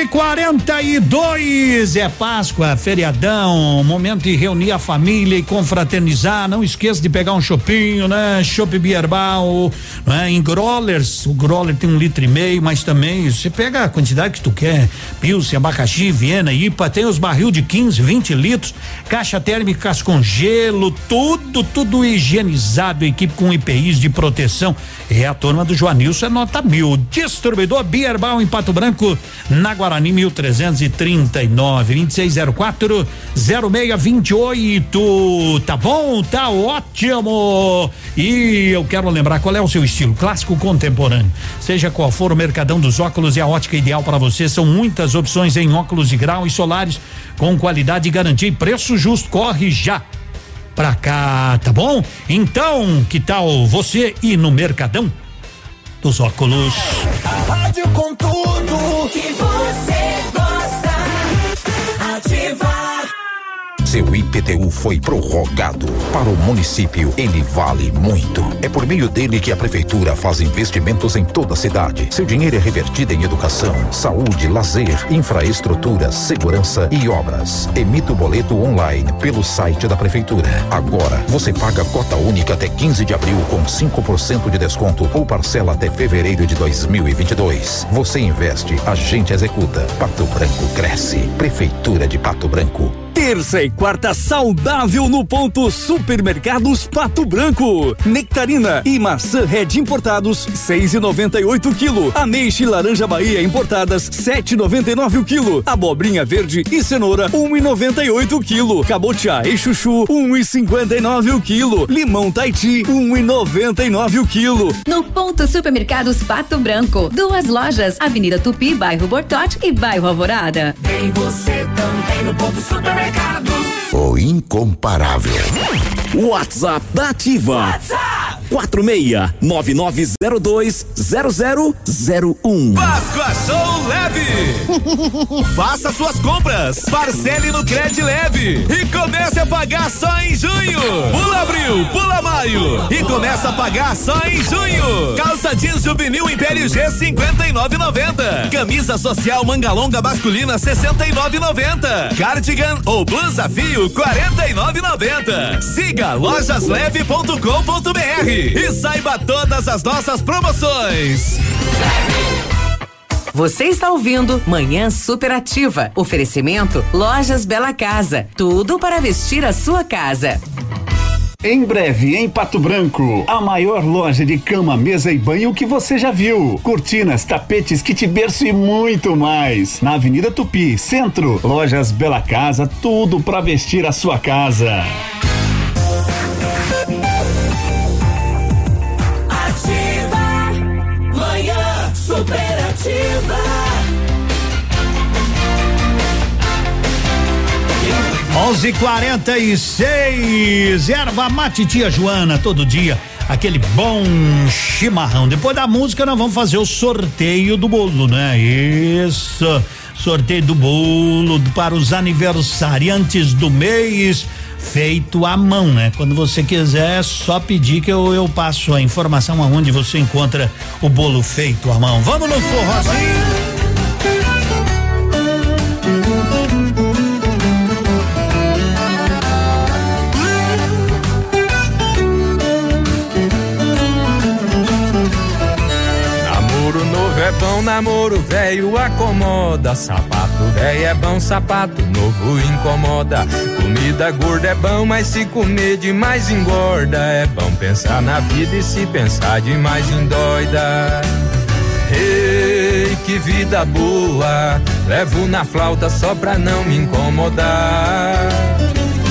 Onze quarenta e dois é Páscoa, feriadão, momento de reunir a família e confraternizar. Não esqueça de pegar um chopinho, né? Chopp Bierbal, né? Em growlers, o growler tem um litro e meio, mas também você pega a quantidade que tu quer. Pilsen, abacaxi, Viena, IPA, tem os barril de 15, 20 litros, caixa térmicas com gelo, tudo, tudo higienizado, equipe com IPIs de proteção. É a turma do Joanilson, é nota mil. Distribuidor Bierbal em Pato Branco, na Guarani 1339 2604 0628. Tá bom? Tá ótimo. E eu quero lembrar qual é o seu estilo clássico contemporâneo. Seja qual for o Mercadão dos Óculos e a ótica ideal para você, são muitas opções em óculos de grau e solares com qualidade e garantia e preço justo. Corre já pra cá, tá bom? Então, que tal você ir no Mercadão dos Óculos? A rádio com tudo que você gosta. Seu IPTU foi prorrogado. Para o município, ele vale muito. É por meio dele que a prefeitura faz investimentos em toda a cidade. Seu dinheiro é revertido em educação, saúde, lazer, infraestrutura, segurança e obras. Emita o boleto online pelo site da prefeitura. Agora, você paga cota única até 15 de abril com 5% de desconto ou parcela até fevereiro de 2022. Você investe, a gente executa. Pato Branco cresce. Prefeitura de Pato Branco. Terça e quarta saudável no ponto Supermercados Pato Branco. Nectarina e maçã Red importados, seis e noventa e oito quilo. Ameixe e laranja Bahia importadas, sete e noventa e nove o quilo. Abobrinha verde e cenoura, um e noventa e oito o quilo. Cabotiá e chuchu, um e cinquenta e nove o quilo. Limão Taiti, um e noventa e nove o quilo. No ponto Supermercados Pato Branco, duas lojas, Avenida Tupi, bairro Bortote e bairro Alvorada. Tem você também no ponto supermercados. Supermercados o incomparável. WhatsApp da Ativa. WhatsApp 46 9902 0001. Páscoa Show Leve. Faça suas compras, parcele no Cred Leve e comece a pagar só em junho. Pula abril, pula maio e começa a pagar só em junho. Calça jeans juvenil Império G 59,90. Camisa social manga longa masculina 69,90. Cardigan ou blusa fio 49,90. Siga lojasleve.com.br e saiba todas as nossas promoções. Você está ouvindo Manhã Superativa. Oferecimento Lojas Bela Casa. Tudo para vestir a sua casa. Em breve, em Pato Branco, a maior loja de cama, mesa e banho que você já viu. Cortinas, tapetes, kit berço e muito mais. Na Avenida Tupi, Centro, Lojas Bela Casa, tudo para vestir a sua casa. Ativa, manhã superativa. Onze quarenta e seis, erva mate tia Joana, todo dia, aquele bom chimarrão. Depois da música nós vamos fazer o sorteio do bolo, né? Isso, sorteio do bolo para os aniversariantes do mês, feito à mão, né? Quando você quiser, é só pedir que eu, eu passo a informação aonde você encontra o bolo feito à mão. Vamos no forrozinho. Bom, namoro velho acomoda. Sapato velho é bom, sapato novo incomoda. Comida gorda é bom, mas se comer demais engorda. É bom pensar na vida e se pensar demais endoida. Ei, que vida boa! Levo na flauta só pra não me incomodar.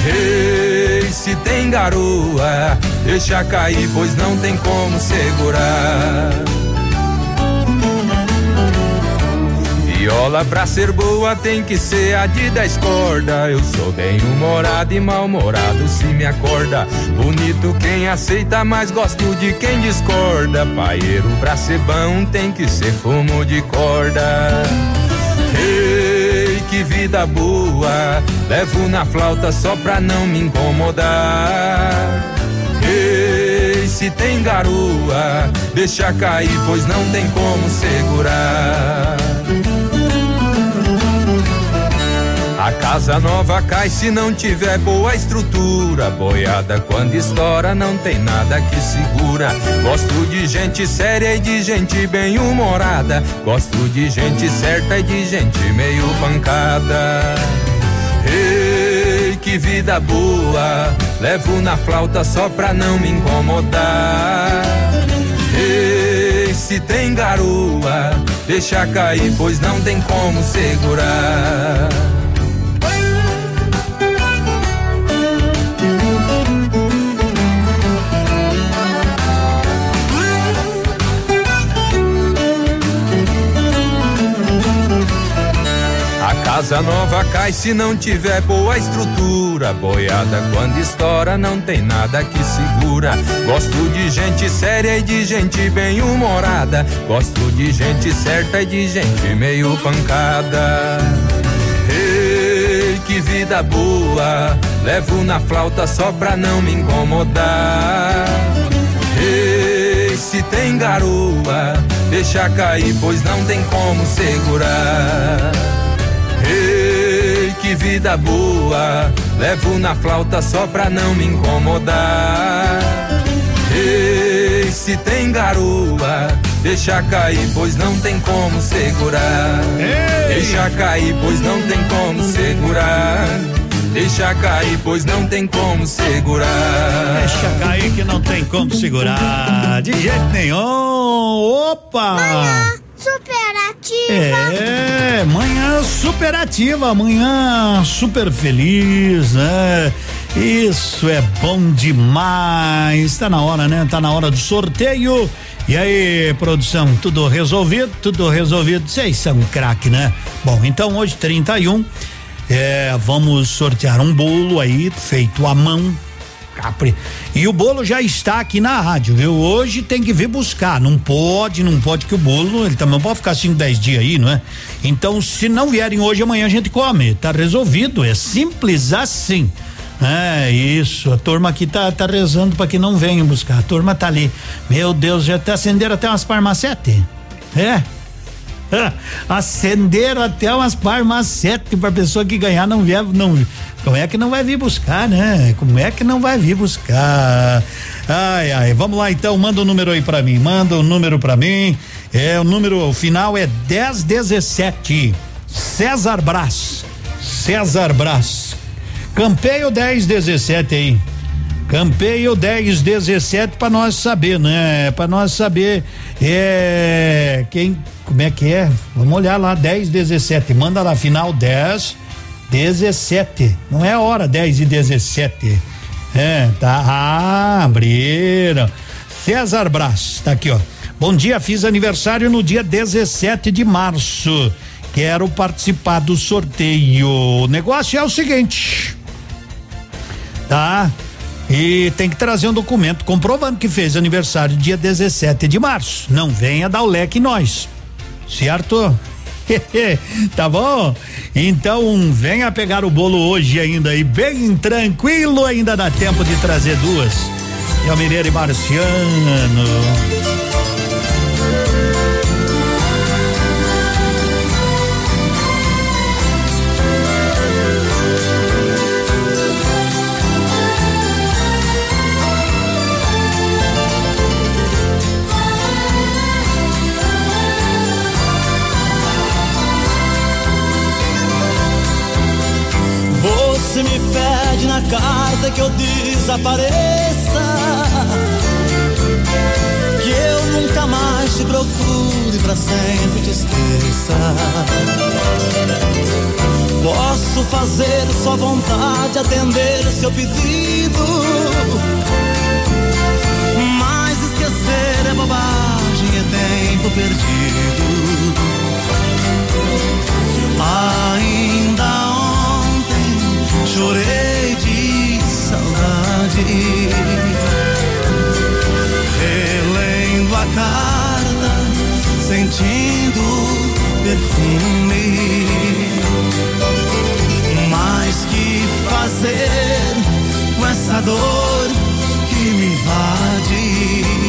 Ei, se tem garoa, deixa cair, pois não tem como segurar. Viola pra ser boa tem que ser a de dez corda. Eu sou bem humorado e mal-humorado se me acorda. Bonito quem aceita, mas gosto de quem discorda. Paieiro pra ser bom tem que ser fumo de corda. Ei, que vida boa! Levo na flauta só pra não me incomodar. Ei, se tem garoa, deixa cair, pois não tem como segurar. A casa nova cai se não tiver boa estrutura. Boiada quando estoura não tem nada que segura. Gosto de gente séria e de gente bem humorada. Gosto de gente certa e de gente meio pancada. Ei, que vida boa! Levo na flauta só pra não me incomodar. Ei, se tem garoa, deixa cair, pois não tem como segurar. Casa nova cai se não tiver boa estrutura. Boiada quando estoura não tem nada que segura. Gosto de gente séria e de gente bem humorada. Gosto de gente certa e de gente meio pancada. Ei, que vida boa! Levo na flauta só pra não me incomodar. Ei, se tem garoa, deixa cair, pois não tem como segurar. Ei, que vida boa! Levo na flauta só pra não me incomodar. Ei, se tem garoa, deixa cair, pois não tem como segurar. Deixa cair, pois não tem como segurar. Deixa cair, pois não tem como segurar. Deixa cair que não tem como segurar. De jeito nenhum. Opa! Superativa. É, manhã superativa, manhã super feliz, né? Isso é bom demais. Tá na hora, né? Tá na hora do sorteio. E aí, produção, tudo resolvido? Tudo resolvido. Vocês são craque, né? Bom, então hoje 31, é, vamos sortear um bolo aí feito à mão buscar. E o bolo já está aqui na rádio, viu? Hoje tem que vir buscar. Não pode, não pode que o bolo, ele também pode ficar 5, 10 dias aí, não é? Então, se não vierem hoje, amanhã a gente come. Tá resolvido. É simples assim. É isso, a turma aqui tá, tá rezando para que não venham buscar. A turma tá ali. Meu Deus, já tá acendendo até umas farmacete. É. Acenderam até umas farmacete para pessoa que ganhar não vier, não. Como é que não vai vir buscar, né? Como é que não vai vir buscar? Ai, ai, vamos lá então, manda o um número aí para mim, manda o um número para mim. É o número o final é 1017. César Brás. César Brás. Campeio 1017 aí. Campeio 1017 para nós saber, né? Para nós saber é quem como é que é? Vamos olhar lá 10 17. Manda lá final 10 17. Não é hora 10 e 17. É, tá. Ah, abriram. César Brás, tá aqui, ó. Bom dia, fiz aniversário no dia 17 de março. Quero participar do sorteio. O negócio é o seguinte: tá? E tem que trazer um documento comprovando que fez aniversário dia 17 de março. Não venha dar o leque nós. Certo? tá bom? Então venha pegar o bolo hoje ainda e bem tranquilo, ainda dá tempo de trazer duas. É o Mineiro e Marciano. Carta que eu desapareça. Que eu nunca mais te procure, pra sempre te esqueça. Posso fazer sua vontade, atender o seu pedido. Mas esquecer é bobagem, é tempo perdido. Ainda ontem chorei Relendo a carta, sentindo perfume. Mas que fazer com essa dor que me invade?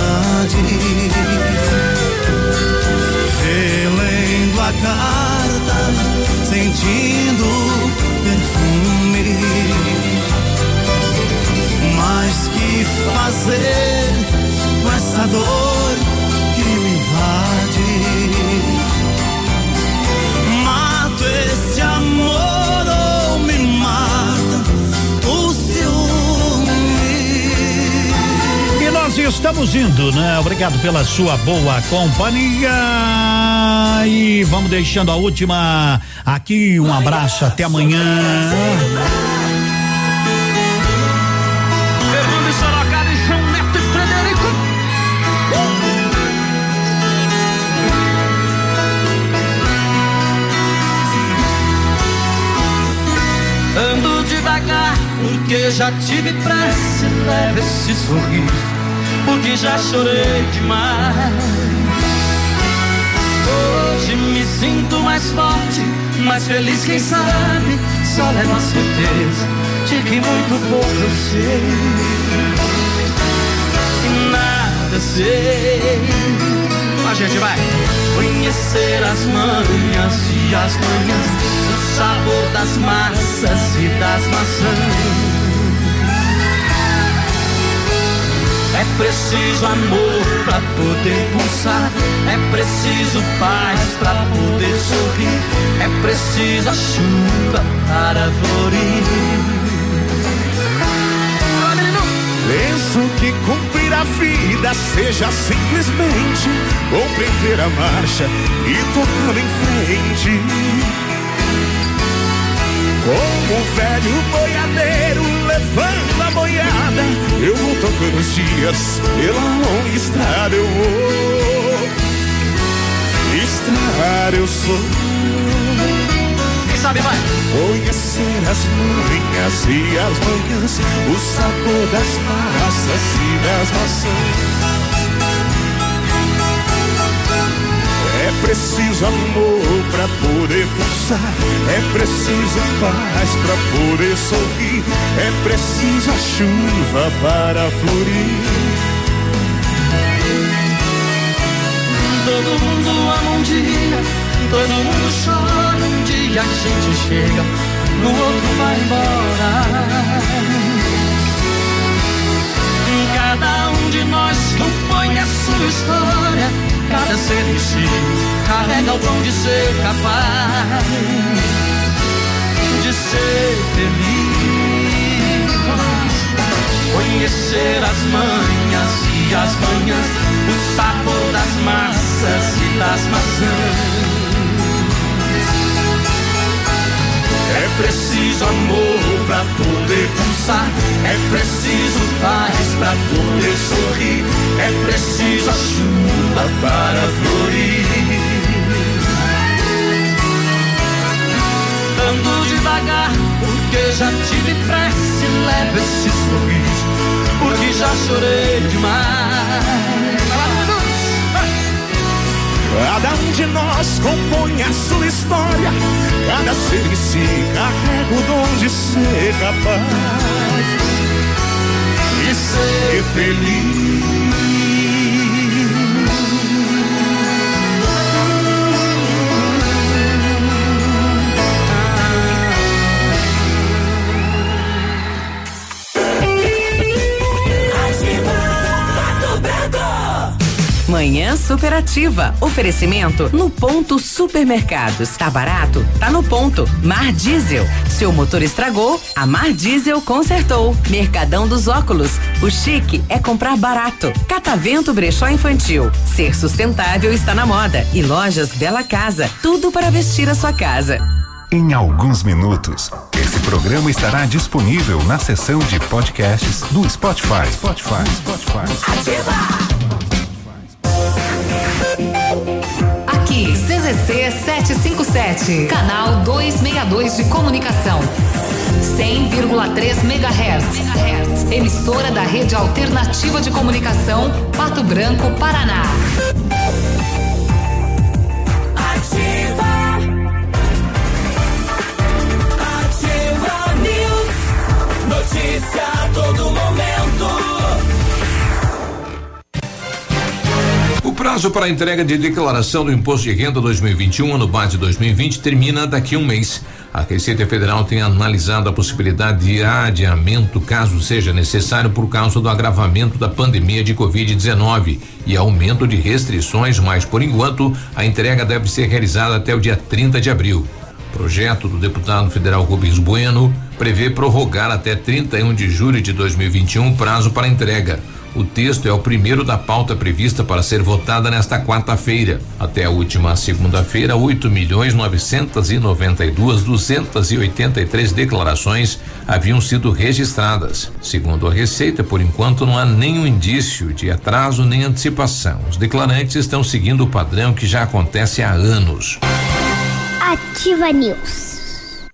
saudade. Relendo a carta, sentindo perfume. Mas que fazer com essa dor estamos indo, né? Obrigado pela sua boa companhia. E vamos deixando a última aqui. Um abraço, até amanhã. Ando devagar, porque já tive pressa. Leva esse sorriso porque já chorei demais. Hoje me sinto mais forte, mais feliz, quem sabe? Só levo a certeza de que muito pouco eu sei. E nada sei. A gente vai conhecer as manhas e as manhãs, o sabor das massas e das maçãs. É preciso amor pra poder pulsar. É preciso paz pra poder sorrir. É preciso a chuva para florir. Penso que cumprir a vida seja simplesmente compreender a marcha e tocando em frente. Como o velho boiadeiro levando a boiada, eu vou tocando os dias pela longa estrada. Eu vou, estrada eu sou. Quem sabe vai? Conhecer as manhas e as manhãs, o sabor das massas e das maçãs. É preciso amor pra poder pulsar, é preciso paz pra poder sorrir, é preciso a chuva para florir. Todo mundo ama um dia, todo mundo chora. Um dia a gente chega, no outro vai embora. Cada um de nós compõe a sua história. Cada ser em si carrega o dom de ser capaz de ser feliz. Conhecer as manhas e as manhãs, o sabor das massas e das maçãs. É preciso amor pra poder pulsar. É preciso paz pra poder sorrir. É preciso a chuva para florir. Ando devagar, porque já tive pressa. Leva esse sorriso, porque já chorei demais. Cada um de nós compõe a sua história. Cada ser em si carrega o dom de ser capaz de ser feliz. Manhã superativa. Oferecimento no ponto supermercados. Tá barato? Tá no ponto. Mar Diesel. Seu motor estragou? A Mar Diesel consertou. Mercadão dos óculos. O chique é comprar barato. Catavento Brechó Infantil. Ser sustentável está na moda. E lojas Bela Casa. Tudo para vestir a sua casa. Em alguns minutos, esse programa estará disponível na seção de podcasts do Spotify. Spotify, Spotify. Aqui, CZC 757, canal 262 de comunicação. 100,3 MHz. Emissora da Rede Alternativa de Comunicação, Pato Branco, Paraná. Notícia a todo momento. Prazo para a entrega de declaração do Imposto de Renda 2021, ano base 2020, termina daqui a um mês. A Receita Federal tem analisado a possibilidade de adiamento, caso seja necessário, por causa do agravamento da pandemia de Covid-19 e aumento de restrições, mas, por enquanto, a entrega deve ser realizada até o dia 30 de abril. O projeto do deputado federal Rubens Bueno prevê prorrogar até 31 de julho de 2021 o prazo para entrega. O texto é o primeiro da pauta prevista para ser votada nesta quarta-feira. Até a última segunda-feira, 8 milhões 992 283 declarações haviam sido registradas. Segundo a Receita, por enquanto não há nenhum indício de atraso nem antecipação. Os declarantes estão seguindo o padrão que já acontece há anos. Ativa News.